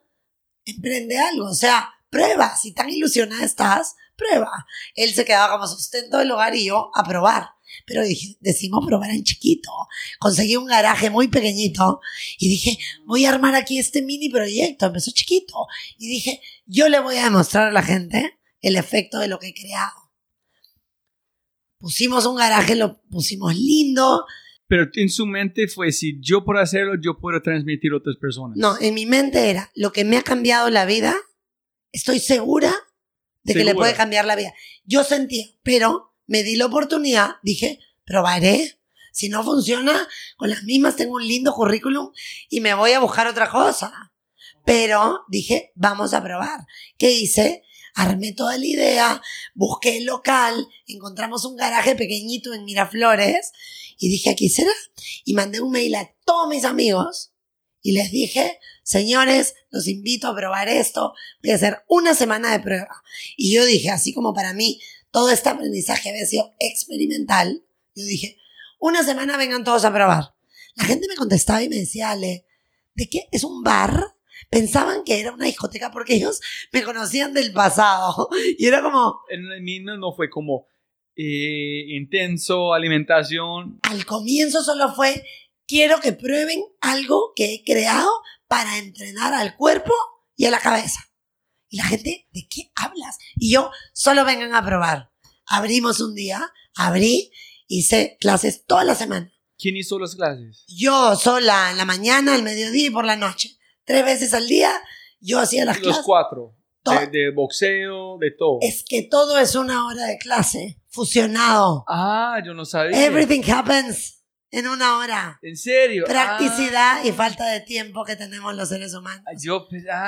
emprende algo, o sea, prueba, si tan ilusionada estás, prueba. Él se quedaba como sustento del hogar y yo a probar. Pero dije, decimos probar en chiquito. Conseguí un garaje muy pequeñito y dije, voy a armar aquí este mini proyecto. Empezó chiquito. Y dije, yo le voy a demostrar a la gente el efecto de lo que he creado. Pusimos un garaje, lo pusimos lindo. Pero en su mente fue, si yo puedo hacerlo, yo puedo transmitir a otras personas. No, en mi mente era, lo que me ha cambiado la vida, estoy segura de que le Segura. puede cambiar la vida. Yo sentía, pero me di la oportunidad, dije, probaré. Si no funciona, con las mismas tengo un lindo currículum y me voy a buscar otra cosa. Pero dije, vamos a probar. ¿Qué hice? Armé toda la idea, busqué el local, encontramos un garaje pequeñito en Miraflores y dije, aquí será. Y mandé un mail a todos mis amigos y les dije, señores, los invito a probar esto. Voy a hacer una semana de prueba. Y yo dije, así como para mí todo este aprendizaje había sido experimental, yo dije, una semana vengan todos a probar. La gente me contestaba y me decía, Ale, ¿de qué? ¿Es un bar? Pensaban que era una discoteca porque ellos me conocían del pasado. Y era como, En el mío no fue como eh, intenso, alimentación. al comienzo solo fue, quiero que prueben algo que he creado para entrenar al cuerpo y a la cabeza. Y la gente, ¿de qué hablas? Y yo, solo vengan a probar. Abrimos un día, abrí, hice clases toda la semana. ¿Quién hizo las clases? Yo sola en la mañana, al mediodía y por la noche. Tres veces al día, yo hacía las Los clases. cuatro. To- De, de boxeo, de todo. Es que todo es una hora de clase, fusionado. Ah, yo no sabía. Everything happens en una hora. En serio. Practicidad Ah, y falta de tiempo que tenemos los seres humanos. yo, pues, ah,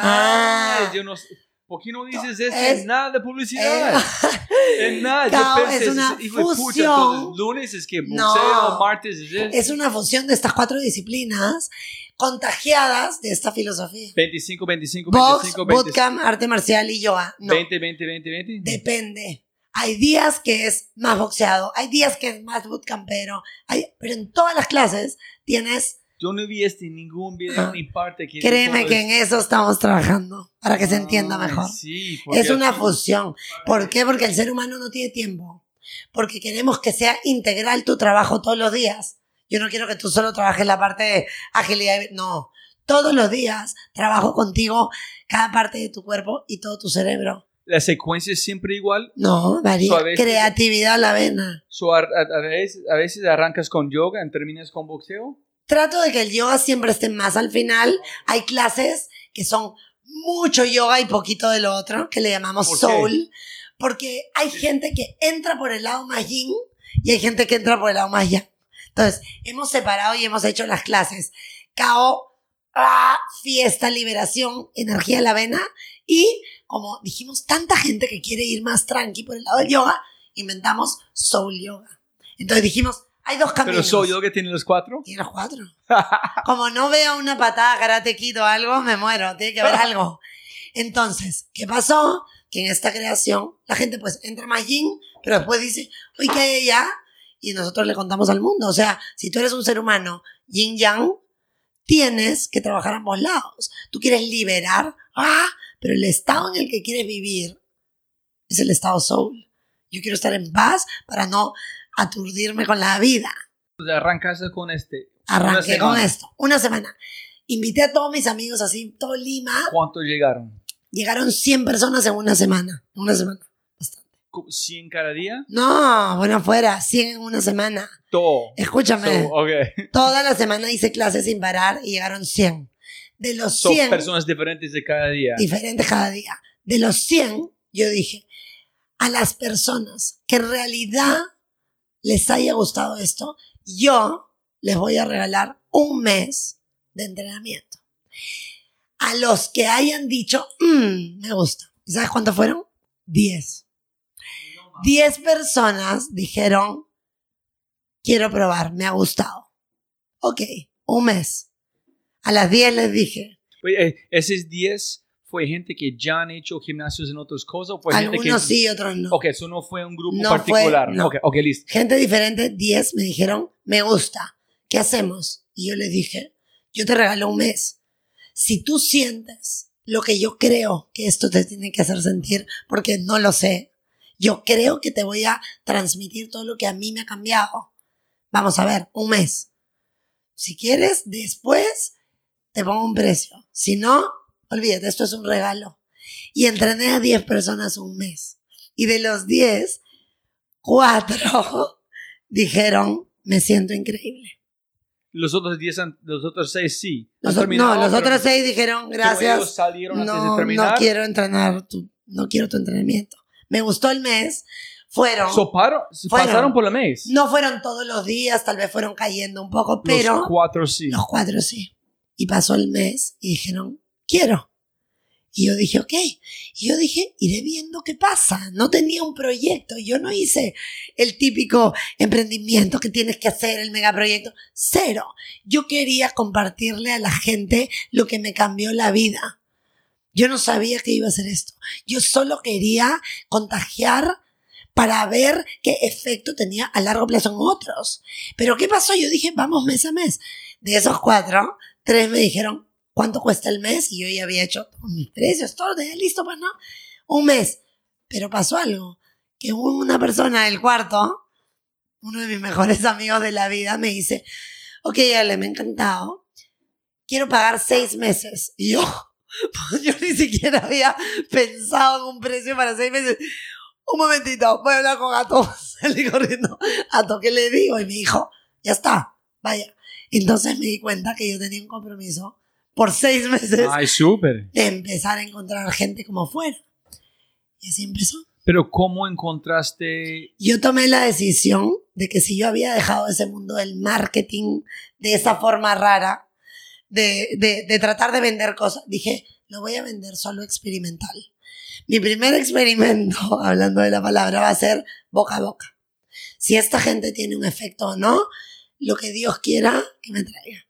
Ah. yo no sé. ¿Por qué no dices eso Es- en nada de publicidad? Eh, en nada. Cao, pensé, es una hijo de pucha, fusión. entonces, lunes es que boxeo, No. martes es eso. es una fusión de estas cuatro disciplinas contagiadas de esta filosofía. 25, 25, Box, 25, 20, bootcamp, arte marcial y yoga. No, 20, 20, 20, 20. depende. Hay días que es más boxeado, hay días que es más bootcampero, hay, pero en todas las clases tienes, Yo no vi este ningún video Ah. ni parte. Que créeme que en eso estamos trabajando, para que se entienda Ay, mejor. Sí, Es una fusión. ¿Por qué? Porque el ser humano no tiene tiempo. Porque queremos que sea integral tu trabajo todos los días. Yo no quiero que tú solo trabajes la parte de agilidad. No. Todos los días trabajo contigo cada parte de tu cuerpo y todo tu cerebro. La secuencia es siempre igual. No, varía. So, a veces- Creatividad a la vena. So, a, a- a veces, a veces arrancas con yoga y terminas con boxeo. Trato de que el yoga siempre esté más al final. Hay clases que son mucho yoga y poquito de lo otro, que le llamamos soul. Porque hay gente que entra por el lado más yin y hay gente que entra por el lado más yang. Entonces, hemos separado y hemos hecho las clases. Cao, ah, fiesta, liberación, energía en la vena. Y como dijimos, tanta gente que quiere ir más tranqui por el lado del yoga, inventamos soul yoga. Entonces dijimos, hay dos Pero caminos. soy yo que tiene los cuatro. Tiene los cuatro. Como no vea una patada, karate quito algo, me muero. Tiene que haber algo. Entonces, ¿qué pasó? Que en esta creación la gente pues entra más yin, pero después dice, oye, ¿qué hay allá? Y nosotros le contamos al mundo. O sea, si tú eres un ser humano yin yang, tienes que trabajar a ambos lados. Tú quieres liberar, ah, pero el estado en el que quieres vivir es el estado soul. Yo quiero estar en paz para no aturdirme con la vida. Pues arrancas con este. Arranqué con esto. Una semana. Invité a todos mis amigos así, todo Lima. ¿Cuántos llegaron? Llegaron 100 personas en una semana. Una semana. ¿Cu- ¿100 cada día? No, bueno, fuera, 100 en una semana. Todo. Escúchame, So, ok. toda la semana hice clases sin parar y llegaron 100. De los Son 100, personas diferentes de cada día. diferentes cada día. De los 100, yo dije, a las personas que en realidad les haya gustado esto, yo les voy a regalar un mes de entrenamiento. A los que hayan dicho, "Mm, me gusta. ¿Y sabes cuántos fueron? 10. 10 personas dijeron, quiero probar, me ha gustado. Ok, un mes. A las 10 les dije, Oye, eh, ¿Esos 10 fue gente que ya han hecho gimnasios en otras cosas? ¿O fue gente algunos que... sí, otros no. Ok, eso no fue un grupo No fue- particular. no. Ok, ok, listo. gente diferente, 10 me dijeron, me gusta, ¿qué hacemos? Y yo les dije, yo te regalo un mes. Si tú sientes lo que yo creo que esto te tiene que hacer sentir, porque no lo sé, yo creo que te voy a transmitir todo lo que a mí me ha cambiado. Vamos a ver, un mes. Si quieres, después te pongo un precio. Si no, olvídate, esto es un regalo. Y entrené a 10 personas un mes. Y de los 10, cuatro dijeron, me siento increíble. Los otros 10, han- los otros 6 sí. Los no, los otros seis dijeron, pero ellos gracias. salieron antes de No, terminar. no quiero entrenar, tu, no quiero tu entrenamiento. Me gustó el mes. Fueron, So, paro- Fueron. pasaron por la mes. no fueron todos los días, tal vez fueron cayendo un poco, Los pero cuatro sí. los cuatro sí. Y pasó el mes y dijeron, quiero. Y yo dije, ok. Y yo dije, iré viendo qué pasa. No tenía un proyecto. Yo no hice el típico emprendimiento que tienes que hacer, el megaproyecto. Cero. Yo quería compartirle a la gente lo que me cambió la vida. Yo no sabía que iba a hacer esto. Yo solo quería contagiar para ver qué efecto tenía a largo plazo en otros. Pero ¿qué pasó? Yo dije, vamos mes a mes. De esos cuatro, tres me dijeron, ¿cuánto cuesta el mes? Y yo ya había hecho mis precios, todo, tenía listo, pues no. Un mes. Pero pasó algo, que una persona del cuarto, uno de mis mejores amigos de la vida, me dice, ok, Ale, me ha encantado. Quiero pagar seis meses. Y yo, pues yo ni siquiera había pensado en un precio para seis meses. Un momentito, voy a hablar con Gato. Salí corriendo. Gato, ¿qué le digo? Y me dijo, ya está, vaya. Entonces me di cuenta que yo tenía un compromiso por seis meses Ay, súper. de empezar a encontrar gente como fuera. Y así empezó. Pero ¿cómo encontraste? Yo tomé la decisión de que si yo había dejado ese mundo del marketing de esa forma rara, de, de, de tratar de vender cosas, dije, lo voy a vender solo experimental. Mi primer experimento, hablando de la palabra, va a ser boca a boca. Si esta gente tiene un efecto o no, lo que Dios quiera que me traiga.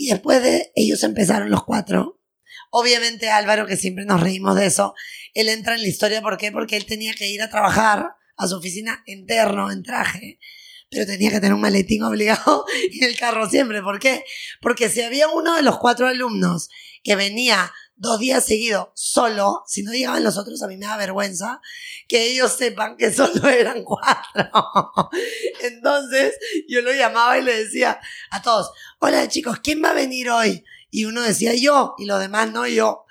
Y después de ellos empezaron los cuatro. Obviamente Álvaro, que siempre nos reímos de eso, él entra en la historia, ¿por qué? Porque él tenía que ir a trabajar a su oficina interno, en traje, pero tenía que tener un maletín obligado en el carro siempre. ¿Por qué? Porque si había uno de los cuatro alumnos que venía dos días seguidos solo, si no llegaban los otros, a mí me da vergüenza que ellos sepan que solo eran cuatro. Entonces yo lo llamaba y le decía a todos, hola chicos, ¿quién va a venir hoy? Y uno decía yo, y los demás no, y yo,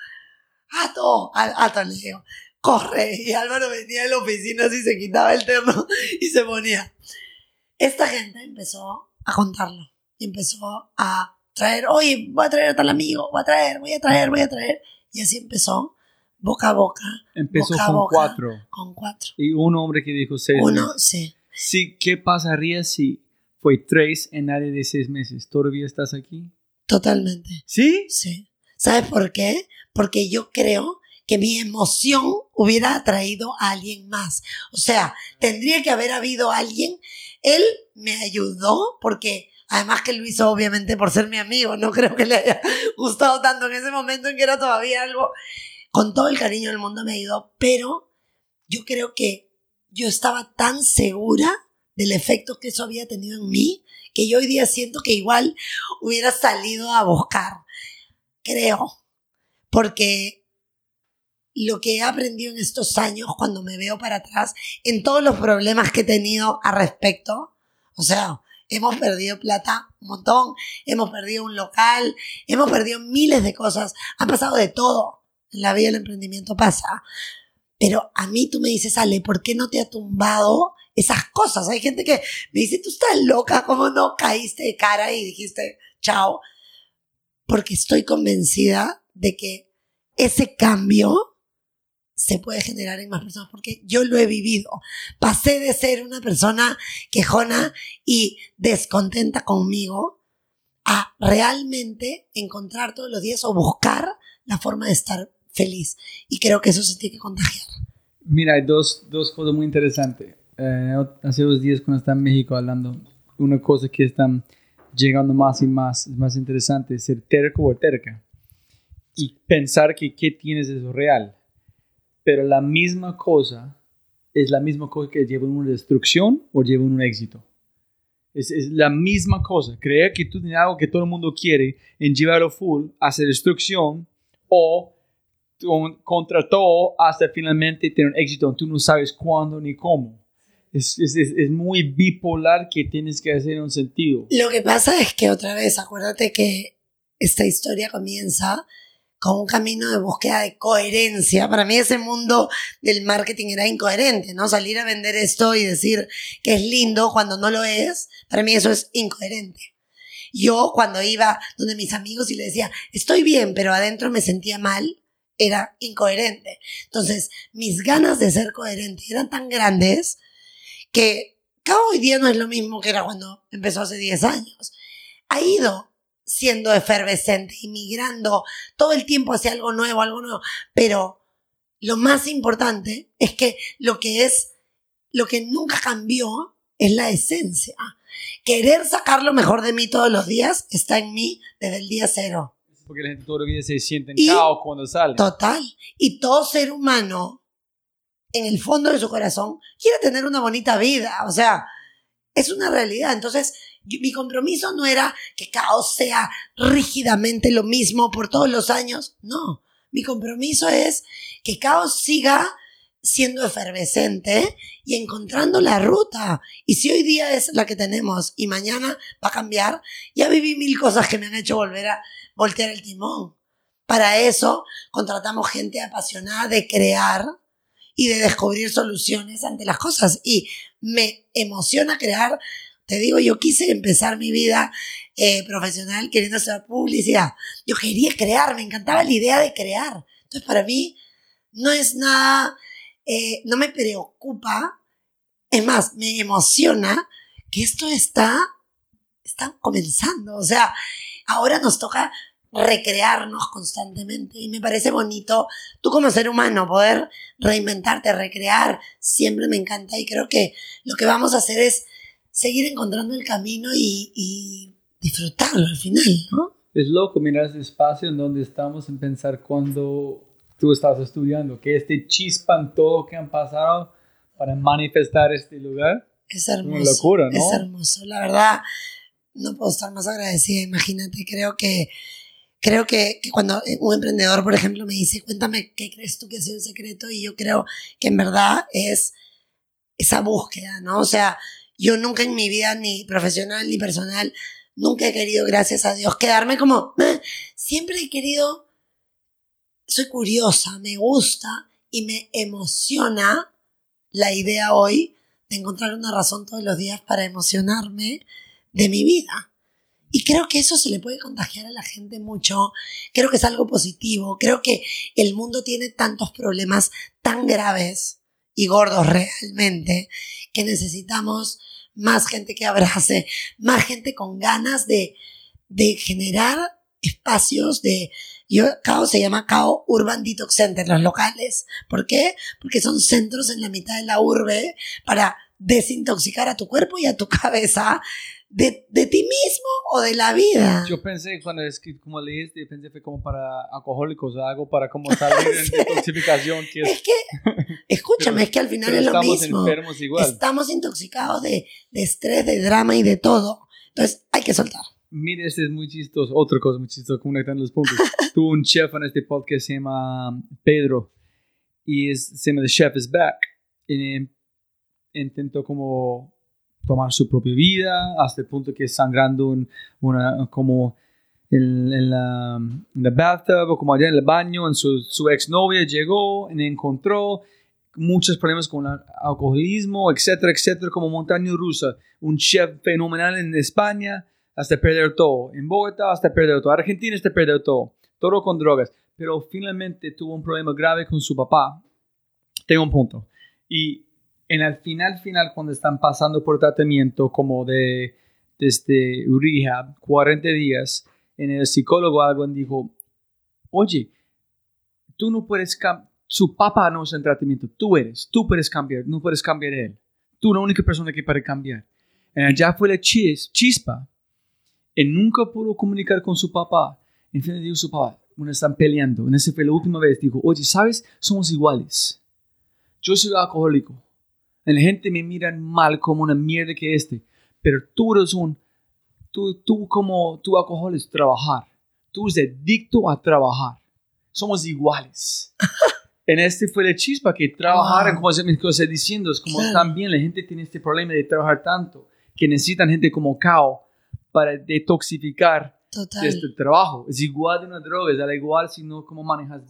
Ato, al Ato le digo, corre. Y Álvaro venía de la oficina así, se quitaba el terno y se ponía. Esta gente empezó a contarlo y empezó a traer, oye, voy a traer a tal amigo, voy a traer, voy a traer, voy a traer. Y así empezó, boca a boca, Empezó Boca con boca. cuatro. con cuatro. Y un hombre que dijo seis Uno, sí. Sí, ¿qué pasaría si fue tres en área de seis meses? ¿Todavía estás aquí? Totalmente. ¿Sí? Sí. ¿Sabes por qué? Porque yo creo que mi emoción hubiera atraído a alguien más. O sea, tendría que haber habido alguien. Él me ayudó porque además que lo hizo obviamente por ser mi amigo. No creo que le haya gustado tanto en ese momento en que era todavía algo. Con todo el cariño del mundo me ayudó. Pero yo creo que yo estaba tan segura del efecto que eso había tenido en mí que yo hoy día siento que igual hubiera salido a buscar. Creo. Porque lo que he aprendido en estos años, cuando me veo para atrás, en todos los problemas que he tenido al respecto, o sea, hemos perdido plata un montón, hemos perdido un local, hemos perdido miles de cosas, ha pasado de todo. En la vida del emprendimiento pasa. Pero a mí tú me dices, Ale, ¿por qué no te ha tumbado esas cosas? Hay gente que me dice, tú estás loca, ¿cómo no caíste de cara y dijiste, chao? Porque estoy convencida de que ese cambio se puede generar en más personas, porque yo lo he vivido. Pasé de ser una persona quejona y descontenta conmigo a realmente encontrar todos los días o buscar la forma de estar feliz. Y creo que eso se tiene que contagiar. Mira, hay dos, dos cosas muy interesantes. Eh, hace dos días cuando estaba en México hablando, una cosa que están llegando más y más, es más interesante, es ser terco o terca. Y pensar que qué tienes es real pero la misma cosa es la misma cosa que lleva a una destrucción o lleva a un éxito. Es, es, la misma cosa. Creer que tú tienes algo que todo el mundo quiere en llevarlo full hacia destrucción o contra todo hasta finalmente tener un éxito. Tú no sabes cuándo ni cómo. Es, es, es, muy bipolar que tienes que hacer un sentido. Lo que pasa es que otra vez, acuérdate que esta historia comienza con un camino de búsqueda de coherencia. Para mí ese mundo del marketing era incoherente, ¿no? Salir a vender esto y decir que es lindo cuando no lo es, para mí eso es incoherente. Yo cuando iba donde mis amigos y les decía, estoy bien, pero adentro me sentía mal, era incoherente. Entonces, mis ganas de ser coherente eran tan grandes que cada hoy día no es lo mismo que era cuando empezó hace 10 años. Ha ido siendo efervescente y migrando todo el tiempo hacia algo nuevo, algo nuevo. Pero lo más importante es que lo que es, lo que nunca cambió es la esencia. Querer sacar lo mejor de mí todos los días está en mí desde el día cero. Porque la gente todo el día se siente en caos cuando sale. Total. Y todo ser humano, en el fondo de su corazón, quiere tener una bonita vida. O sea, es una realidad. Entonces, mi compromiso no era que caos sea rígidamente lo mismo por todos los años. No, mi compromiso es que caos siga siendo efervescente y encontrando la ruta. Y si hoy día es la que tenemos y mañana va a cambiar, ya viví mil cosas que me han hecho volver a voltear el timón. Para eso contratamos gente apasionada de crear y de descubrir soluciones ante las cosas. Y me emociona crear te digo, yo quise empezar mi vida eh, profesional queriendo hacer publicidad. Yo quería crear, me encantaba la idea de crear. Entonces, para mí, no es nada, eh, no me preocupa. Es más, me emociona que esto está, está comenzando. O sea, ahora nos toca recrearnos constantemente y me parece bonito tú como ser humano poder reinventarte, recrear, siempre me encanta y creo que lo que vamos a hacer es seguir encontrando el camino y, disfrutarlo al final, ¿no? Es loco mirar ese espacio en donde estamos en pensar cuando tú estás estudiando, que este chispan todo que han pasado para manifestar este lugar. Es hermoso. Una locura, ¿no? Es hermoso. La verdad, no puedo estar más agradecida. Imagínate, creo que, creo que, que, cuando un emprendedor, por ejemplo, me dice, cuéntame qué crees tú que ha sido el secreto, y yo creo que en verdad es esa búsqueda, ¿no? O sea, yo nunca en mi vida, ni profesional ni personal, nunca he querido, gracias a Dios, quedarme como, siempre he querido, soy curiosa, me gusta y me emociona la idea hoy de encontrar una razón todos los días para emocionarme de mi vida. Y creo que eso se le puede contagiar a la gente mucho. Creo que es algo positivo. Creo que el mundo tiene tantos problemas tan graves y gordos realmente que necesitamos más gente que abrace, más gente con ganas de, de generar espacios de, yo, CAO se llama CAO Urban Detox Center, los locales. ¿Por qué? Porque son centros en la mitad de la urbe para desintoxicar a tu cuerpo y a tu cabeza de, de, ti mismo o de la vida. Yo pensé, cuando es que, como leíste, pensé fue como para alcohólicos, algo para como salir en detoxificación. Que es... que, escúchame, es que al final es lo mismo. Enfermos igual. Estamos intoxicados de, de estrés, de drama y de todo. Entonces, hay que soltar. Mire, este es muy chistoso. Otra cosa muy chistosa, conectando los puntos. Tuvo un chef en este podcast se llama Pedro. Y es, se llama The Chef is Back. Y intentó como tomar su propia vida hasta el punto que sangrando en una, como en, en la, en la bathtub o como allá en el baño, en su, su exnovia llegó y encontró muchos problemas con el alcoholismo, etcétera, etcétera, como montaña rusa. Un chef fenomenal en España hasta perder todo. En Bogotá hasta perder todo. Argentina hasta perder todo. Todo con drogas. Pero finalmente tuvo un problema grave con su papá. Tengo un punto. Y en el final, final, cuando están pasando por tratamiento como de desde rehab, 40 días, en el psicólogo alguien dijo, oye, tú no puedes cambiar, su papá no es en tratamiento, tú eres, tú puedes cambiar, no puedes cambiar él. Tú la única persona que puede cambiar. En allá fue la chis, chispa. Él nunca pudo comunicar con su papá. En fin, dijo su papá, bueno, están peleando. En esa fue la última vez. Dijo, oye, ¿sabes? Somos iguales. Yo soy alcohólico. La gente me mira mal como una mierda que este. Pero tú eres un... Tú, tú como tu alcohol es trabajar. Tú eres adicto a trabajar. Somos iguales. en este fue la chispa que trabajar, como se me estoy diciendo, es como también la gente tiene este problema de trabajar tanto que necesitan gente como Kao para detoxificar Total. este trabajo. Es igual de una droga, es igual si no cómo manejas.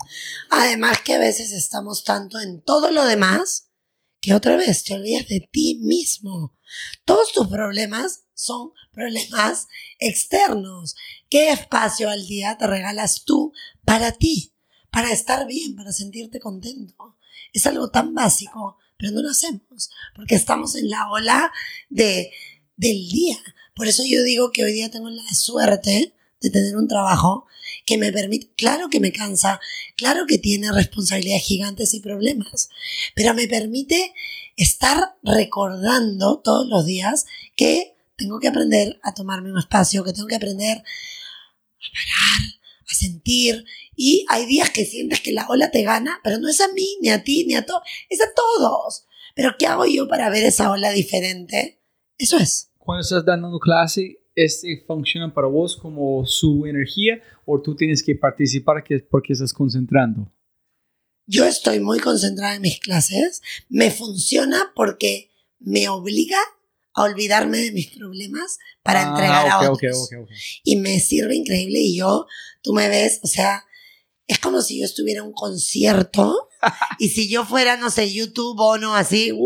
Además que a veces estamos tanto en todo lo demás que otra vez te olvidas de ti mismo. Todos tus problemas son problemas externos. ¿Qué espacio al día te regalas tú para ti? Para estar bien, para sentirte contento. Es algo tan básico, pero no lo hacemos porque estamos en la ola de, del día. Por eso yo digo que hoy día tengo la suerte de tener un trabajo que me permite, claro que me cansa, claro que tiene responsabilidades gigantes y problemas, pero me permite estar recordando todos los días que tengo que aprender a tomarme un espacio, que tengo que aprender a parar, a sentir. Y hay días que sientes que la ola te gana, pero no es a mí, ni a ti, ni a todos, es a todos. Pero ¿qué hago yo para ver esa ola diferente? Eso es. Cuando estás dando clase, ¿este funciona para vos como su energía o tú tienes que participar porque estás concentrando? Yo estoy muy concentrada en mis clases. Me funciona porque me obliga a olvidarme de mis problemas para Ah, entregar a otros. Y me sirve increíble y yo, tú me ves, o sea, es como si yo estuviera en un concierto y si yo fuera, no sé, YouTube o no así, ¡uh!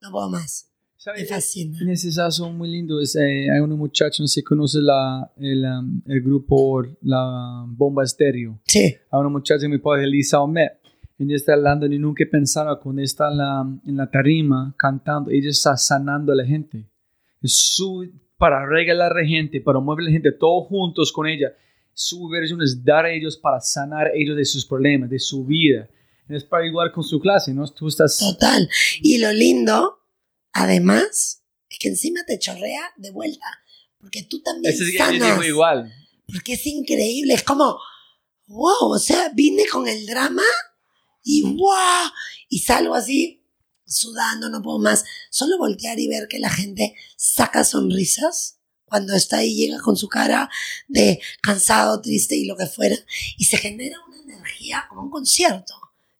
no puedo más. Me ¿Sabes? fascina. En ese caso muy lindo. Es, eh, hay una muchacha, no sé si conoce la, el, um, el grupo La Bomba Estéreo. Sí, Hay una muchacha, mi padre, Lisa Omet. Ella está hablando y nunca pensaba cuando está en la, en la tarima cantando, ella está sanando a la gente. Es su, para regalar a la gente, para mover a la gente, todos juntos con ella. Su versión es dar a ellos para sanar a ellos de sus problemas, de su vida. Es para igual con su clase, ¿no? Tú estás... total. Y lo lindo, además, es que encima te chorrea de vuelta. Porque tú también día yo sanas. digo igual. Porque es increíble. Es como, wow, o sea, vine con el drama y wow, y salgo así sudando, no puedo más. Solo voltear y ver que la gente saca sonrisas cuando está ahí, llega con su cara de cansado, triste y lo que fuera, y se genera una energía como un concierto.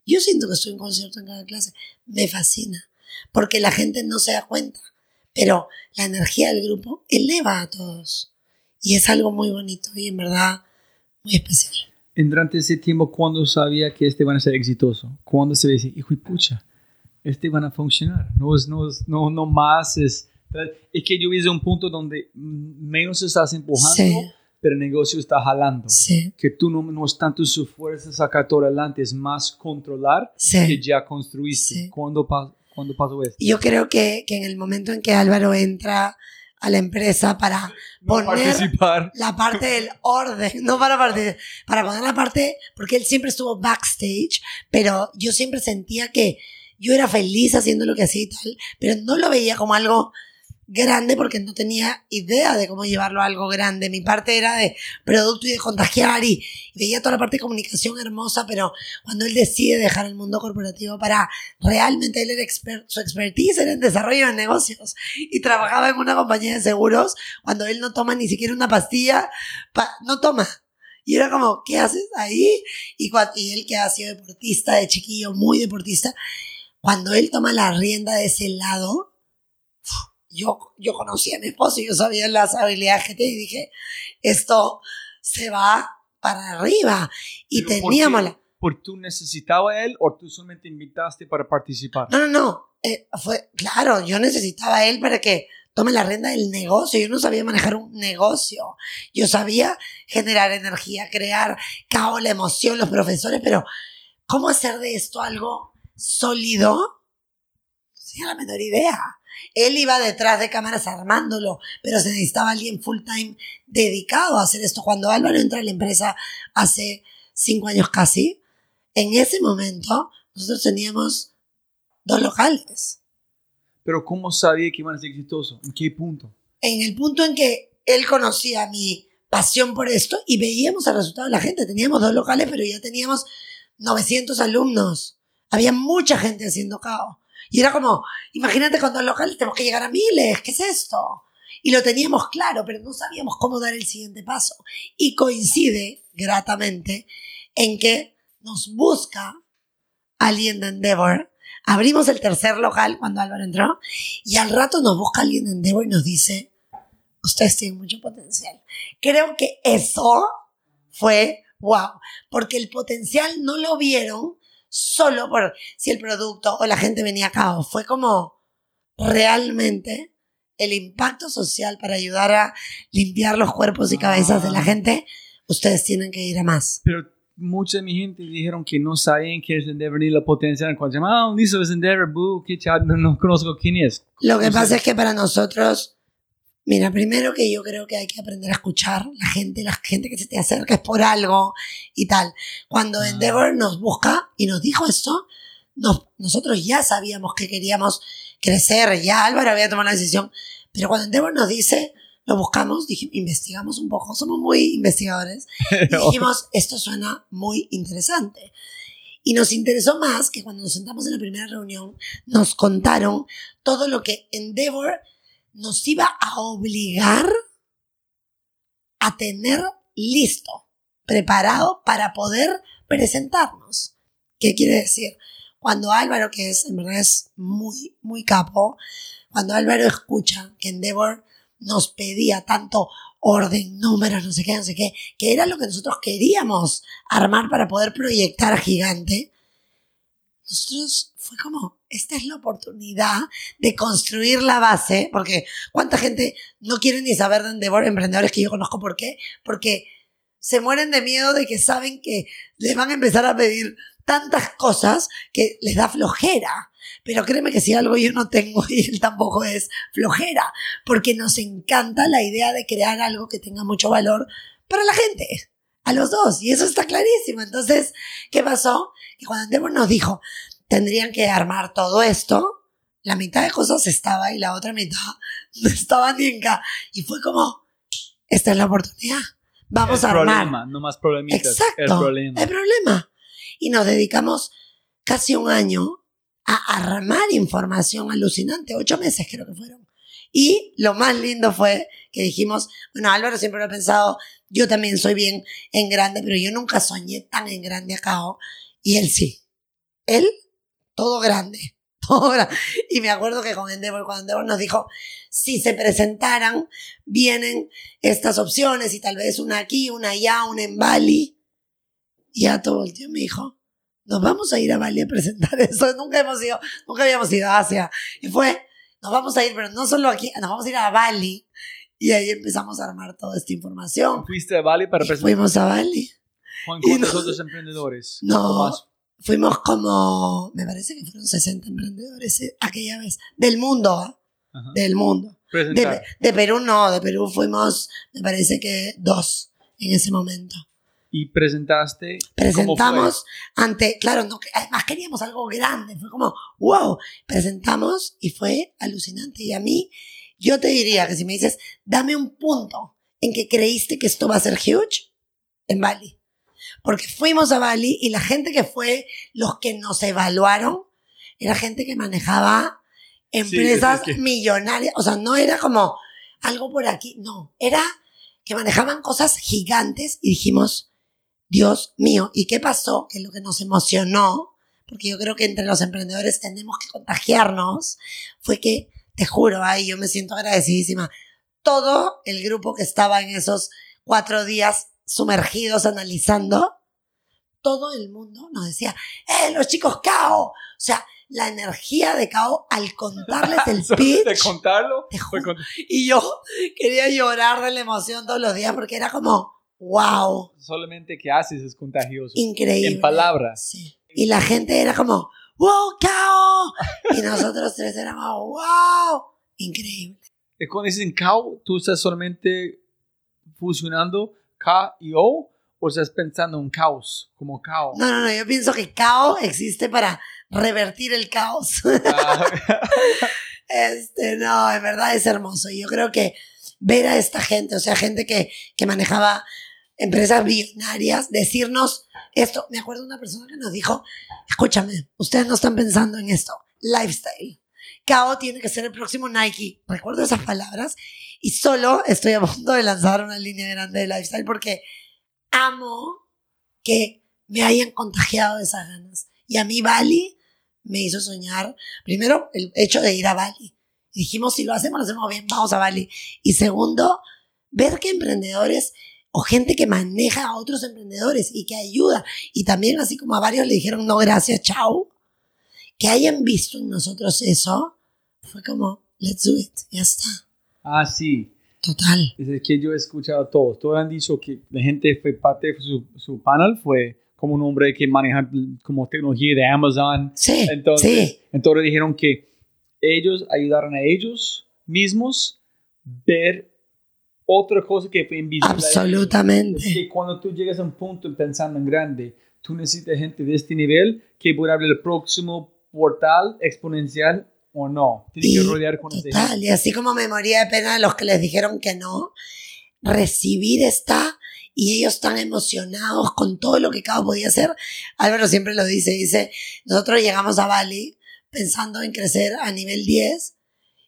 Yo siento que estoy en concierto en cada clase. Me fascina, porque la gente no se da cuenta, pero la energía del grupo eleva a todos. Y es algo muy bonito y en verdad muy especial. Durante ese tiempo, ¿cuándo sabía que este van a ser exitoso? ¿Cuándo se dice, hijo y pucha, este van a funcionar? No es, no es, no, no más es... Es que yo hice un punto donde menos estás empujando, Sí. pero el negocio está jalando. Sí, Que tú no, no es tanto su fuerza sacar todo adelante, es más controlar que sí. ya construiste. ¿Cuándo, ¿Cuándo pasó esto? Yo creo que, que en el momento en que Álvaro entra a la empresa para poner Participar. la parte del orden, no para partir, para poner la parte, porque él siempre estuvo backstage, pero yo siempre sentía que yo era feliz haciendo lo que hacía y tal, pero no lo veía como algo grande porque no tenía idea de cómo llevarlo a algo grande. Mi parte era de producto y de contagiar y, veía toda la parte de comunicación hermosa, pero cuando él decide dejar el mundo corporativo para realmente él era expert, su expertise era en desarrollo de negocios y trabajaba en una compañía de seguros cuando él no toma ni siquiera una pastilla, pa- no toma. Y era como, ¿qué haces ahí? Y, cua- y él que ha sido deportista de chiquillo, muy deportista, cuando él toma la rienda de ese lado, yo, yo conocía a mi esposo y yo sabía las habilidades que tenía y dije, esto se va para arriba. Y Pero ¿por teníamos qué? la... ¿Por tú necesitaba él o tú solamente invitaste para participar? No, no, no. eh, fue, claro, yo necesitaba a él para que tome la rienda del negocio. Yo no sabía manejar un negocio. Yo sabía generar energía, crear caos, la emoción, los profesores, pero ¿cómo hacer de esto algo sólido? No tenía la menor idea. Él iba detrás de cámaras armándolo, pero se necesitaba alguien full time dedicado a hacer esto. Cuando Álvaro entra a la empresa hace cinco años casi, en ese momento nosotros teníamos dos locales. Pero ¿cómo sabía que iban a ser exitosos? ¿En qué punto? En el punto en que él conocía mi pasión por esto y veíamos el resultado de la gente. Teníamos dos locales, pero ya teníamos 900 alumnos. Había mucha gente haciendo caos. Y era como, imagínate con dos locales tenemos que llegar a miles. ¿Qué es esto? Y lo teníamos claro, pero no sabíamos cómo dar el siguiente paso. Y coincide gratamente en que nos busca alguien de Endeavor. Abrimos el tercer local cuando Álvaro entró y al rato nos busca alguien de Endeavor y nos dice, ustedes tienen mucho potencial. Creo que eso fue wow, porque el potencial no lo vieron solo por si el producto o la gente venía a cabo, fue como realmente el impacto social para ayudar a limpiar los cuerpos y cabezas de la gente, ustedes tienen que ir a más. Pero mucha de mi gente dijeron que no sabían quién es Endeavor ni la potencia. Cuando se llama, ah, listo, es Endeavor, boo, qué chat, no, no conozco quién es. Lo que O pasa es que para nosotros, mira, primero que yo creo que hay que aprender a escuchar la gente, la gente que se te acerca es por algo y tal. Cuando Ah. Endeavor nos busca y nos dijo esto, nos- nosotros ya sabíamos que queríamos crecer, ya Álvaro había tomado la decisión, pero cuando Endeavor nos dice, lo buscamos, dijimos, investigamos un poco, somos muy investigadores, y dijimos, esto suena muy interesante. Y nos interesó más que cuando nos sentamos en la primera reunión, nos contaron todo lo que Endeavor nos iba a obligar a tener listo, preparado para poder presentarnos. ¿Qué quiere decir? Cuando Álvaro, que es, en verdad es muy, muy capo, cuando Álvaro escucha que Endeavor nos pedía tanto orden, números, no sé qué, no sé qué, que era lo que nosotros queríamos armar para poder proyectar Gigante, nosotros fue como, esta es la oportunidad de construir la base, porque cuánta gente no quiere ni saber de Endeavor, emprendedores que yo conozco, ¿por qué? Porque se mueren de miedo de que saben que les van a empezar a pedir tantas cosas que les da flojera. Pero créeme que si algo yo no tengo y él tampoco es flojera, porque nos encanta la idea de crear algo que tenga mucho valor para la gente, a los dos, y eso está clarísimo. Entonces, ¿qué pasó? Que cuando Endeavor nos dijo, tendrían que armar todo esto, la mitad de cosas estaba y la otra mitad no estaba ni en ca. Y fue como, esta es la oportunidad. Vamos el a armar. problema, no más problemitas. Exacto. El problema. El problema. Y nos dedicamos casi un año a armar información alucinante, ocho meses creo que fueron. Y lo más lindo fue que dijimos, bueno, Álvaro siempre lo ha pensado, yo también soy bien en grande, pero yo nunca soñé tan en grande acá. ¿o? Y él sí. Él, todo grande. Todo grande. Y me acuerdo que con Endeavor, cuando Endeavor nos dijo, si se presentaran, vienen estas opciones y tal vez una aquí, una allá, una en Bali. Y ya todo el tiempo me dijo, nos vamos a ir a Bali a presentar eso. Nunca hemos ido, nunca habíamos ido a Asia. Y fue, nos vamos a ir, pero no solo aquí, nos vamos a ir a Bali. Y ahí empezamos a armar toda esta información. Fuiste a Bali para presentar fuimos a Bali. y cuántos no- otros emprendedores. No. Fuimos como, me parece que fueron 60 emprendedores eh, aquella vez. Del mundo. Ajá. Del mundo. De, de Perú no, de Perú fuimos, me parece que dos en ese momento. Y presentaste. ¿cómo presentamos ante, claro, no, además queríamos algo grande, fue como, wow, presentamos y fue alucinante. Y a mí, yo te diría que si me dices, dame un punto en que creíste que esto va a ser huge, en Bali. Porque fuimos a Bali y la gente que fue, los que nos evaluaron, era gente que manejaba empresas es que- millonarias. O sea, no era como algo por aquí, no, era que manejaban cosas gigantes y dijimos, Dios mío, ¿y qué pasó? Que lo que nos emocionó, porque yo creo que entre los emprendedores tenemos que contagiarnos, fue que te juro, ay, yo me siento agradecidísima. Todo el grupo que estaba en esos cuatro días sumergidos analizando, todo el mundo nos decía, ¡eh, los chicos cao! O sea, la energía de cao al contarles el pitch. de contarlo. Te juro. Y yo quería llorar de la emoción todos los días porque era como, wow, solamente que haces es contagioso. increíble. En palabras. Sí. Y la gente era como, wow, cao. Y nosotros tres éramos, wow, increíble. Y cuando dicen cow, tú estás solamente fusionando K y O o estás pensando en caos, como cow. No, no, no, yo pienso que caos existe para revertir el caos. Ah, Este, no, en verdad es hermoso. Y yo creo que ver a esta gente, o sea, gente que, que manejaba empresas billonarias, decirnos esto. Me acuerdo de una persona que nos dijo, escúchame, ustedes no están pensando en esto. Lifestyle. Kao tiene que ser el próximo Nike. Recuerdo esas palabras. Y solo estoy a punto de lanzar una línea grande de lifestyle porque amo que me hayan contagiado de esas ganas. Y a mí Bali me hizo soñar, primero, el hecho de ir a Bali. Y dijimos, si lo hacemos, lo hacemos bien, vamos a Bali. Y segundo, ver que emprendedores o gente que maneja a otros emprendedores y que ayuda, y también así como a varios le dijeron, no, gracias, chao, que hayan visto en nosotros eso, fue como, let's do it, ya está, ah, sí. total. Desde que yo he escuchado a todos, todos han dicho que la gente fue parte de su, su panel, fue como un hombre que maneja como tecnología de Amazon. Sí, Entonces, sí, entonces dijeron que ellos ayudaron a ellos mismos ver otra cosa que fue invisible. a ellos. Es absolutamente. que cuando tú llegas a un punto pensando en grande, tú necesitas gente de este nivel que pueda abrir el próximo portal exponencial o no. Tienes Y que rodear con Total, y así como me moría de pena de los que les dijeron que no, recibir esta y ellos tan emocionados con todo lo que cada podía hacer. Álvaro siempre lo dice, dice, nosotros llegamos a Bali pensando en crecer a nivel 10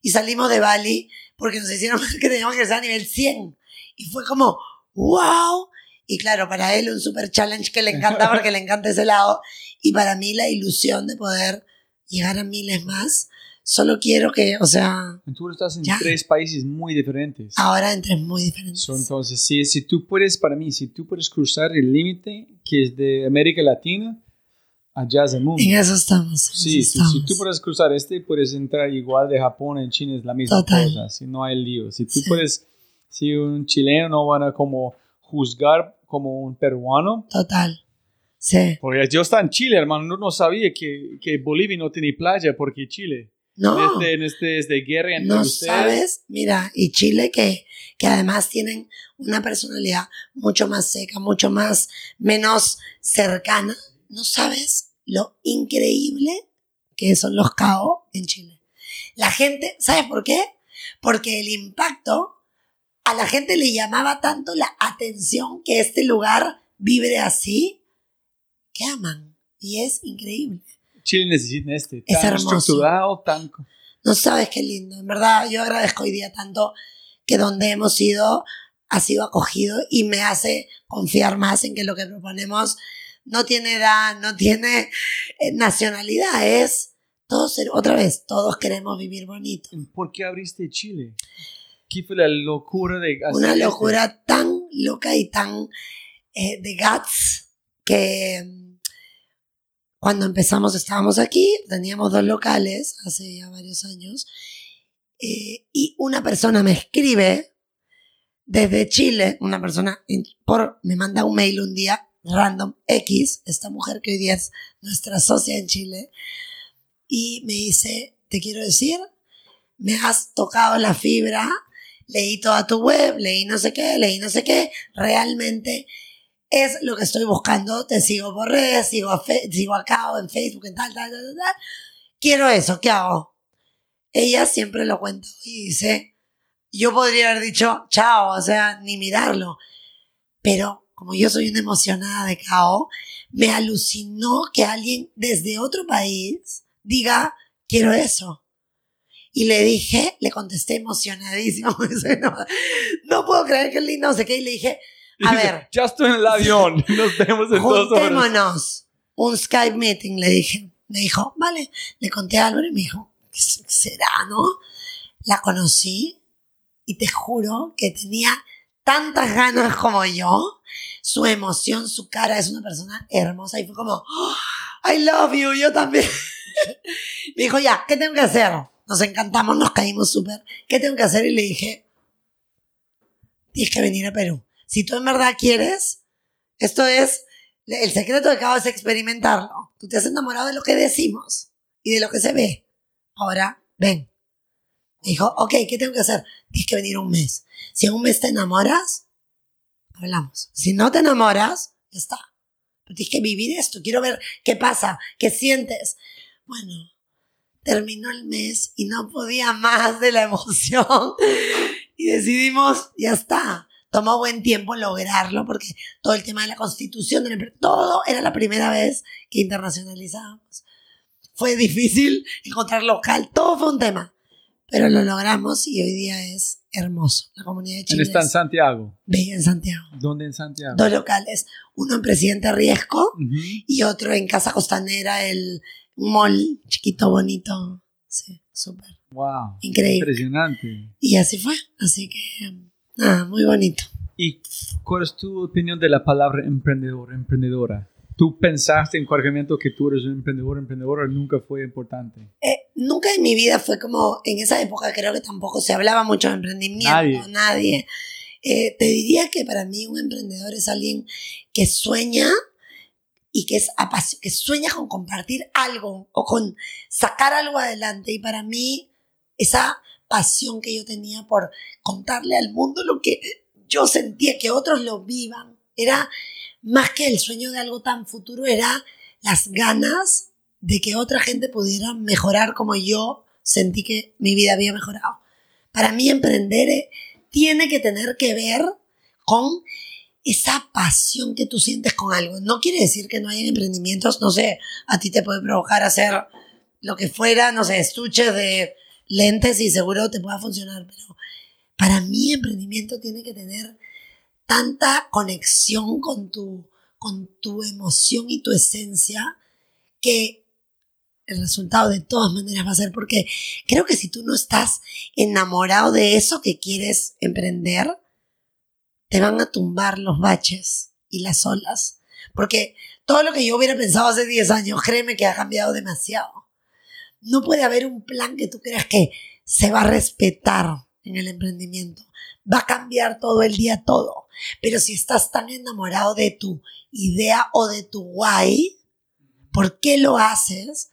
y salimos de Bali porque nos hicieron que teníamos que crecer a nivel 100. Y fue como, wow. Y claro, para él un super challenge que le encanta porque le encanta ese lado. Y para mí la ilusión de poder llegar a miles más. Solo quiero que, o sea, Tú estás en Ya. tres países muy diferentes. ahora entre muy diferentes. So, entonces, si, si tú puedes, para mí, si tú puedes cruzar el límite que es de América Latina, allá es el mundo. En eso estamos. en Sí, eso si, si estamos. tú puedes cruzar este, puedes entrar igual de Japón en China, es la misma Total. cosa, si no hay lío. Si tú Sí. puedes, si un chileno no van a como juzgar como un peruano, Total. Sí. porque yo estaba en Chile, hermano, no, no sabía que, que Bolivia no tiene playa porque Chile. No. Este, en este es de guerra entre No ustedes. sabes, mira, y Chile que, que además tienen una personalidad mucho más seca, mucho más, menos cercana. No sabes lo increíble que son los caos en Chile. La gente, ¿sabes por qué? Porque el impacto a la gente le llamaba tanto la atención que este lugar vibre así, que aman. Y es increíble. Chile necesita este, Es tan hermoso. estructurado, tan... No sabes qué lindo. En verdad, yo agradezco hoy día tanto que donde hemos ido ha sido acogido y me hace confiar más en que lo que proponemos no tiene edad, no tiene eh, nacionalidad, es todos, otra vez, todos queremos vivir bonito. ¿Por qué abriste Chile? ¿Qué fue la locura de Una este? locura tan loca y tan eh, de guts que cuando empezamos estábamos aquí, teníamos dos locales hace ya varios años, eh, y una persona me escribe desde Chile, una persona por, me manda un mail un día random X, esta mujer que hoy día es nuestra socia en Chile, y me dice, te quiero decir, me has tocado la fibra, leí toda tu web, leí no sé qué, leí no sé qué, realmente es lo que estoy buscando, te sigo por redes, sigo, a Fe- sigo acá o en Facebook, en tal, tal, tal, tal, quiero eso, ¿qué hago? Ella siempre lo cuenta y dice, yo podría haber dicho, chao, o sea, ni mirarlo, pero como yo soy una emocionada de cao, me alucinó que alguien desde otro país diga, quiero eso. Y le dije, le contesté emocionadísimo. no, no puedo creer que lindo, no sé qué. Y le dije, a ver, Ya estoy en el avión. Nos vemos en dos horas. juntémonos. Un Skype meeting, le dije. Me dijo, vale. Le conté a Álvaro y me dijo, ¿qué será, no? la conocí y te juro que tenía tantas ganas como yo. Su emoción, su cara, es una persona hermosa y fue como, "Oh, I love you, yo también. Me dijo, ya, ¿qué tengo que hacer? Nos encantamos, nos caímos súper. ¿Qué tengo que hacer? Y le dije, tienes que venir a Perú. Si tú en verdad quieres, esto es, el secreto de cada es experimentarlo. Tú te has enamorado de lo que decimos y de lo que se ve. Ahora, ven. Me dijo, ok, ¿qué tengo que hacer? Tienes que venir un mes. Si en un mes te enamoras, hablamos. Si no te enamoras, está. Pero tienes que vivir esto. Quiero ver qué pasa, qué sientes. Bueno, terminó el mes y no podía más de la emoción. Y decidimos, ya está. Tomó buen tiempo lograrlo porque todo el tema de la constitución, todo era la primera vez que internacionalizábamos. Fue difícil encontrar local, todo fue un tema. Pero lo logramos y hoy día es hermoso. La comunidad de Chile está en Santiago. bella en Santiago. ¿Dónde en Santiago? Dos locales, uno en Presidente Riesco Ujú. y otro en Casa Costanera, el mall chiquito, bonito. Sí, súper. Wow. Increíble. Impresionante. Y así fue. Así que, nada, muy bonito. ¿Y cuál es tu opinión de la palabra emprendedor, emprendedora? ¿Tú pensaste en cualquier momento que tú eres un emprendedor, emprendedora? ¿Nunca fue importante? Eh, nunca en mi vida fue como, en esa época creo que tampoco se hablaba mucho de emprendimiento, Nadie. nadie. Eh, te diría que para mí un emprendedor es alguien que sueña y que, es que sueña con compartir algo o con sacar algo adelante. Y para mí, esa pasión que yo tenía por contarle al mundo lo que yo sentía, que otros lo vivan, era más que el sueño de algo tan futuro, era las ganas de que otra gente pudiera mejorar como yo sentí que mi vida había mejorado. Para mí emprender eh, tiene que tener que ver con esa pasión que tú sientes con algo. No quiere decir que no hayan emprendimientos, no sé, a ti te puede provocar hacer lo que fuera, no sé, estuches de lentes y seguro te pueda funcionar, pero para mí emprendimiento tiene que tener tanta conexión con tu, con tu emoción y tu esencia que el resultado de todas maneras va a ser porque creo que si tú no estás enamorado de eso que quieres emprender, te van a tumbar los baches y las olas. Porque todo lo que yo hubiera pensado hace 10 años, créeme que ha cambiado demasiado. No puede haber un plan que tú creas que se va a respetar en el emprendimiento. Va a cambiar todo el día todo. Pero si estás tan enamorado de tu idea o de tu why, ¿por qué lo haces?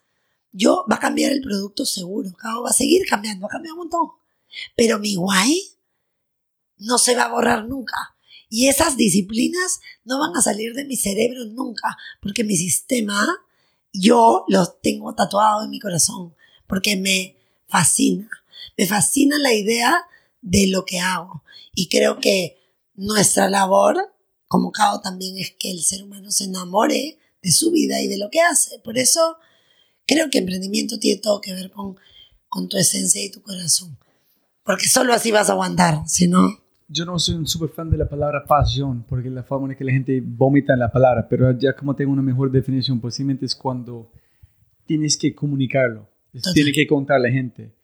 Yo va a cambiar el producto seguro, va a seguir cambiando, va a cambiar un montón. Pero mi why no se va a borrar nunca. Y esas disciplinas no van a salir de mi cerebro nunca, porque mi sistema yo los tengo tatuado en mi corazón, porque me fascina. Me fascina la idea de lo que hago. Y creo que nuestra labor como cabo también es que el ser humano se enamore de su vida y de lo que hace. Por eso creo que emprendimiento tiene todo que ver con, con tu esencia y tu corazón. Porque solo así vas a aguantar, si no... Yo no soy un super fan de la palabra pasión, porque la forma en que la gente vomita en la palabra, pero ya como tengo una mejor definición, posiblemente es cuando tienes que comunicarlo, tienes que contar a la gente.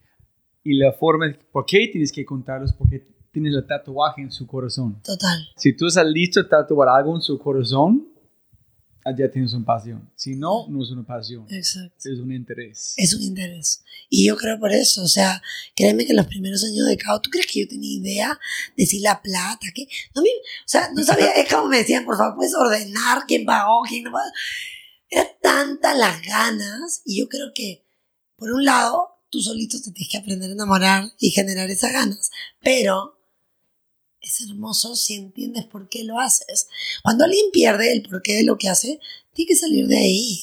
Y la forma, ¿por qué tienes que contarlo? Es porque tienes el tatuaje en su corazón. Total. Si tú estás listo a tatuar algo en su corazón, allá tienes una pasión. Si no, no es una pasión, Exacto. es un interés. Es un interés. Y yo creo por eso, o sea, créeme que los primeros años de CAO, ¿tú crees que yo tenía idea de si la plata, que no me, o sea, no sabía, es como me decían, por favor, puedes ordenar quién pagó, quién no pagó. Era tanta las ganas y yo creo que, por un lado, tú solito te tienes que aprender a enamorar y generar esas ganas, pero es hermoso si entiendes por qué lo haces. Cuando alguien pierde el porqué de lo que hace, tiene que salir de ahí.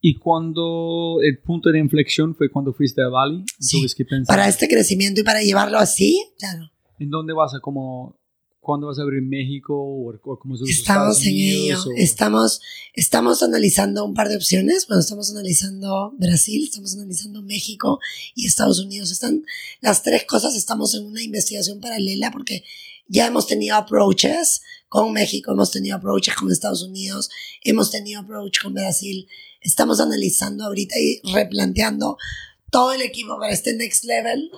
Y cuando el punto de inflexión fue cuando fuiste a Bali, Sí. entonces ¿qué pensaste? Para este crecimiento y para llevarlo así, claro. ¿En dónde vas a como cuándo vas a abrir México o, o como los Estamos Estados en ello. O- Estamos, estamos analizando un par de opciones. Bueno, estamos analizando Brasil, estamos analizando México y Estados Unidos. Están las tres cosas. Estamos en una investigación paralela porque ya hemos tenido approaches con México, hemos tenido approaches con Estados Unidos, hemos tenido approach con Brasil. Estamos analizando ahorita y replanteando todo el equipo para este next level,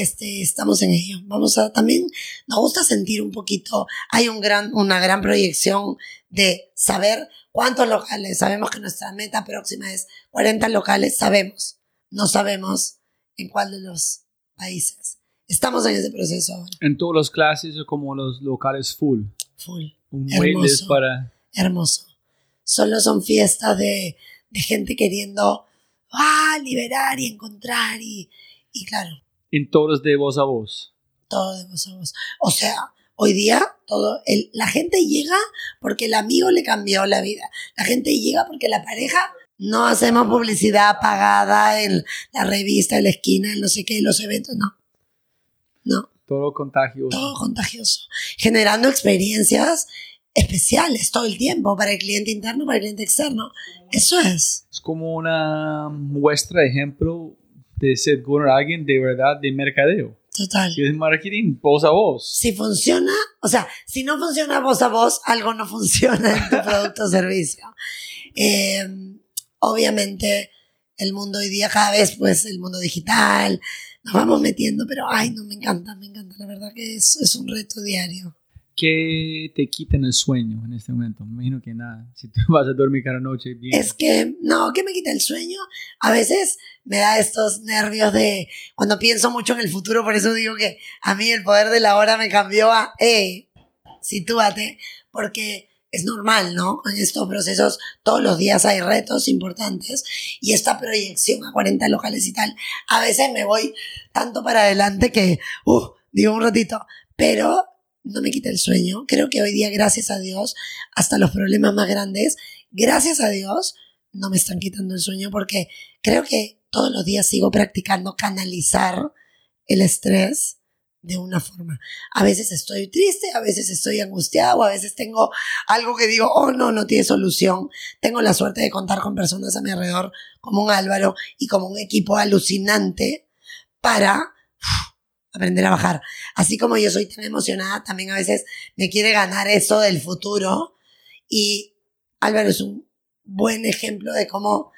este, estamos en ello. Vamos a también, nos gusta sentir un poquito, hay un gran, una gran proyección de saber cuántos locales. Sabemos que nuestra meta próxima es 40 locales, sabemos, no sabemos en cuál de los países. Estamos en ese proceso ahora. En todas las clases como los locales full. Full. Un Hermoso. para... Hermoso. Solo son fiestas de, de gente queriendo ah, liberar y encontrar y, y claro, En todos de voz a voz. todo de voz a voz. O sea, hoy día todo el, la gente llega porque el amigo le cambió la vida. La gente llega porque la pareja no hacemos publicidad pagada en la revista, en la esquina, en no sé qué, en los eventos, no. No, Todo contagioso. todo contagioso. Generando experiencias especiales todo el tiempo para el cliente interno, para el cliente externo. Eso es. Es como una muestra de ejemplo de ser con alguien de verdad de mercadeo. Total. Si es marketing voz a voz. Si funciona, o sea, si no funciona voz a voz, algo no funciona en tu producto o servicio. Eh, obviamente, el mundo hoy día, cada vez, pues, el mundo digital, nos vamos metiendo, pero, ay, no, me encanta, me encanta. La verdad que es, es un reto diario. ¿Qué te quita el sueño en este momento? Me imagino que nada. Si tú vas a dormir cada noche bien. Es que, no, que me quita el sueño. A veces me da estos nervios de cuando pienso mucho en el futuro, por eso digo que a mí el poder de la hora me cambió a, hey, sitúate, porque es normal, ¿no? En estos procesos todos los días hay retos importantes y esta proyección a 40 locales y tal, a veces me voy tanto para adelante que, uh, digo un ratito, pero no me quita el sueño. Creo que hoy día, gracias a Dios, hasta los problemas más grandes, gracias a Dios, no me están quitando el sueño porque creo que todos los días sigo practicando canalizar el estrés de una forma. A veces estoy triste, a veces estoy angustiado, a veces tengo algo que digo, oh no, no tiene solución. Tengo la suerte de contar con personas a mi alrededor como un Álvaro y como un equipo alucinante para aprender a bajar. Así como yo soy tan emocionada, también a veces me quiere ganar eso del futuro. Y Álvaro es un buen ejemplo de cómo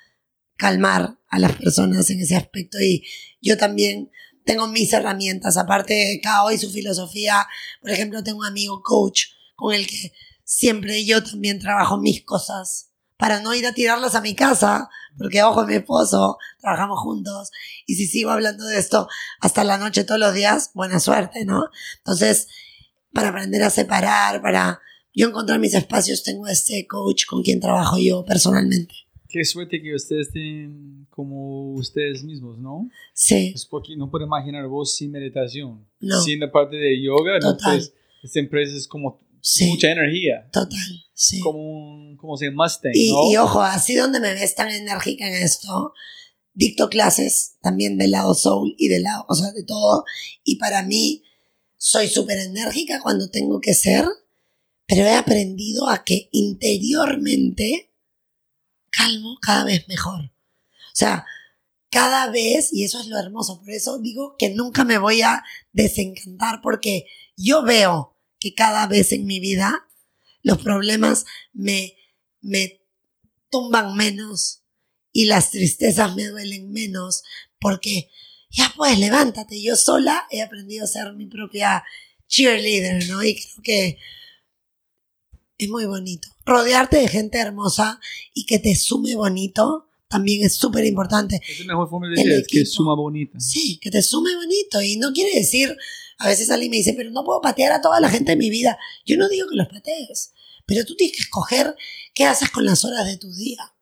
calmar a las personas en ese aspecto. Y yo también tengo mis herramientas, aparte de Kao y su filosofía, por ejemplo, tengo un amigo coach con el que siempre yo también trabajo mis cosas para no ir a tirarlas a mi casa, porque ojo, mi esposo, trabajamos juntos y si sigo hablando de esto hasta la noche todos los días, buena suerte, ¿no? Entonces, para aprender a separar, para yo encontrar mis espacios, tengo este coach con quien trabajo yo personalmente. Qué suerte que ustedes estén como ustedes mismos, ¿no? Sí, Es porque no puedo imaginar vos sin meditación. No. Sin la parte de yoga, no Total. pues, esta empresa es como sí, mucha energía. total, sí. Como un, como se Mustang, Y, ¿no? y ojo, así donde me ves tan enérgica en esto, dicto clases también del lado soul y del lado, o sea, de todo. Y para mí, soy súper enérgica cuando tengo que ser, pero he aprendido a que interiormente calmo cada vez mejor. O sea, cada vez, y eso es lo hermoso, por eso digo que nunca me voy a desencantar, porque yo veo que cada vez en mi vida los problemas me, me tumban menos y las tristezas me duelen menos, porque ya pues levántate, yo sola he aprendido a ser mi propia cheerleader, ¿no? Y creo que es muy bonito. Rodearte de gente hermosa y que te sume bonito también es súper importante. Es la mejor forma de decir, que suma bonita. Sí, que te sume bonito. Y no quiere decir, a veces alguien me dice, pero no puedo patear a toda la gente de mi vida. Yo no digo que los patees, pero tú tienes que escoger qué haces con las horas de tu día.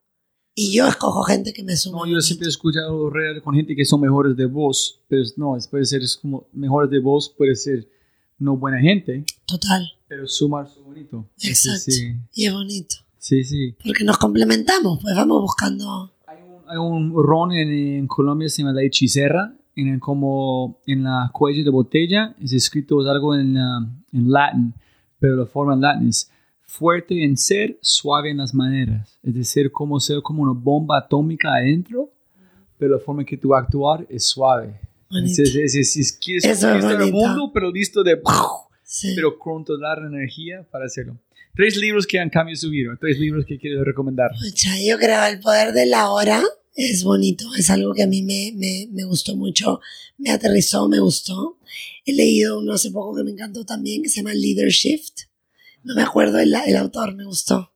Y yo escojo gente que me sume. No, yo siempre he escuchado real con gente que son mejores de voz, pero es- no, es- puede ser es como mejores de voz, puede ser no buena gente, Total, pero sumar su bonito. Exacto. Sí, Y es bonito. sí, sí. Porque nos complementamos, pues vamos buscando. Hay un, hay un ron en, en Colombia se llama la hechicera, en el, como en la cuello de botella es escrito algo en, la- en latín, pero la forma en latín es fuerte en ser, suave en las maneras. Es decir, como ser como una bomba atómica adentro, pero la forma en que tú actuar es suave. Bonito. Es, es, es, es- quieres conquistar el mundo, pero listo de... Sí. Pero controlar la energía para hacerlo. Tres libros que han cambiado su vida, tres libros que quiero recomendar. Yo creo el poder de la hora es bonito, es algo que a mí me, me, me gustó mucho, me aterrizó, me gustó. He leído uno hace poco que me encantó también, que se llama Leadership. No me acuerdo el, el autor, me gustó.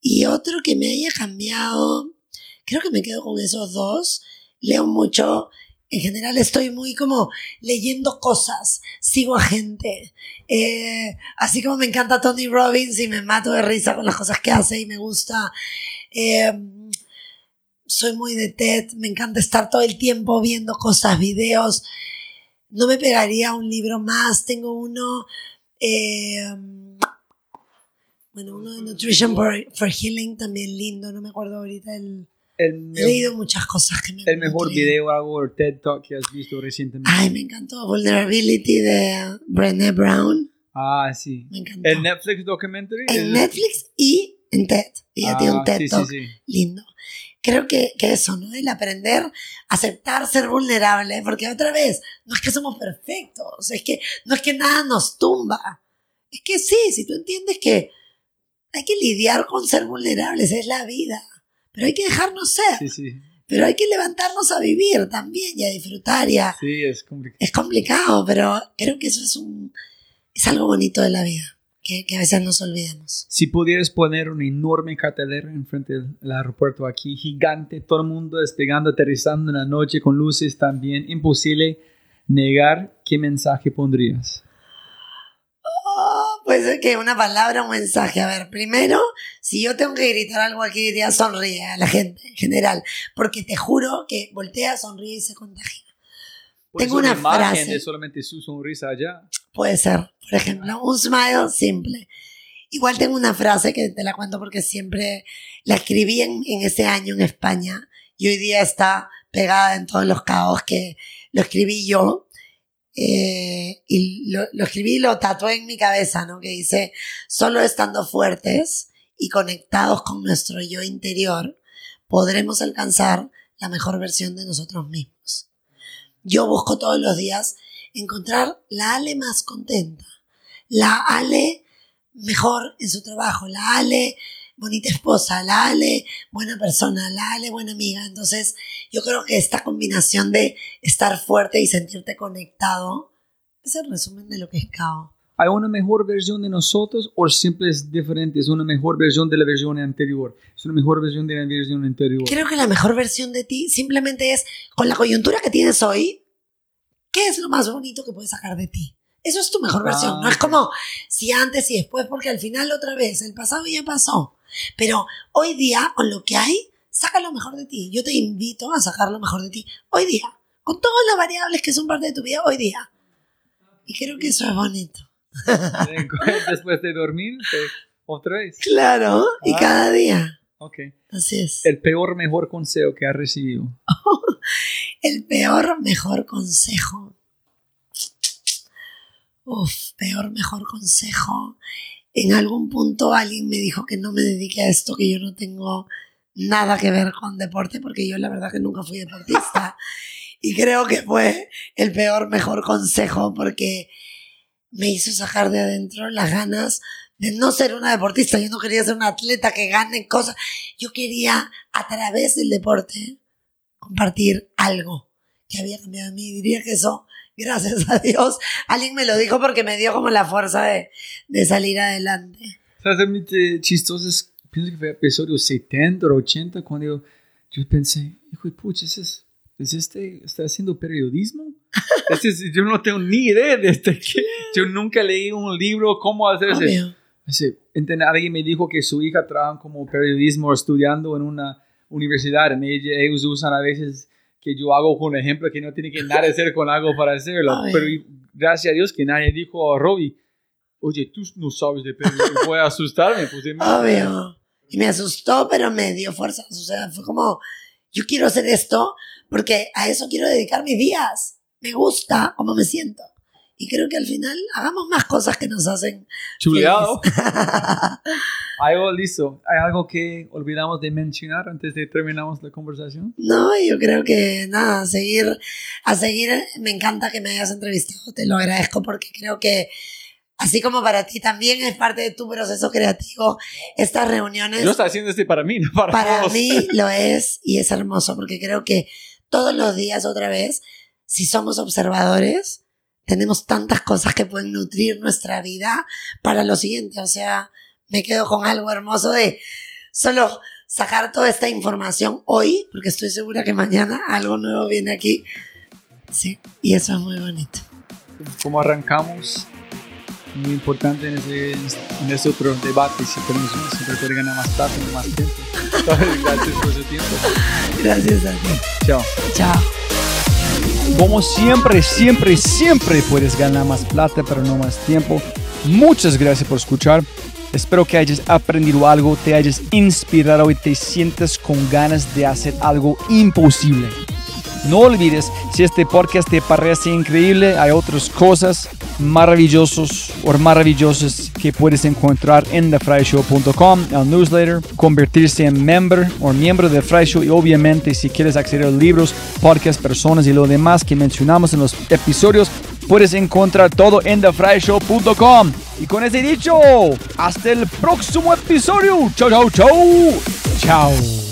Y otro que me haya cambiado, creo que me quedo con esos dos. Leo mucho, en general estoy muy como leyendo cosas, sigo a gente. Eh, así como me encanta Tony Robbins y me mato de risa con las cosas que hace y me gusta. Eh, soy muy de TED, me encanta estar todo el tiempo viendo cosas, videos. No me pegaría un libro más, tengo uno, eh, bueno, uno de Nutrition for, for Healing también lindo, no me acuerdo ahorita el... El, He leído muchas cosas que me el mejor me video algo TED Talk que has visto recientemente. Ay, me encantó Vulnerability de Brené Brown. Ah, sí. Me encantó. El Netflix documentary. en Netflix y en TED. Ella Ah, tiene un TED sí, sí, Talk sí. lindo. Creo que, que eso, ¿no? El aprender, aceptar ser vulnerable, porque otra vez, no es que somos perfectos, es que no es que nada nos tumba. Es que sí, si tú entiendes que hay que lidiar con ser vulnerables, es la vida, pero hay que dejarnos ser, Sí, sí. pero hay que levantarnos a vivir también y a disfrutar y a, Sí, es complicado. es complicado, pero creo que eso es un, es algo bonito de la vida, que, que a veces nos olvidemos. Si pudieras poner un enorme cartelera enfrente del aeropuerto aquí, gigante, todo el mundo despegando, aterrizando en la noche con luces también, imposible negar qué mensaje pondrías. Oh, pues es que una palabra, un mensaje. A ver, primero, si yo tengo que gritar algo aquí, diría sonríe a la gente en general, porque te juro que voltea, sonríe y se contagia. Tengo ser una imagen frase. de solamente su sonrisa allá. Puede ser, por ejemplo, un smile simple. Igual tengo una frase que te la cuento porque siempre la escribí en, ese año en España y hoy día está pegada en todos los caos que lo escribí yo. eh, y lo, lo escribí y lo tatué en mi cabeza, ¿no? Que dice, solo estando fuertes y conectados con nuestro yo interior, podremos alcanzar la mejor versión de nosotros mismos. Yo busco todos los días encontrar la Ale más contenta, la Ale mejor en su trabajo, la Ale bonita esposa, la Ale buena persona, la Ale buena amiga. Entonces, yo creo que esta combinación de estar fuerte y sentirte conectado es el resumen de lo que es Kao. ¿Hay una mejor versión de nosotros o siempre es diferente? ¿Es una mejor versión de la versión anterior? ¿Es una mejor versión de la versión anterior? Creo que la mejor versión de ti simplemente es con la coyuntura que tienes hoy, ¿qué es lo más bonito que puedes sacar de ti? Eso es tu mejor versión. no es como si antes y después, porque al final otra vez, el pasado ya pasó. Pero hoy día, con lo que hay, saca lo mejor de ti. Yo te invito a sacar lo mejor de ti hoy día, con todas las variables que son parte de tu vida hoy día. Y creo que eso es bonito. Después de dormir, otra vez. Claro, y Ah. cada día. Ok. Así es. El peor, mejor consejo que has recibido. El peor, mejor consejo. Uf, peor, mejor consejo. En algún punto alguien me dijo que no me dedique a esto, que yo no tengo nada que ver con deporte, porque yo la verdad que nunca fui deportista. y creo que fue el peor, mejor consejo, porque me hizo sacar de adentro las ganas de no ser una deportista. Yo no quería ser una atleta que gane cosas. Yo quería, a través del deporte, compartir algo que había cambiado en mí. Diría que eso, gracias a Dios, alguien me lo dijo porque me dio como la fuerza de, de salir adelante. ¿Sabes? Realmente chistoso es, pienso que fue episodio 70 o 80 cuando yo, yo pensé, hijo de pucha, ¿es, es, es este, está haciendo periodismo? Este es- yo no tengo ni idea de este, que yo nunca leí un libro, cómo hacer ese. Enten- alguien me dijo que su hija trabaja como periodismo estudiando en una universidad, ella- ellos usan a veces que yo hago con ejemplo que no tiene que nada hacer con algo para hacerlo, Ay. pero gracias a Dios que nadie dijo a Robbie, oye, tú no sabes de periodismo, voy a asustarme. Pues, Obvio. Y me asustó, pero me dio fuerzas. O sea, fue como, yo quiero hacer esto porque a eso quiero dedicar mis días. Me gusta cómo me siento. Y creo que al final hagamos más cosas que nos hacen. Chuleado. Algo listo. ¿Hay algo que olvidamos de mencionar antes de terminamos la conversación? No, yo creo que nada, a seguir, a seguir, me encanta que me hayas entrevistado, te lo agradezco porque creo que Así como para ti también es parte de tu proceso creativo, estas reuniones. Yo estoy haciendo este para mí, no para, Para todos. mí lo es y es hermoso porque creo que todos los días otra vez, si somos observadores, tenemos tantas cosas que pueden nutrir nuestra vida para lo siguiente. O sea, me quedo con algo hermoso de solo sacar toda esta información hoy, porque estoy segura que mañana algo nuevo viene aquí. Sí, y eso es muy bonito. Como arrancamos, muy importante en ese, en ese otro debate, si tenemos uno, siempre puede ganar más plata más tiempo. Gracias por su tiempo. Gracias a ti. Chao. Chao. Como siempre, siempre, siempre puedes ganar más plata, pero no más tiempo. Muchas gracias por escuchar. Espero que hayas aprendido algo, te hayas inspirado y te sientas con ganas de hacer algo imposible. No olvides, si este podcast te parece increíble, hay otras cosas maravillosos o maravillosas que puedes encontrar en thefryshow.com, el newsletter, convertirse en member o miembro de Fry Show y obviamente si quieres acceder a libros, podcasts, personas y lo demás que mencionamos en los episodios, puedes encontrar todo en thefryshow.com. Y con ese dicho, hasta el próximo episodio. Chao, chao, chao. Chao.